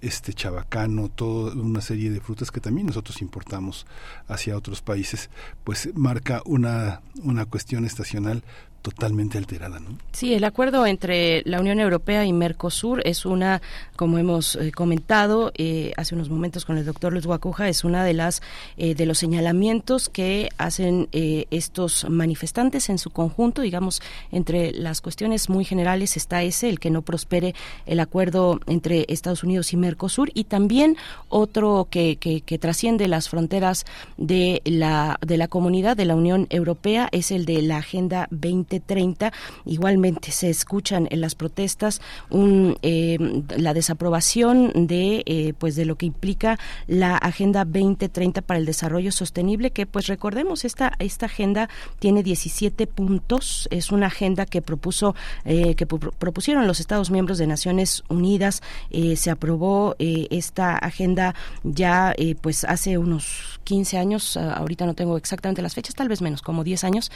este chabacano, toda una serie de frutas que también nosotros importamos hacia otros países, pues marca una, una cuestión estacional totalmente alterada, ¿no? Sí, el acuerdo entre la Unión Europea y Mercosur es una, como hemos eh, comentado eh, hace unos momentos con el doctor Luis Guacuja, es una de las eh, los señalamientos que hacen estos manifestantes en su conjunto, digamos, entre las cuestiones muy generales está ese, el que no prospere el acuerdo entre Estados Unidos y Mercosur, y también otro que, que, que trasciende las fronteras de la de la comunidad de la Unión Europea es el de la Agenda 20 30 Igualmente se escuchan en las protestas un, eh, la desaprobación de eh, pues de lo que implica la Agenda 2030 para el desarrollo sostenible, que pues recordemos esta esta agenda tiene 17 puntos, es una agenda que propuso eh, que propusieron los Estados miembros de Naciones Unidas, se aprobó esta agenda ya pues hace unos 15 años, ahorita no tengo exactamente las fechas, tal vez menos, como 10 años,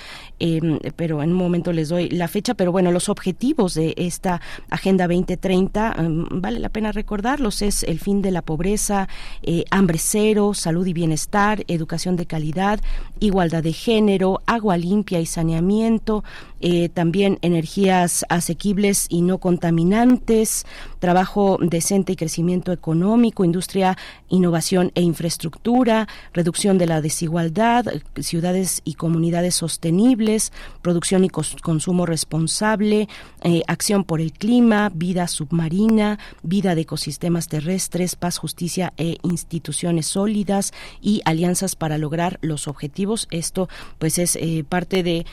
pero en momento les doy la fecha, pero bueno, los objetivos de esta Agenda 2030, um, vale la pena recordarlos, es el fin de la pobreza, eh, hambre cero, salud y bienestar, educación de calidad, igualdad de género, agua limpia y saneamiento, eh, también energías asequibles y no contaminantes, trabajo decente y crecimiento económico, industria, innovación e infraestructura, reducción de la desigualdad, ciudades y comunidades sostenibles, producción y consumo responsable, eh, acción por el clima, vida submarina, vida de ecosistemas terrestres, paz, justicia e instituciones sólidas y alianzas para lograr los objetivos. Esto pues es eh, parte de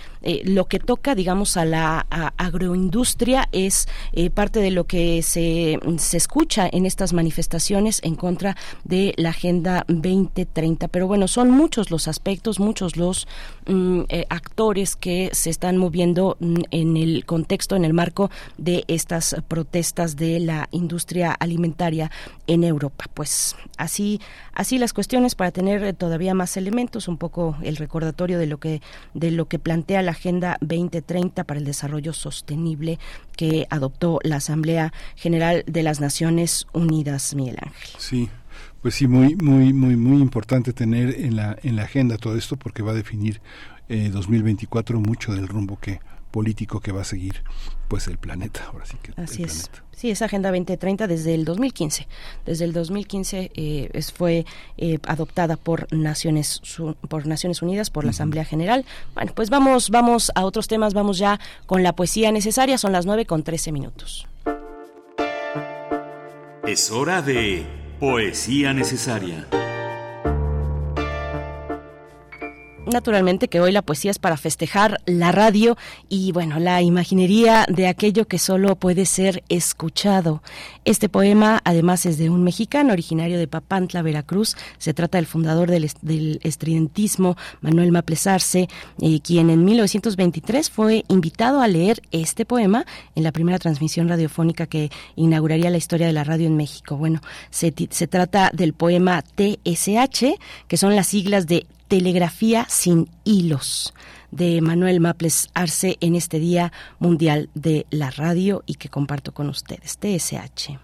lo que toca digamos, a la agroindustria es eh, parte de lo que se, se escucha en estas manifestaciones en contra de la Agenda 2030. Pero bueno, son muchos los aspectos, muchos los mm, eh, actores que se están moviendo mm, en el contexto, en el marco de estas protestas de la industria alimentaria en Europa. Pues así, así las cuestiones para tener eh, todavía más elementos, un poco el recordatorio de lo que, de lo que plantea la Agenda 2030 para el Desarrollo Sostenible que adoptó la Asamblea General de las Naciones Unidas, Miguel Ángel. Sí, pues sí, muy, muy, muy, muy importante tener en la, en la agenda todo esto porque va a definir eh, 2024 mucho del rumbo que político que va a seguir pues el planeta ahora sí que Así el es. planeta. Sí, esa Agenda 2030 desde el 2015. Desde el 2015 eh, es- fue eh, adoptada por Naciones Su- por Naciones Unidas, por la Asamblea General. Bueno, pues vamos vamos a otros temas. Vamos ya con la poesía necesaria. Son las 9 con 13 minutos. Es hora de Poesía Necesaria. Naturalmente que hoy la poesía es para festejar la radio y bueno, la imaginería de aquello que solo puede ser escuchado. Este poema además es de un mexicano originario de Papantla, Veracruz. Se trata del fundador del, est- del estridentismo, Manuel Maples Arce, eh, quien en 1923 fue invitado a leer este poema en la primera transmisión radiofónica que inauguraría la historia de la radio en México. Bueno, se, se trata del poema TSH, que son las siglas de Telegrafía sin hilos de Manuel Maples Arce en este Día Mundial de la Radio y que comparto con ustedes. TSH.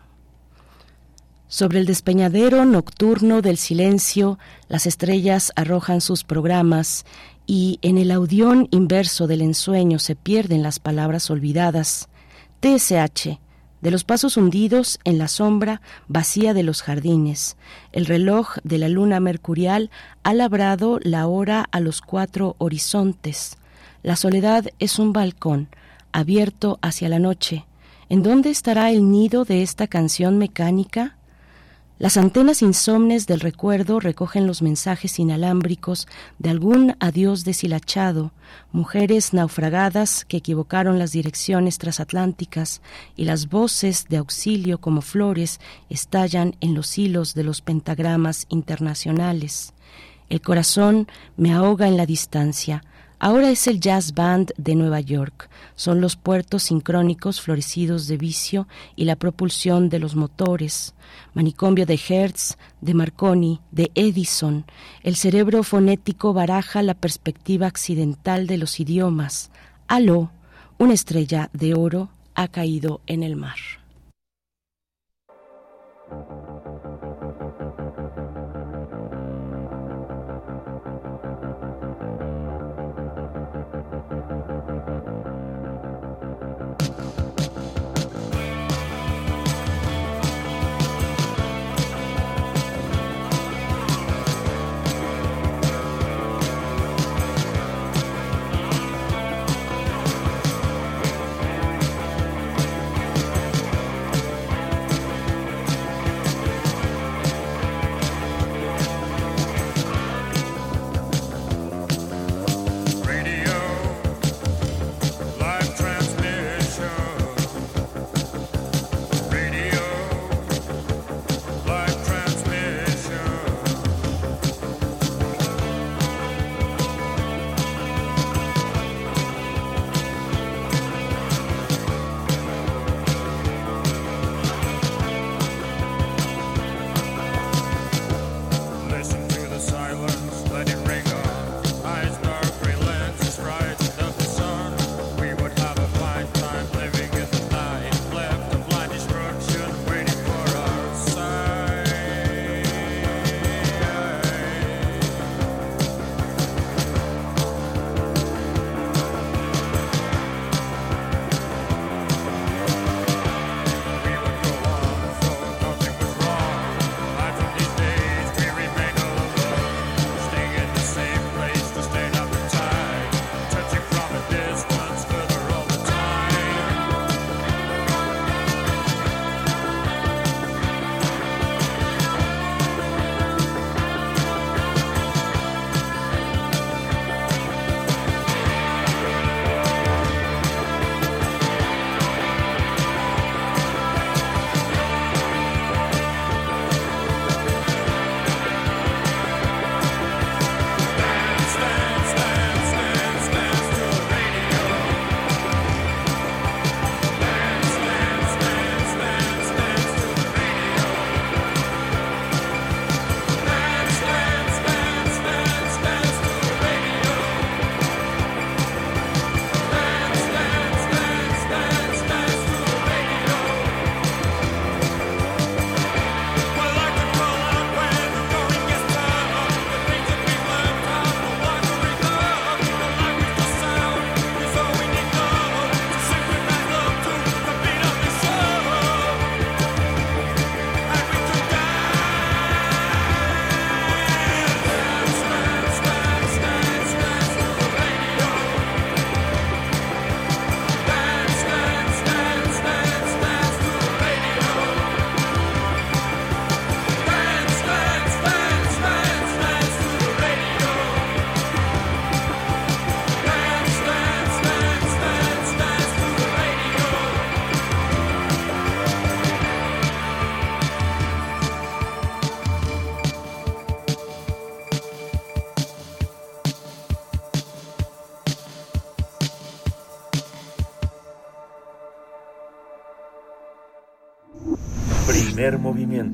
Sobre el despeñadero nocturno del silencio, las estrellas arrojan sus programas y en el audión inverso del ensueño se pierden las palabras olvidadas. TSH, de los pasos hundidos en la sombra vacía de los jardines. El reloj de la luna mercurial ha labrado la hora a los cuatro horizontes. La soledad es un balcón abierto hacia la noche. ¿En dónde estará el nido de esta canción mecánica? Las antenas insomnes del recuerdo recogen los mensajes inalámbricos de algún adiós deshilachado, mujeres naufragadas que equivocaron las direcciones transatlánticas y las voces de auxilio como flores estallan en los hilos de los pentagramas internacionales. El corazón me ahoga en la distancia. Ahora es el Jazz Band de Nueva York. Son los puertos sincrónicos florecidos de vicio y la propulsión de los motores. Manicomio de Hertz, de Marconi, de Edison. El cerebro fonético baraja la perspectiva accidental de los idiomas. Aló, una estrella de oro ha caído en el mar.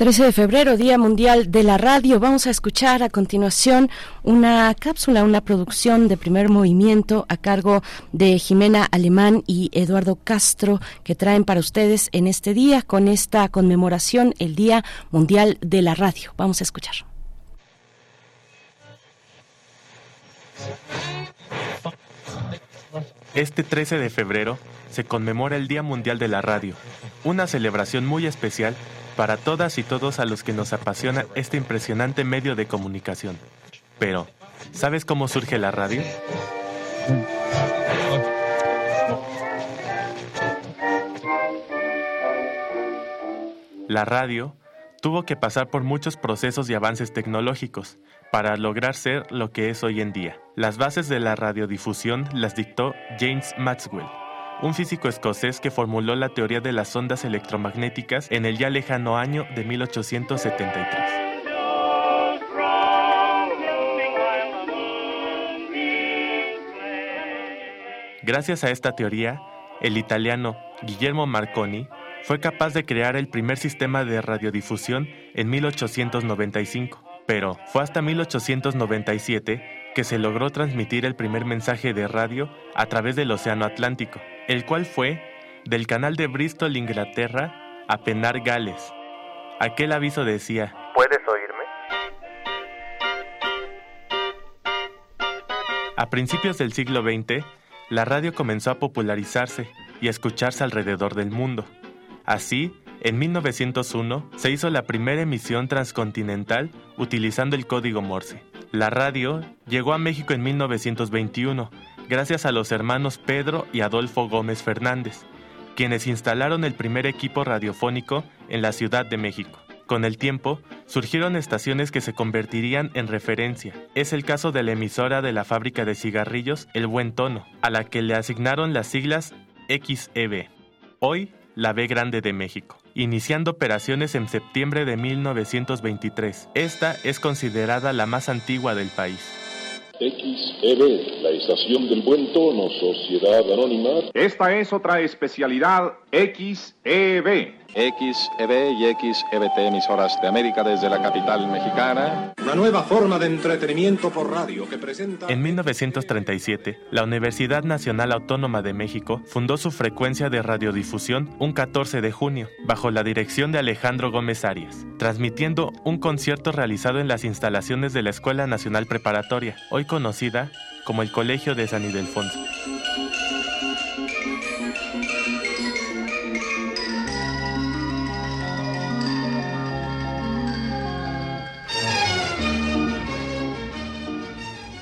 13 de febrero, Día Mundial de la Radio. Vamos a escuchar a continuación una cápsula, una producción de primer movimiento a cargo de Jimena Alemán y Eduardo Castro que traen para ustedes en este día con esta conmemoración, el Día Mundial de la Radio. Vamos a escuchar. Este 13 de febrero se conmemora el Día Mundial de la Radio, una celebración muy especial para todas y todos a los que nos apasiona este impresionante medio de comunicación. Pero, ¿sabes cómo surge la radio? La radio tuvo que pasar por muchos procesos y avances tecnológicos para lograr ser lo que es hoy en día. Las bases de la radiodifusión las dictó James Maxwell, un físico escocés que formuló la teoría de las ondas electromagnéticas en el ya lejano año de 1873. Gracias a esta teoría, el italiano Guillermo Marconi fue capaz de crear el primer sistema de radiodifusión en 1895, pero fue hasta 1897 que se logró transmitir el primer mensaje de radio a través del Océano Atlántico, el cual fue del canal de Bristol, Inglaterra, a Penar, Gales. Aquel aviso decía, ¿Puedes oírme? A principios del siglo XX, la radio comenzó a popularizarse y a escucharse alrededor del mundo. Así, en 1901 se hizo la primera emisión transcontinental utilizando el código Morse. La radio llegó a México en 1921 gracias a los hermanos Pedro y Adolfo Gómez Fernández, quienes instalaron el primer equipo radiofónico en la Ciudad de México. Con el tiempo, surgieron estaciones que se convertirían en referencia. Es el caso de la emisora de la fábrica de cigarrillos El Buen Tono, a la que le asignaron las siglas XEB. Hoy, la B Grande de México, iniciando operaciones en septiembre de 1923. Esta es considerada la más antigua del país. XEB, la estación del buen tono, Sociedad Anónima. Esta es otra especialidad XEB. XEB y XEBT emisoras de América desde la capital mexicana. Una nueva forma de entretenimiento por radio que presenta... En 1937, la Universidad Nacional Autónoma de México fundó su frecuencia de radiodifusión un 14 de junio, bajo la dirección de Alejandro Gómez Arias, transmitiendo un concierto realizado en las instalaciones de la Escuela Nacional Preparatoria, hoy conocida como el Colegio de San Ildefonso.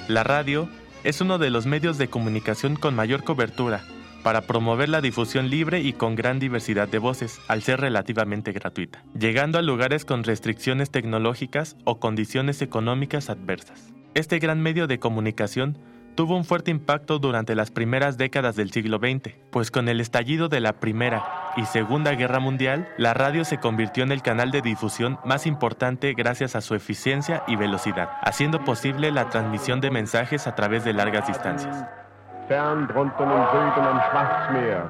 La radio es uno de los medios de comunicación con mayor cobertura para promover la difusión libre y con gran diversidad de voces, al ser relativamente gratuita, llegando a lugares con restricciones tecnológicas o condiciones económicas adversas. Este gran medio de comunicación tuvo un fuerte impacto durante las primeras décadas del siglo XX, pues con el estallido de la Primera y Segunda Guerra Mundial, la radio se convirtió en el canal de difusión más importante gracias a su eficiencia y velocidad, haciendo posible la transmisión de mensajes a través de largas distancias. Fern Schwarzmeer.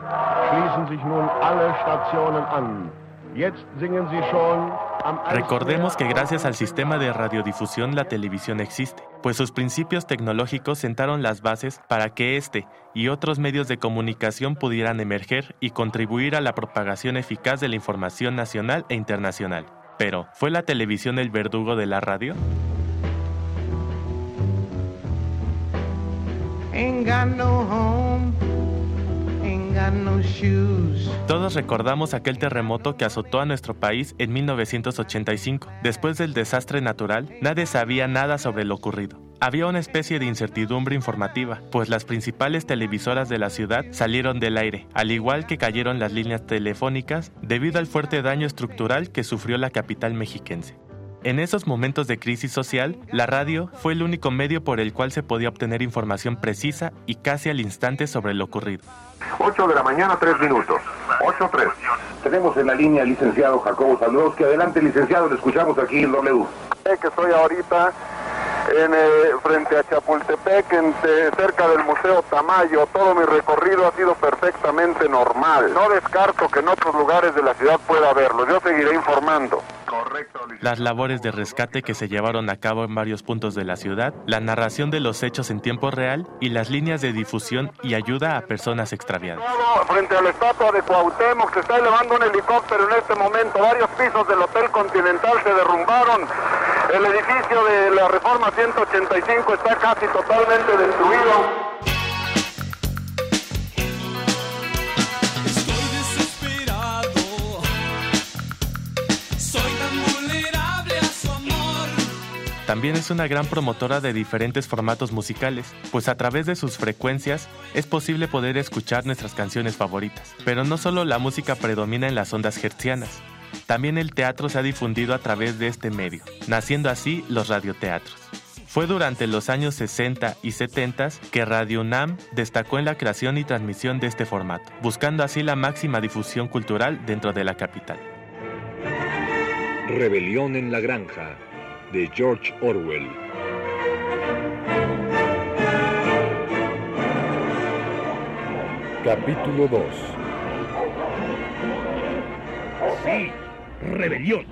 Jetzt singen sie schon Recordemos que gracias al sistema de radiodifusión la televisión existe, pues sus principios tecnológicos sentaron las bases para que este y otros medios de comunicación pudieran emerger y contribuir a la propagación eficaz de la información nacional e internacional. Pero, ¿fue la televisión el verdugo de la radio? Home, Todos recordamos aquel terremoto que azotó a nuestro país en 1985. Después del desastre natural, nadie sabía nada sobre lo ocurrido. Había una especie de incertidumbre informativa, pues las principales televisoras de la ciudad salieron del aire, al igual que cayeron las líneas telefónicas debido al fuerte daño estructural que sufrió la capital mexiquense. En esos momentos de crisis social, la radio fue el único medio por el cual se podía obtener información precisa y casi al instante sobre lo ocurrido. 8 de la mañana, 3 minutos. 8-3. Tenemos en la línea al licenciado Jacobo Sandrowski. Adelante, licenciado, lo escuchamos aquí en W. que estoy ahorita en, eh, frente a Chapultepec, en, eh, cerca del Museo Tamayo. Todo mi recorrido ha sido perfectamente normal. No descarto que en otros lugares de la ciudad pueda haberlo. Yo seguiré informando. Correcto, Las labores de rescate que se llevaron a cabo en varios puntos de la ciudad, la narración de los hechos en tiempo real y las líneas de difusión y ayuda a personas extraviadas. Frente a la estatua de Cuauhtémoc se está elevando un helicóptero en este momento. Varios pisos del Hotel Continental se derrumbaron. El edificio de la Reforma 185 está casi totalmente destruido. También es una gran promotora de diferentes formatos musicales, pues a través de sus frecuencias es posible poder escuchar nuestras canciones favoritas. Pero no solo la música predomina en las ondas hertzianas, también el teatro se ha difundido a través de este medio, naciendo así los radioteatros. Fue durante los años 60 y 70 que Radio UNAM destacó en la creación y transmisión de este formato, buscando así la máxima difusión cultural dentro de la capital. Rebelión en la Granja, de George Orwell. Capítulo 2 Sí, rebelión.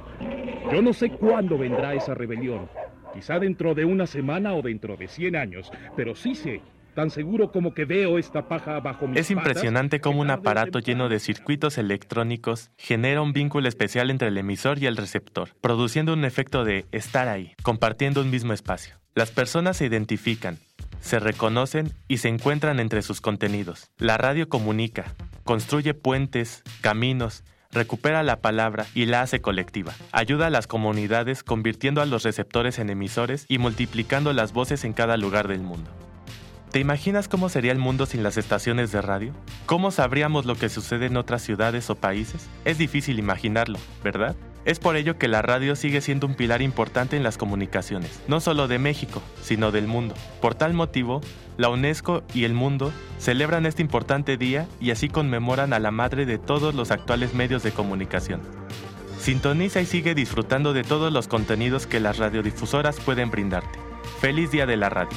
Yo no sé cuándo vendrá esa rebelión. Quizá dentro de una semana o dentro de 100 años. Pero sí sé, tan seguro como que veo esta paja bajo mis Es impresionante cómo un aparato lleno de circuitos electrónicos genera un vínculo especial entre el emisor y el receptor, produciendo un efecto de estar ahí, compartiendo un mismo espacio. Las personas se identifican, se reconocen y se encuentran entre sus contenidos. La radio comunica, construye puentes, caminos, recupera la palabra y la hace colectiva. Ayuda a las comunidades convirtiendo a los receptores en emisores y multiplicando las voces en cada lugar del mundo. ¿Te imaginas cómo sería el mundo sin las estaciones de radio? ¿Cómo sabríamos lo que sucede en otras ciudades o países? Es difícil imaginarlo, ¿verdad? Es por ello que la radio sigue siendo un pilar importante en las comunicaciones, no solo de México, sino del mundo. Por tal motivo, la UNESCO y el mundo celebran este importante día y así conmemoran a la madre de todos los actuales medios de comunicación. Sintoniza y sigue disfrutando de todos los contenidos que las radiodifusoras pueden brindarte. Feliz Día de la Radio.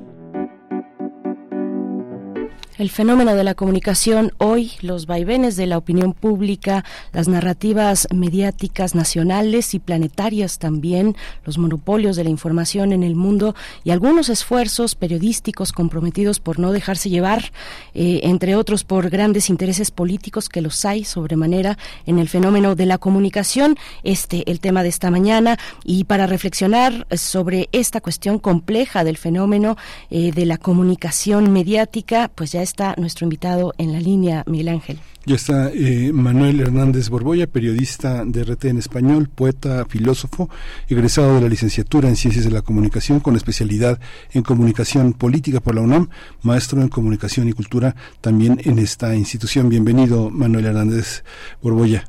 El fenómeno de la comunicación hoy, los vaivenes de la opinión pública, las narrativas mediáticas nacionales y planetarias también, los monopolios de la información en el mundo y algunos esfuerzos periodísticos comprometidos por no dejarse llevar, eh, entre otros por grandes intereses políticos que los hay sobremanera en el fenómeno de la comunicación. Este el tema de esta mañana y para reflexionar sobre esta cuestión compleja del fenómeno eh, de la comunicación mediática, pues ya está nuestro invitado en la línea, Miguel Ángel. Ya está eh, Manuel Hernández Borboya, periodista de RT en español, poeta, filósofo, egresado de la licenciatura en Ciencias de la Comunicación con especialidad en Comunicación Política por la UNAM, maestro en Comunicación y Cultura también en esta institución. Bienvenido, Manuel Hernández Borboya.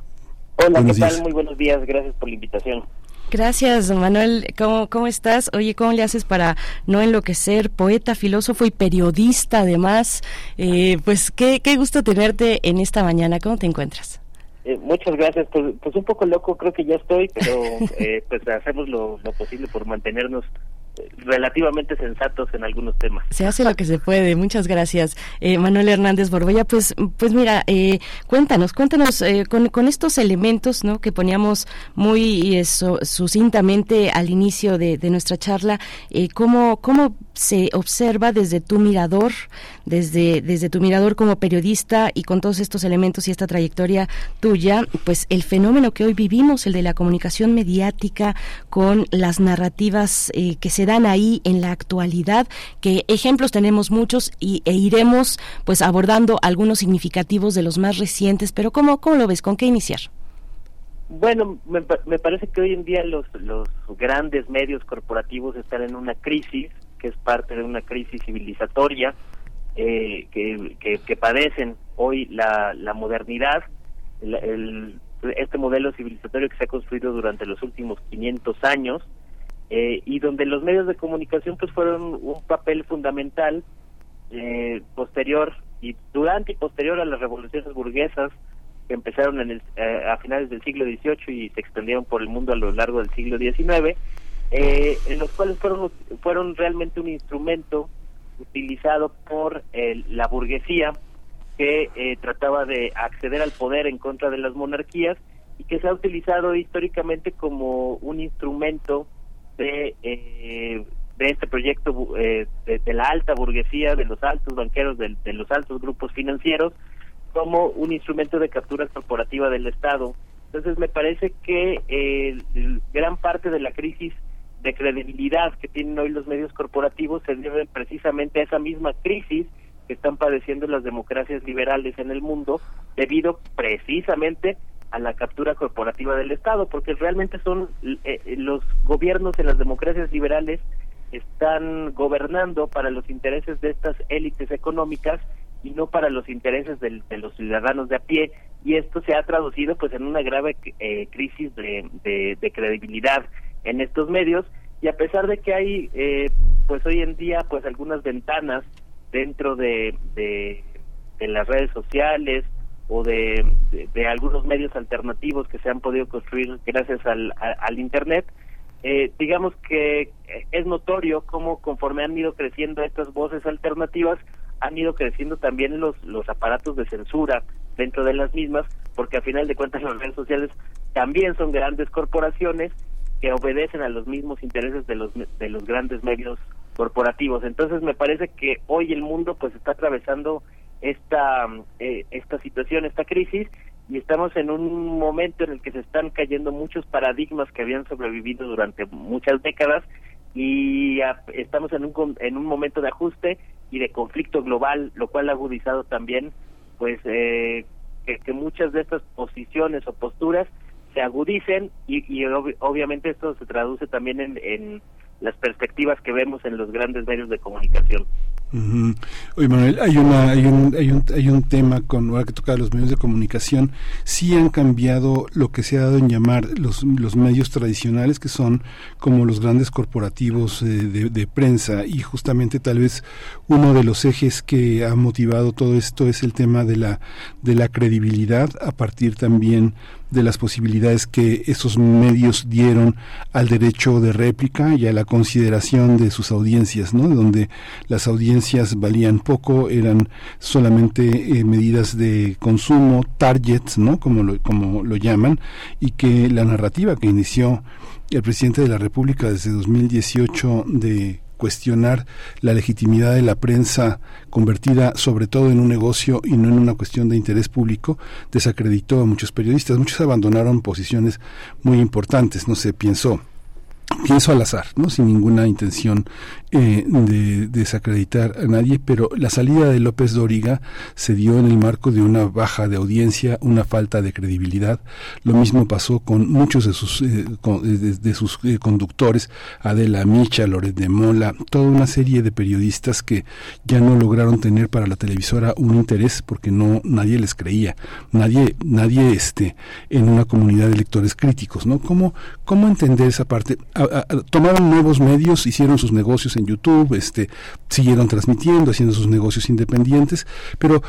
Hola, Buenos ¿qué tal? días. Muy buenos días, gracias por la invitación. Gracias, Manuel. ¿Cómo, ¿Cómo estás? Oye, ¿cómo le haces para no enloquecer? Poeta, filósofo y periodista, además. Eh, pues qué, qué gusto tenerte en esta mañana. ¿Cómo te encuentras? Eh, muchas gracias, pues, pues un poco loco creo que ya estoy, pero eh, pues hacemos lo, lo posible por mantenernos relativamente sensatos en algunos temas. Se hace lo que se puede. Muchas gracias, eh, Manuel Hernández Borboya. Pues, pues mira, eh, cuéntanos, cuéntanos eh, con, con estos elementos, ¿no? Que poníamos muy su- sucintamente al inicio de, de nuestra charla. eh, cómo, cómo se observa desde tu mirador, desde desde tu mirador como periodista y con todos estos elementos y esta trayectoria tuya, pues el fenómeno que hoy vivimos, el de la comunicación mediática con las narrativas que se dan ahí en la actualidad, que ejemplos tenemos muchos y, e iremos pues abordando algunos significativos de los más recientes, pero ¿cómo, cómo lo ves? ¿Con qué iniciar? Bueno, me, me parece que hoy en día los, los grandes medios corporativos están en una crisis, que es parte de una crisis civilizatoria, eh, que, que, padecen hoy la, la modernidad, el, el- este modelo civilizatorio que se ha construido durante los últimos 500 años, eh, y donde los medios de comunicación pues fueron un papel fundamental eh, posterior y durante y posterior a las revoluciones burguesas que empezaron en el, eh, a finales del siglo XVIII y se extendieron por el mundo a lo largo del siglo XIX, eh, en los cuales fueron, fueron realmente un instrumento utilizado por eh, la burguesía que trataba de acceder al poder en contra de las monarquías y que se ha utilizado históricamente como un instrumento de, eh, de este proyecto eh, de, la alta burguesía, de los altos banqueros, de, de los altos grupos financieros, como un instrumento de captura corporativa del Estado. Entonces me parece que eh, gran parte de la crisis de credibilidad que tienen hoy los medios corporativos se debe precisamente a esa misma crisis que están padeciendo las democracias liberales en el mundo debido precisamente a la captura corporativa del Estado, porque realmente son eh, eh, los gobiernos en las democracias liberales están gobernando para los intereses de estas élites económicas y no para los intereses del- de los ciudadanos de a pie. Y esto se ha traducido pues en una grave eh, crisis de, de- credibilidad en estos medios. Y a pesar de que hay eh, pues hoy en día pues algunas ventanas dentro de, de, de las redes sociales o de, de- algunos medios alternativos que se han podido construir gracias al, al internet eh, digamos que es notorio cómo conforme han ido creciendo estas voces alternativas han ido creciendo también los los aparatos de censura dentro de las mismas porque a final de cuentas las redes sociales también son grandes corporaciones que obedecen a los mismos intereses de los de los grandes medios corporativos. Entonces me parece que hoy el mundo pues está atravesando esta eh, esta situación esta crisis y estamos en un momento en el que se están cayendo muchos paradigmas que habían sobrevivido durante muchas décadas y estamos en un en un momento de ajuste y de conflicto global lo cual ha agudizado también pues eh, que, que muchas de estas posiciones o posturas se agudicen y, y ob- obviamente esto se traduce también en, en las perspectivas que vemos en los grandes medios de comunicación. Oye, Manuel, hay, una, hay, un, hay, un, hay un tema con ahora que toca los medios de comunicación. Sí han cambiado lo que se ha dado en llamar los, los medios tradicionales, que son como los grandes corporativos eh, de, de prensa. Y justamente tal vez uno de los ejes que ha motivado todo esto es el tema de la, de la credibilidad, a partir también de las posibilidades que esos medios dieron al derecho de réplica y a la consideración de sus audiencias, ¿no? Donde las audiencias valían poco, eran solamente eh, medidas de consumo, targets, ¿no? Como lo, como lo llaman, y que la narrativa que inició el presidente de la República desde 2018 de cuestionar la legitimidad de la prensa convertida sobre todo en un negocio y no en una cuestión de interés público, desacreditó a muchos periodistas. Muchos abandonaron posiciones muy importantes. No sé, pienso pienso al azar, ¿no? sin ninguna intención eh, de, desacreditar a nadie, pero la salida de López Dóriga se dio en el marco de una baja de audiencia, una falta de credibilidad. Lo mismo pasó con muchos de sus, eh, con, de, de, sus eh, conductores, Adela Micha, Loret de Mola, toda una serie de periodistas que ya no lograron tener para la televisora un interés porque no nadie les creía, nadie, nadie este, en una comunidad de lectores críticos, ¿no? ¿Cómo, cómo entender esa parte? Tomaron nuevos medios, hicieron sus negocios YouTube, este, siguieron transmitiendo, haciendo sus negocios independientes, pero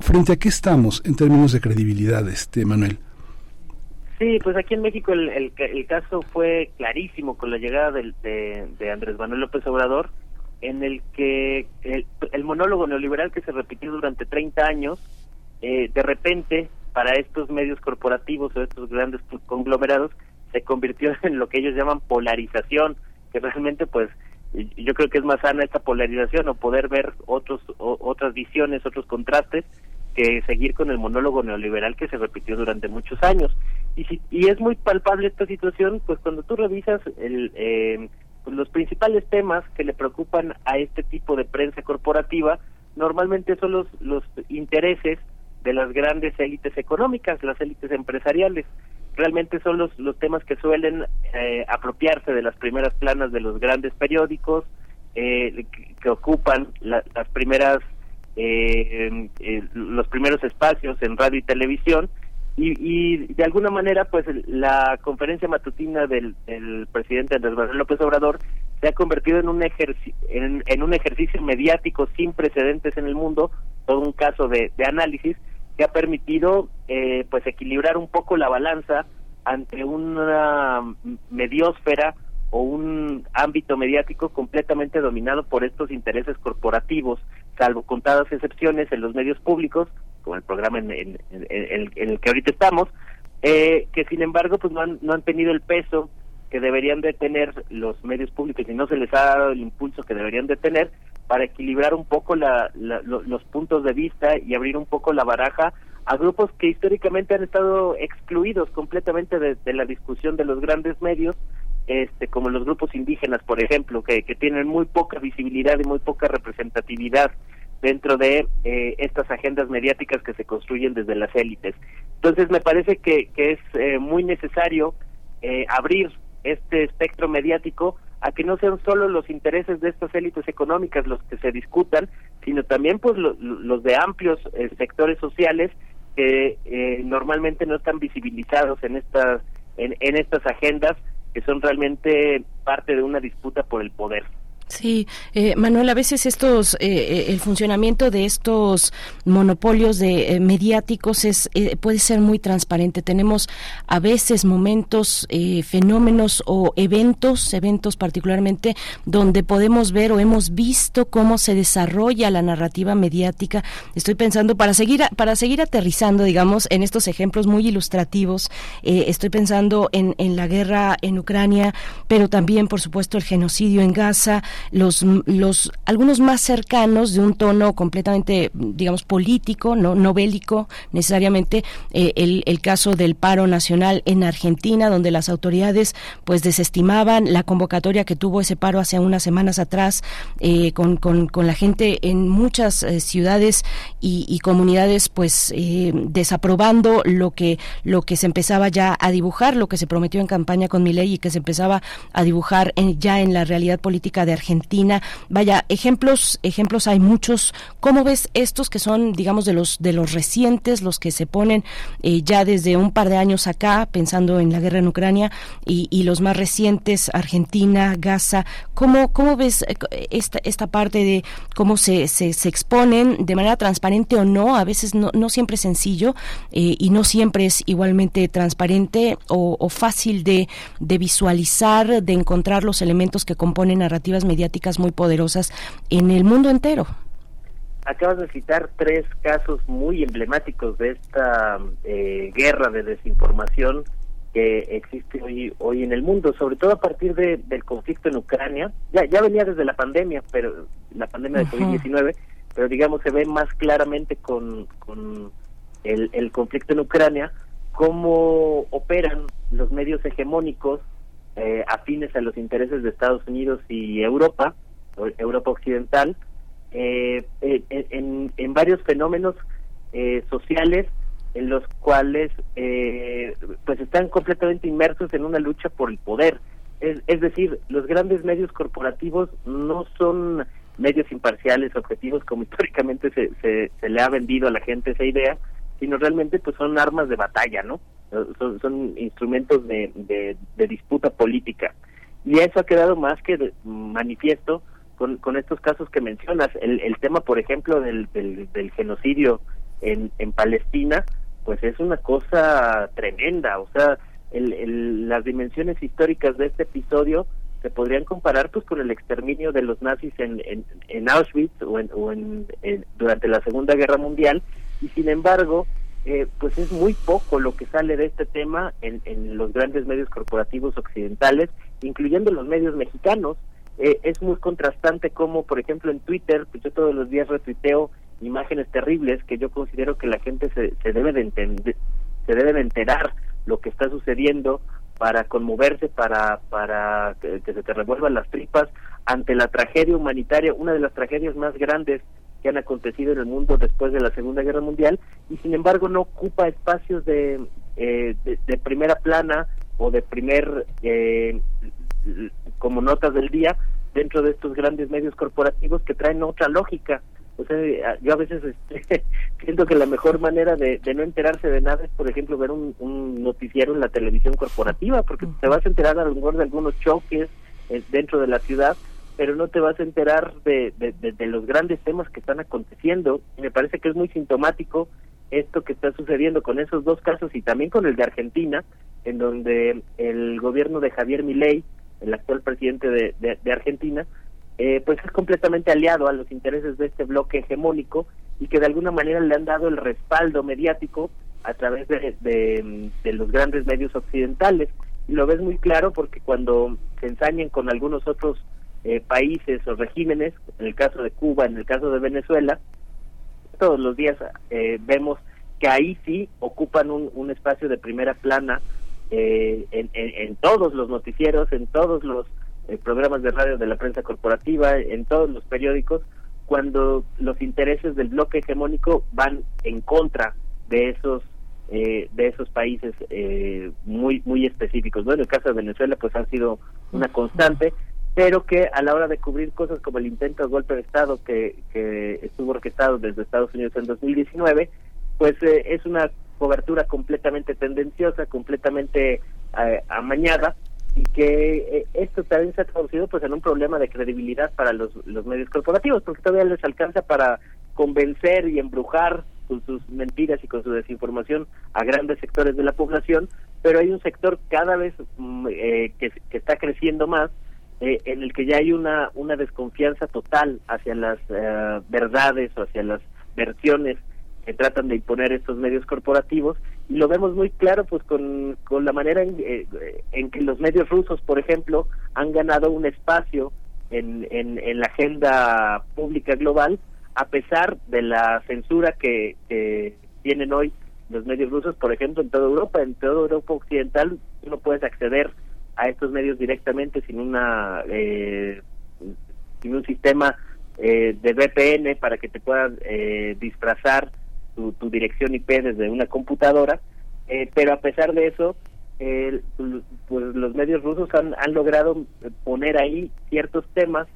frente a qué estamos en términos de credibilidad, este Manuel. Sí, pues aquí en México el, el, el caso fue clarísimo con la llegada del, de, de, Andrés Manuel López Obrador, en el que el, el monólogo neoliberal que se repitió durante 30 años, eh, de repente para estos medios corporativos o estos grandes conglomerados se convirtió en lo que ellos llaman polarización, que realmente pues yo creo que es más sana esta polarización o poder ver otros o, otras visiones, otros contrastes que seguir con el monólogo neoliberal que se repitió durante muchos años. Y, si, y es muy palpable esta situación, pues cuando tú revisas el, eh, pues los principales temas que le preocupan a este tipo de prensa corporativa, normalmente son los, los intereses de las grandes élites económicas, las élites empresariales. Realmente son los, los temas que suelen eh, apropiarse de las primeras planas de los grandes periódicos, eh, que, ocupan la- las primeras eh, eh, los primeros espacios en radio y televisión. Y, y de alguna manera pues la conferencia matutina del, presidente Andrés Manuel López Obrador se ha convertido en un ejerci- en, un ejercicio mediático sin precedentes en el mundo todo un caso de análisis que ha permitido eh, pues equilibrar un poco la balanza ante una mediosfera o un ámbito mediático completamente dominado por estos intereses corporativos, salvo contadas excepciones en los medios públicos, como el programa en, el que ahorita estamos, eh, que sin embargo pues no han, no han tenido el peso que deberían de tener los medios públicos y no se les ha dado el impulso que deberían de tener para equilibrar un poco la- la- lo- los puntos de vista y abrir un poco la baraja a grupos que históricamente han estado excluidos completamente de, de la discusión de los grandes medios, este, como los grupos indígenas, por ejemplo, que, que tienen muy poca visibilidad y muy poca representatividad dentro de eh, estas agendas mediáticas que se construyen desde las élites. Entonces me parece que, que es eh, muy necesario eh, abrir este espectro mediático a que no sean solo los intereses de estas élites económicas los que se discutan, sino también pues lo- lo- los de amplios eh, sectores sociales que eh, normalmente no están visibilizados en estas en estas agendas que son realmente parte de una disputa por el poder. Sí, eh, Manuel, a veces estos, eh, eh, el funcionamiento de estos monopolios de eh, mediáticos es eh, puede ser muy transparente. Tenemos a veces momentos, fenómenos o eventos, eventos particularmente donde podemos ver o hemos visto cómo se desarrolla la narrativa mediática. Estoy pensando para seguir para seguir aterrizando, digamos, en estos ejemplos muy ilustrativos. estoy pensando en, en la guerra en Ucrania, pero también, por supuesto, el genocidio en Gaza, los, los algunos más cercanos de un tono completamente, digamos, político, no, no bélico necesariamente, eh, el, el caso del paro nacional en Argentina, donde las autoridades pues desestimaban la convocatoria que tuvo ese paro hace unas semanas atrás eh, con, con, con la gente en muchas eh, ciudades y, y comunidades pues desaprobando lo que lo que se empezaba ya a dibujar, lo que se prometió en campaña con Milei y que se empezaba a dibujar ya en la realidad política de Argentina. Vaya, ejemplos ejemplos hay muchos. ¿Cómo ves estos que son digamos de los de los recientes, los que se ponen eh, ya desde un par de años acá pensando en la guerra en Ucrania y, los más recientes Argentina, Gaza? ¿Cómo cómo ves eh, esta esta parte de cómo se, se, se exponen de manera transparente o no? A veces no, no siempre es sencillo eh, y no siempre es igualmente transparente o, o fácil de, de visualizar, de encontrar los elementos que componen narrativas mediáticas muy poderosas en el mundo entero. Acabas de citar tres casos muy emblemáticos de esta eh, guerra de desinformación que existe hoy hoy en el mundo, sobre todo a partir de- del conflicto en Ucrania. Ya ya venía desde la pandemia, pero la pandemia de Ujú. COVID-19, pero digamos se ve más claramente con, con el, el conflicto en Ucrania cómo operan los medios hegemónicos eh, afines a los intereses de Estados Unidos y Europa, Europa occidental, eh, en, en- varios fenómenos eh, sociales en los cuales eh, pues están completamente inmersos en una lucha por el poder. Es, es decir, los grandes medios corporativos no son medios imparciales, objetivos, como históricamente se, se, se le ha vendido a la gente esa idea, sino realmente pues son armas de batalla, ¿no? Son, instrumentos de, de, disputa política. Y eso ha quedado más que manifiesto con, con estos casos que mencionas. El, el tema, por ejemplo, del, del, del genocidio en, Palestina, pues es una cosa tremenda. O sea, el, el- las dimensiones históricas de este episodio se podrían comparar pues con el exterminio de los nazis en, en, Auschwitz o, en, o en- durante la Segunda Guerra Mundial y sin embargo eh, pues es muy poco lo que sale de este tema en, en los grandes medios corporativos occidentales, incluyendo los medios mexicanos. Eh, es muy contrastante como, por ejemplo, en Twitter, pues yo todos los días retuiteo imágenes terribles que yo considero que la gente se, se debe de entender, se debe de enterar lo que está sucediendo para conmoverse, para, para que, que se te revuelvan las tripas ante la tragedia humanitaria, una de las tragedias más grandes que han acontecido en el mundo después de la Segunda Guerra Mundial y sin embargo no ocupa espacios de, eh, de, de primera plana o de primer eh, como notas del día dentro de estos grandes medios corporativos que traen otra lógica. O sea, yo a veces este, siento que la mejor manera de, de no enterarse de nada es, por ejemplo, ver un, un noticiero en la televisión corporativa, porque te vas a enterar a lo mejor de algunos choques eh, dentro de la ciudad, pero no te vas a enterar de, de, los grandes temas que están aconteciendo. Y me parece que es muy sintomático esto que está sucediendo con esos dos casos y también con el de Argentina, en donde el gobierno de Javier Milei, el actual presidente de, de- Argentina, eh, pues es completamente aliado a los intereses de este bloque hegemónico y que de alguna manera le han dado el respaldo mediático a través de, de- de los grandes medios occidentales. Y lo ves muy claro porque cuando se ensañan con algunos otros eh, países o regímenes, en el caso de Cuba, en el caso de Venezuela, todos los días eh, vemos que ahí sí ocupan un, un espacio de primera plana eh, en, todos los noticieros, en todos los eh, programas de radio de la prensa corporativa, en todos los periódicos, cuando los intereses del bloque hegemónico van en contra de esos eh, de esos países eh, muy muy específicos. ¿no? En el caso de Venezuela, pues han sido una constante, pero que a la hora de cubrir cosas como el intento de golpe de Estado que, estuvo orquestado desde Estados Unidos en 2019, pues eh, es una cobertura completamente tendenciosa, completamente eh, amañada y que eh, esto también se ha traducido pues en un problema de credibilidad para los, medios corporativos porque todavía les alcanza para convencer y embrujar con sus mentiras y con su desinformación a grandes sectores de la población, pero hay un sector cada vez mm, eh, que está creciendo más eh, en el que ya hay una, una desconfianza total hacia las eh, verdades o hacia las versiones que tratan de imponer estos medios corporativos. Y lo vemos muy claro pues con, con la manera en, eh, que los medios rusos por ejemplo han ganado un espacio en, en, la agenda pública global a pesar de la censura que, que tienen hoy los medios rusos por ejemplo en toda Europa. En toda Europa occidental no puedes acceder a estos medios directamente sin una eh, sin un sistema eh, de VPN para que te puedan eh, disfrazar tu, tu dirección IP desde una computadora, eh, pero a pesar de eso, pues los medios rusos han, han logrado poner ahí ciertos temas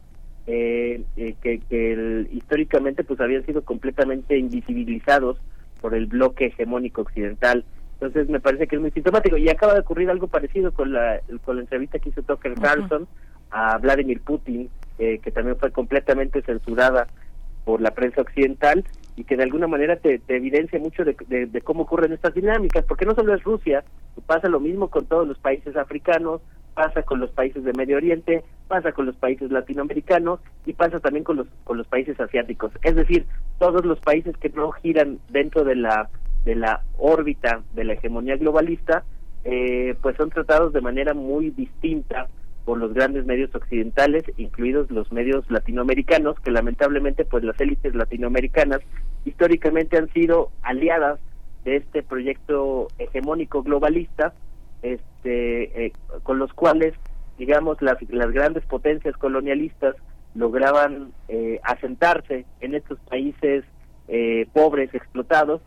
que, que históricamente pues habían sido completamente invisibilizados por el bloque hegemónico occidental. Entonces me parece que es muy sintomático. Y acaba de ocurrir algo parecido con la, con la entrevista que hizo Tucker Carlson a Vladimir Putin, eh, que también fue completamente censurada por la prensa occidental y que de alguna manera te, te evidencia mucho de, de- de cómo ocurren estas dinámicas, porque no solo es Rusia, pasa lo mismo con todos los países africanos, pasa con los países de Medio Oriente, pasa con los países latinoamericanos y pasa también con los con los países asiáticos. Es decir, todos los países que no giran dentro de la de la órbita de la hegemonía globalista, eh, pues son tratados de manera muy distinta por los grandes medios occidentales, incluidos los medios latinoamericanos, que lamentablemente pues las élites latinoamericanas históricamente han sido aliadas de este proyecto hegemónico globalista, este, eh, con los cuales, digamos, las, las grandes potencias colonialistas lograban eh, asentarse en estos países eh, pobres, explotados,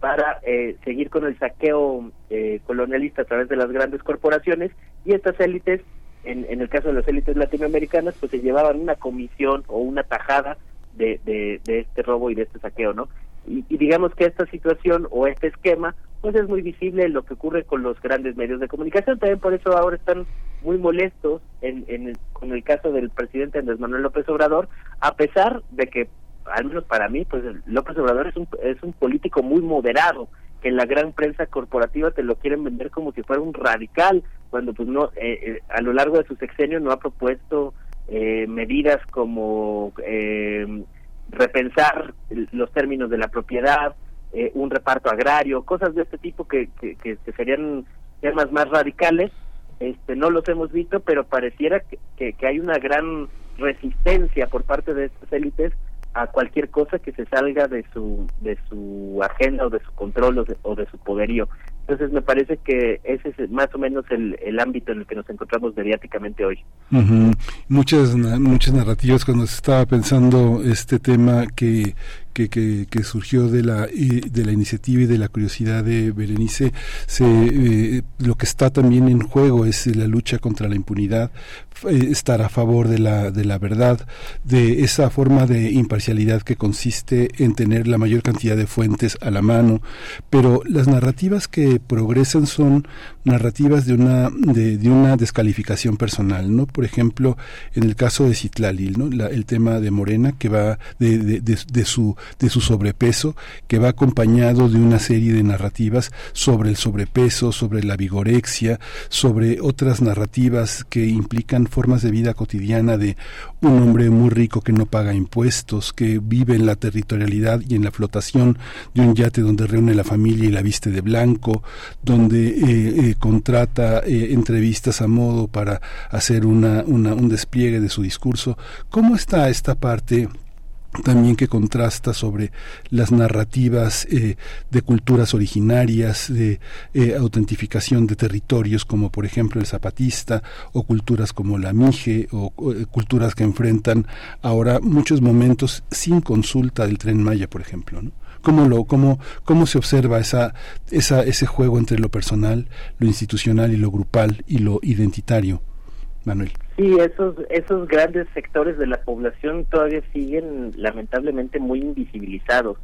para eh, seguir con el saqueo eh, colonialista a través de las grandes corporaciones y estas élites, en, en el caso de las élites latinoamericanas, pues se llevaban una comisión o una tajada de, de, este robo y de este saqueo, ¿no? Y, digamos que esta situación o este esquema, pues es muy visible lo que ocurre con los grandes medios de comunicación. También por eso ahora están muy molestos en, en el- con el caso del presidente Andrés Manuel López Obrador, a pesar de que, al menos para mí, pues López Obrador es un, es un político muy moderado, que en la gran prensa corporativa te lo quieren vender como si fuera un radical, cuando pues no, eh, eh, a lo largo de su sexenio no ha propuesto eh, medidas como eh, repensar los términos de la propiedad, eh, un reparto agrario, cosas de este tipo que, que, serían temas más radicales. Este, no los hemos visto, pero pareciera que, que hay una gran resistencia por parte de estas élites a cualquier cosa que se salga de su de su agenda o de su control o de, o de su poderío. Entonces me parece que ese es más o menos el, el ámbito en el que nos encontramos mediáticamente hoy. Muchas na- muchas narrativas. Cuando se estaba pensando este tema que que, que, que surgió de la, de la iniciativa y de la curiosidad de Berenice, se, eh, lo que está también en juego es la lucha contra la impunidad, eh, estar a favor de la, de la verdad, de esa forma de imparcialidad que consiste en tener la mayor cantidad de fuentes a la mano, pero las narrativas que progresan son narrativas de una, de, una descalificación personal, ¿no? Por ejemplo, en el caso de Citlalil, ¿no? el tema de Morena que va de, de, de, su, de su sobrepeso, que va acompañado de una serie de narrativas sobre el sobrepeso, sobre la vigorexia, sobre otras narrativas que implican formas de vida cotidiana de un hombre muy rico que no paga impuestos, que vive en la territorialidad y en la flotación de un yate donde reúne la familia y la viste de blanco, donde eh, eh, contrata eh, entrevistas a modo para hacer una, un despliegue de su discurso. ¿Cómo está esta parte también que contrasta sobre las narrativas eh, de culturas originarias, de autentificación de territorios como por ejemplo el zapatista o culturas como la mije o, culturas que enfrentan ahora muchos momentos sin consulta del tren Maya, por ejemplo, ¿no? ¿Cómo, lo, cómo, cómo se observa esa, esa, ese juego entre lo personal, lo institucional y lo grupal y lo identitario, Manuel? Sí, esos, esos grandes sectores de la población todavía siguen lamentablemente muy invisibilizados.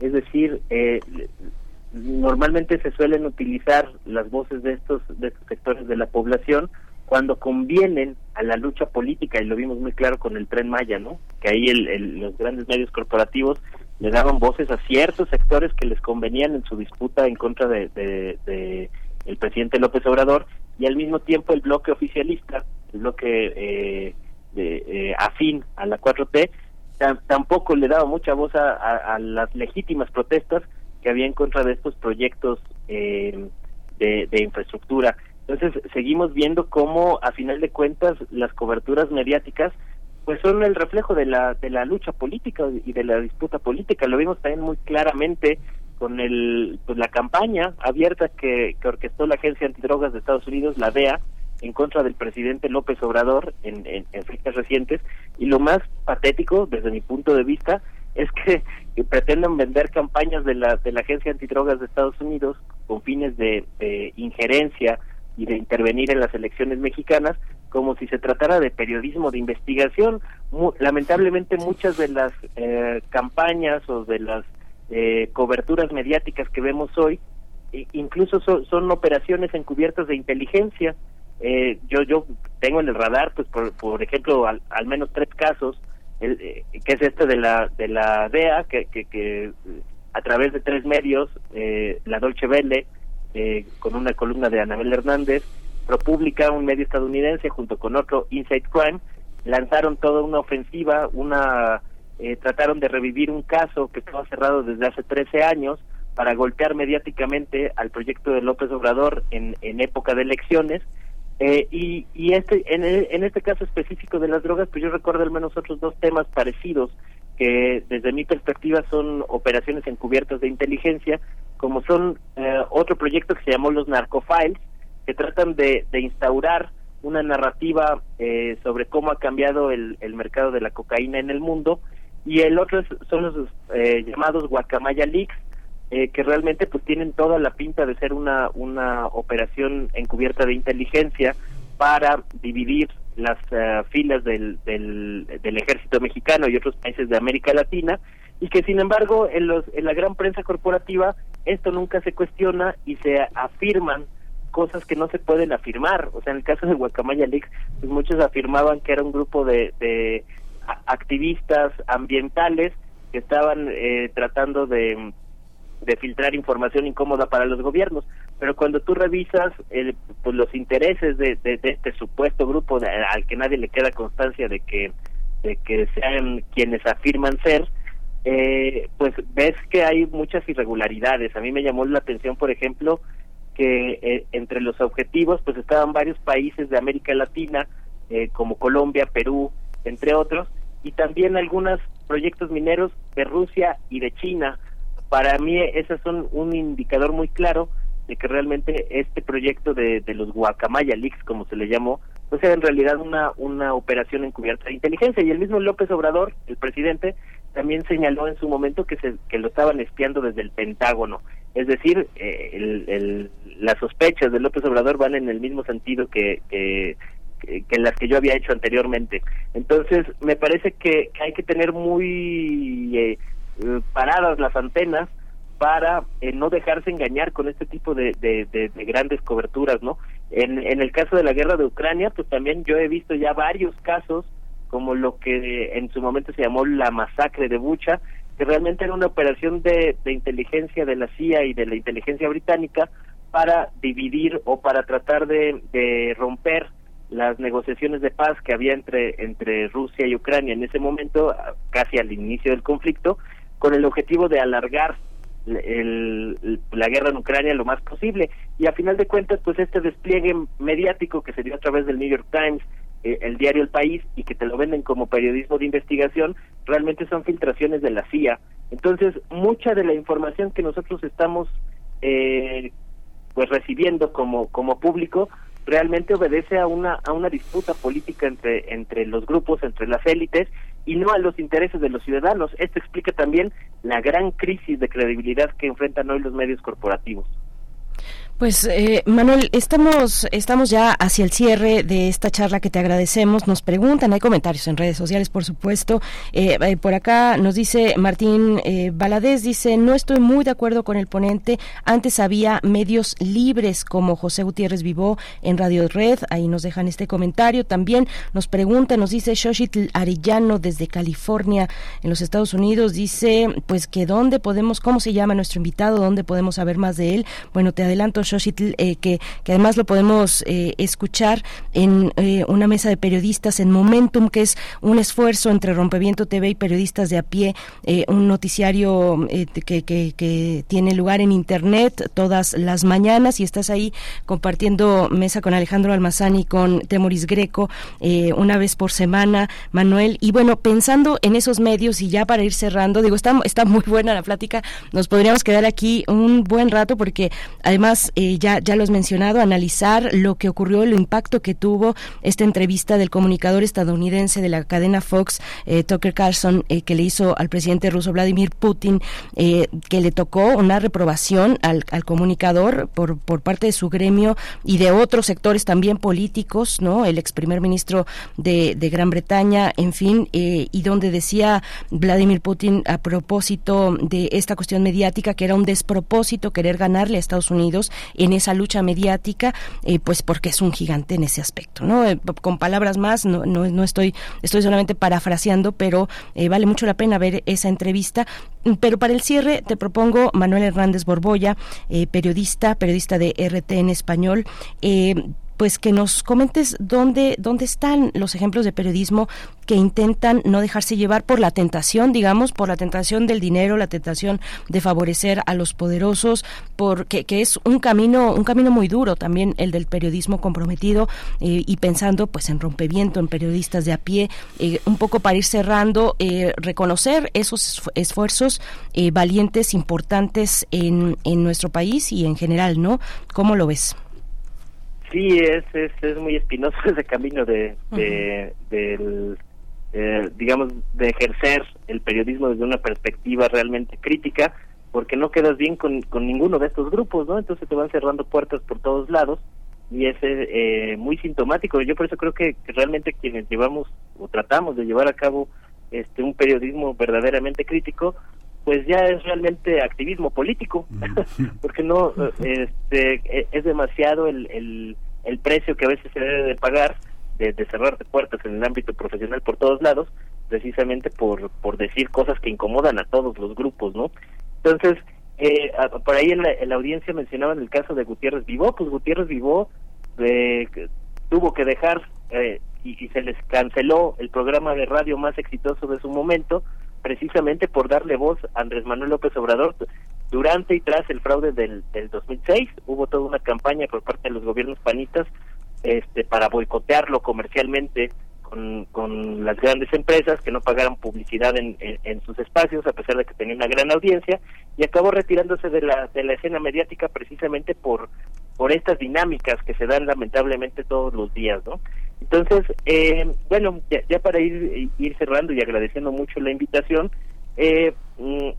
Es decir, eh, normalmente se suelen utilizar las voces de estos, de estos sectores de la población cuando convienen a la lucha política, y lo vimos muy claro con el tren Maya, ¿no? Que ahí el, el, los grandes medios corporativos le daban voces a ciertos sectores que les convenían en su disputa en contra de, el presidente López Obrador, y al mismo tiempo el bloque oficialista, el bloque eh, de, eh, afín a la 4T, tampoco le daba mucha voz a, las legítimas protestas que había en contra de estos proyectos eh, de, de, infraestructura. Entonces seguimos viendo cómo a final de cuentas las coberturas mediáticas pues son el reflejo de la de la lucha política y de la disputa política. Lo vimos también muy claramente con el pues la campaña abierta que, que orquestó la Agencia Antidrogas de Estados Unidos, la DEA, en contra del presidente López Obrador en, en, en, fechas recientes y lo más patético desde mi punto de vista es que, que pretenden vender campañas de la de la agencia antidrogas de Estados Unidos con fines de, de, injerencia y de intervenir en las elecciones mexicanas como si se tratara de periodismo de investigación. Mu lamentablemente muchas de las eh, campañas o de las eh, coberturas mediáticas que vemos hoy incluso son, son operaciones encubiertas de inteligencia. Eh, yo yo tengo en el radar pues por, por ejemplo al, al menos tres casos el, eh, que es este de la de la DEA que, que, que a través de tres medios eh, la Dolce Vele eh, con una columna de Anabel Hernández ProPublica un medio estadounidense junto con otro Inside Crime lanzaron toda una ofensiva una eh, trataron de revivir un caso que estaba cerrado desde hace 13 años para golpear mediáticamente al proyecto de López Obrador en, época de elecciones. Eh, y, este, en, en, este caso específico de las drogas, pues yo recuerdo al menos otros dos temas parecidos que desde mi perspectiva son operaciones encubiertas de inteligencia, como son eh, otro proyecto que se llamó los Narcofiles, que tratan de, de instaurar una narrativa eh, sobre cómo ha cambiado el, el, mercado de la cocaína en el mundo, y el otro es, son los eh, llamados Guacamaya Leaks, eh, que realmente pues tienen toda la pinta de ser una una operación encubierta de inteligencia para dividir las uh, filas del, del, del ejército mexicano y otros países de América Latina y que sin embargo en los en la gran prensa corporativa esto nunca se cuestiona y se afirman cosas que no se pueden afirmar o sea en el caso de Guacamaya Leaks pues muchos afirmaban que era un grupo de, de activistas ambientales que estaban eh, tratando de de filtrar información incómoda para los gobiernos, pero cuando tú revisas el, pues los intereses de, de, este supuesto grupo de, al que nadie le queda constancia de que de que sean quienes afirman ser, eh, pues ves que hay muchas irregularidades. A mí me llamó la atención, por ejemplo, que eh, entre los objetivos pues estaban varios países de América Latina, eh, como Colombia, Perú, entre otros, y también algunos proyectos mineros de Rusia y de China, para mí ese son un indicador muy claro de que realmente este proyecto de, de los Guacamaya Leaks, como se le llamó, pues era en realidad una, una operación encubierta de inteligencia. Y el mismo López Obrador, el presidente, también señaló en su momento que, se, que lo estaban espiando desde el Pentágono. Es decir, eh, las sospechas de López Obrador van en el mismo sentido que, que, las que yo había hecho anteriormente. Entonces, me parece que, hay que tener muy eh, eh, paradas las antenas para eh, no dejarse engañar con este tipo de, de, de, grandes coberturas, ¿no? En, en el caso de la guerra de Ucrania, pues también yo he visto ya varios casos como lo que en su momento se llamó la masacre de Bucha, que realmente era una operación de, inteligencia de la CIA y de la inteligencia británica para dividir o para tratar de, de romper las negociaciones de paz que había entre entre Rusia y Ucrania en ese momento, casi al inicio del conflicto, con el objetivo de alargar el, la guerra en Ucrania lo más posible. Y a final de cuentas, pues este despliegue mediático que se dio a través del New York Times, eh, el diario El País, y que te lo venden como periodismo de investigación, realmente son filtraciones de la CIA. Entonces, mucha de la información que nosotros estamos eh, pues recibiendo como, como público realmente obedece a una a una disputa política entre entre los grupos, entre las élites y no a los intereses de los ciudadanos. Esto explica también la gran crisis de credibilidad que enfrentan hoy los medios corporativos. Pues eh, Manuel, estamos estamos ya hacia el cierre de esta charla que te agradecemos. Nos preguntan, hay comentarios en redes sociales, por supuesto. Eh, eh, por acá nos dice Martín eh, Baladés, dice, no estoy muy de acuerdo con el ponente. Antes había medios libres como José Gutiérrez Vivó en Radio Red. Ahí nos dejan este comentario. También nos pregunta, nos dice Shoshitl Arellano desde California, en los Estados Unidos. Dice, pues que dónde podemos, cómo se llama nuestro invitado, dónde podemos saber más de él. Bueno, te adelanto Xochitl, eh, que, además lo podemos eh, escuchar en eh, una mesa de periodistas en Momentum, que es un esfuerzo entre Rompeviento TV y periodistas de a pie, un noticiario que, que, que, tiene lugar en Internet todas las mañanas y estás ahí compartiendo mesa con Alejandro Almazán y con Temoris Greco una vez por semana, Manuel. Y bueno, pensando en esos medios y ya para ir cerrando, digo, está, está muy buena la plática, nos podríamos quedar aquí un buen rato porque además eh, ya, ya lo has mencionado, analizar lo que ocurrió, el impacto que tuvo esta entrevista del comunicador estadounidense de la cadena Fox, eh, Tucker Carlson, eh, que le hizo al presidente ruso Vladimir Putin, que le tocó una reprobación al, al comunicador por, por parte de su gremio y de otros sectores también políticos, ¿no? El ex primer ministro de, de Gran Bretaña, en fin, y donde decía Vladimir Putin a propósito de esta cuestión mediática que era un despropósito querer ganarle a Estados Unidos en esa lucha mediática, eh, pues porque es un gigante en ese aspecto, ¿no? Eh, con palabras más, no, no, no, estoy, estoy solamente parafraseando, pero eh, vale mucho la pena ver esa entrevista. Pero para el cierre te propongo Manuel Hernández Borboya, periodista, periodista de RT en español pues que nos comentes dónde, dónde están los ejemplos de periodismo que intentan no dejarse llevar por la tentación, digamos, por la tentación del dinero, la tentación de favorecer a los poderosos, porque que es un camino, un camino muy duro también el del periodismo comprometido eh, y pensando pues en rompeviento, en periodistas de a pie, eh, un poco para ir cerrando, eh, reconocer esos esfuerzos valientes, importantes en, en nuestro país y en general, ¿no? ¿Cómo lo ves? Sí, es, es, es muy espinoso ese camino de, de del, eh, digamos, de ejercer el periodismo desde una perspectiva realmente crítica, porque no quedas bien con, con ninguno de estos grupos, ¿no? Entonces te van cerrando puertas por todos lados y es eh, muy sintomático. Yo por eso creo que, realmente quienes llevamos o tratamos de llevar a cabo este un periodismo verdaderamente crítico, pues ya es realmente activismo político, porque no este, e, es demasiado el, el, el, precio que a veces se debe de pagar de, de cerrar puertas en el ámbito profesional por todos lados, precisamente por, por decir cosas que incomodan a todos los grupos, ¿no? Entonces, eh, por ahí en la, audiencia mencionaban el caso de Gutiérrez Vivó, pues Gutiérrez Vivó eh, tuvo que dejar eh, y, y se les canceló el programa de radio más exitoso de su momento, precisamente por darle voz a Andrés Manuel López Obrador durante y tras el fraude del, del 2006 hubo toda una campaña por parte de los gobiernos panistas este para boicotearlo comercialmente con, con las grandes empresas que no pagaran publicidad en, en, sus espacios a pesar de que tenía una gran audiencia y acabó retirándose de la de la escena mediática precisamente por por estas dinámicas que se dan lamentablemente todos los días no entonces, eh, bueno, ya, para ir, ir cerrando y agradeciendo mucho la invitación, Eh, mm,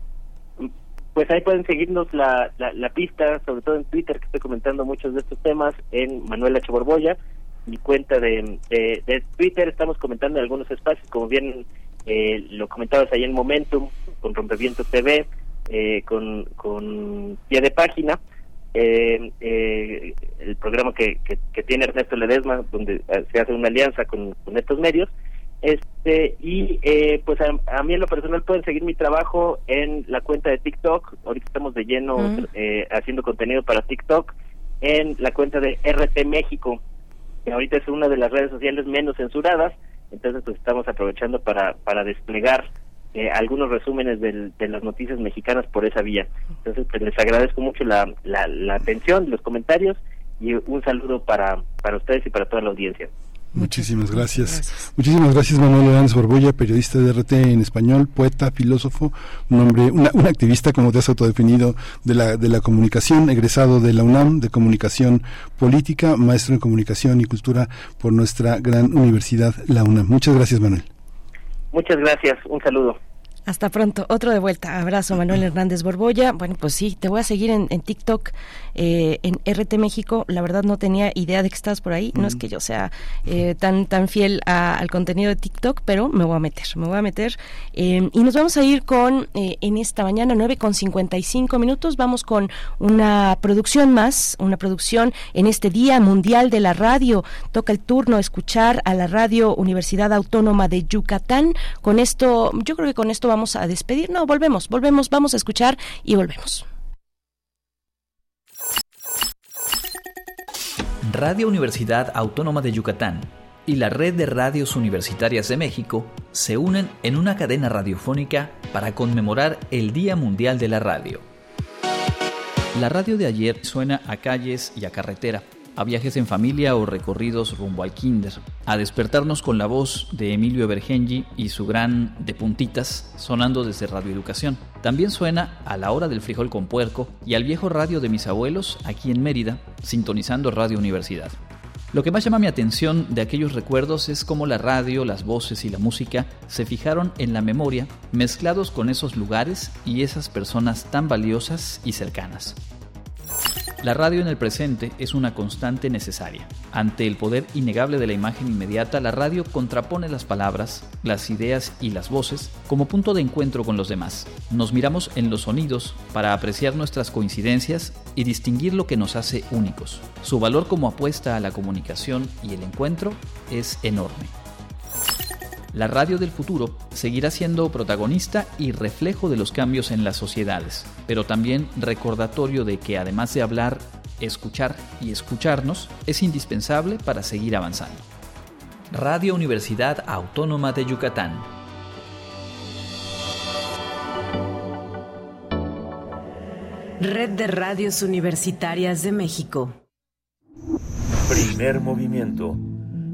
pues ahí pueden seguirnos la, la, la pista, sobre todo en Twitter, que estoy comentando muchos de estos temas, en Manuel H. Borbolla, mi cuenta de, de, Twitter, estamos comentando en algunos espacios, como bien eh, lo comentabas ahí en Momentum, con Rompeviento TV, eh, con, con Pie de Página, eh, eh, el programa que, que, que tiene Ernesto Ledesma, donde eh, se hace una alianza con estos medios, este y eh, pues a, a mí en lo personal pueden seguir mi trabajo en la cuenta de TikTok. Ahorita estamos de lleno eh, haciendo contenido para TikTok en la cuenta de RT México que ahorita es una de las redes sociales menos censuradas. Entonces pues estamos aprovechando para para desplegar eh, algunos resúmenes del- de las noticias mexicanas por esa vía. Entonces pues les agradezco mucho la, la, la atención los comentarios y un saludo para para ustedes y para toda la audiencia Muchísimas gracias. Muchísimas gracias Manuel Hernández Borbolla, periodista de RT en español, poeta, filósofo, un hombre, una, un activista, como te has autodefinido, de la, de la comunicación, egresado de la UNAM, de comunicación política, maestro en comunicación y cultura por nuestra gran universidad, la UNAM. Muchas gracias Manuel. muchas gracias un saludo Hasta pronto. Otro de vuelta. Abrazo, Manuel Hernández Borbolla. Bueno, pues sí, te voy a seguir en, en TikTok, eh, en RT México. La verdad no tenía idea de que estás por ahí. No es que yo sea eh, tan tan fiel a- al contenido de TikTok, pero me voy a meter, me voy a meter. Eh, y nos vamos a ir con, eh, en esta mañana, 9 con 55 minutos. Vamos con una producción más, una producción en este Día Mundial de la Radio. Toca el turno escuchar a la Radio Universidad Autónoma de Yucatán. Con esto, yo creo que con esto vamos a despedir. No, volvemos, volvemos, vamos a escuchar y volvemos. Radio Universidad Autónoma de Yucatán y la Red de Radios Universitarias de México se unen en una cadena radiofónica para conmemorar el Día Mundial de la Radio. La radio de ayer suena a calles y a carretera, a viajes en familia o recorridos rumbo al kinder, a despertarnos con la voz de Emilio Evergengi y su gran de puntitas sonando desde Radio Educación. También suena a la hora del frijol con puerco y al viejo radio de mis abuelos aquí en Mérida, sintonizando Radio Universidad. Lo que más llama mi atención de aquellos recuerdos es cómo la radio, las voces y la música se fijaron en la memoria, mezclados con esos lugares y esas personas tan valiosas y cercanas. La radio en el presente es una constante necesaria. Ante el poder innegable de la imagen inmediata, la radio contrapone las palabras, las ideas y las voces como punto de encuentro con los demás. Nos miramos en los sonidos para apreciar nuestras coincidencias y distinguir lo que nos hace únicos. Su valor como apuesta a la comunicación y el encuentro es enorme. La radio del futuro seguirá siendo protagonista y reflejo de los cambios en las sociedades, pero también recordatorio de que además de hablar, escuchar y escucharnos, es indispensable para seguir avanzando. Radio Universidad Autónoma de Yucatán. Red de Radios Universitarias de México. Primer movimiento.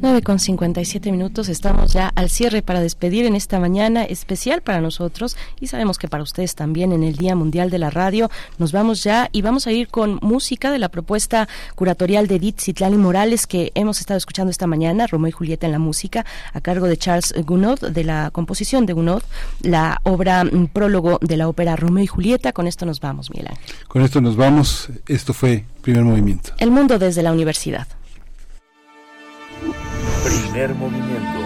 9 con 57 minutos, estamos ya al cierre para despedir en esta mañana especial para nosotros y sabemos que para ustedes también en el Día Mundial de la Radio. Nos vamos ya y vamos a ir con música de la propuesta curatorial de Edith Citlali Morales que hemos estado escuchando esta mañana, Romeo y Julieta en la música, a cargo de Charles Gounod, de la composición de Gounod, la obra mm, prólogo de la ópera Romeo y Julieta. Con esto nos vamos, Miguel Ángel. Con esto nos vamos. Esto fue Primer Movimiento. El mundo desde la universidad. Primer movimiento.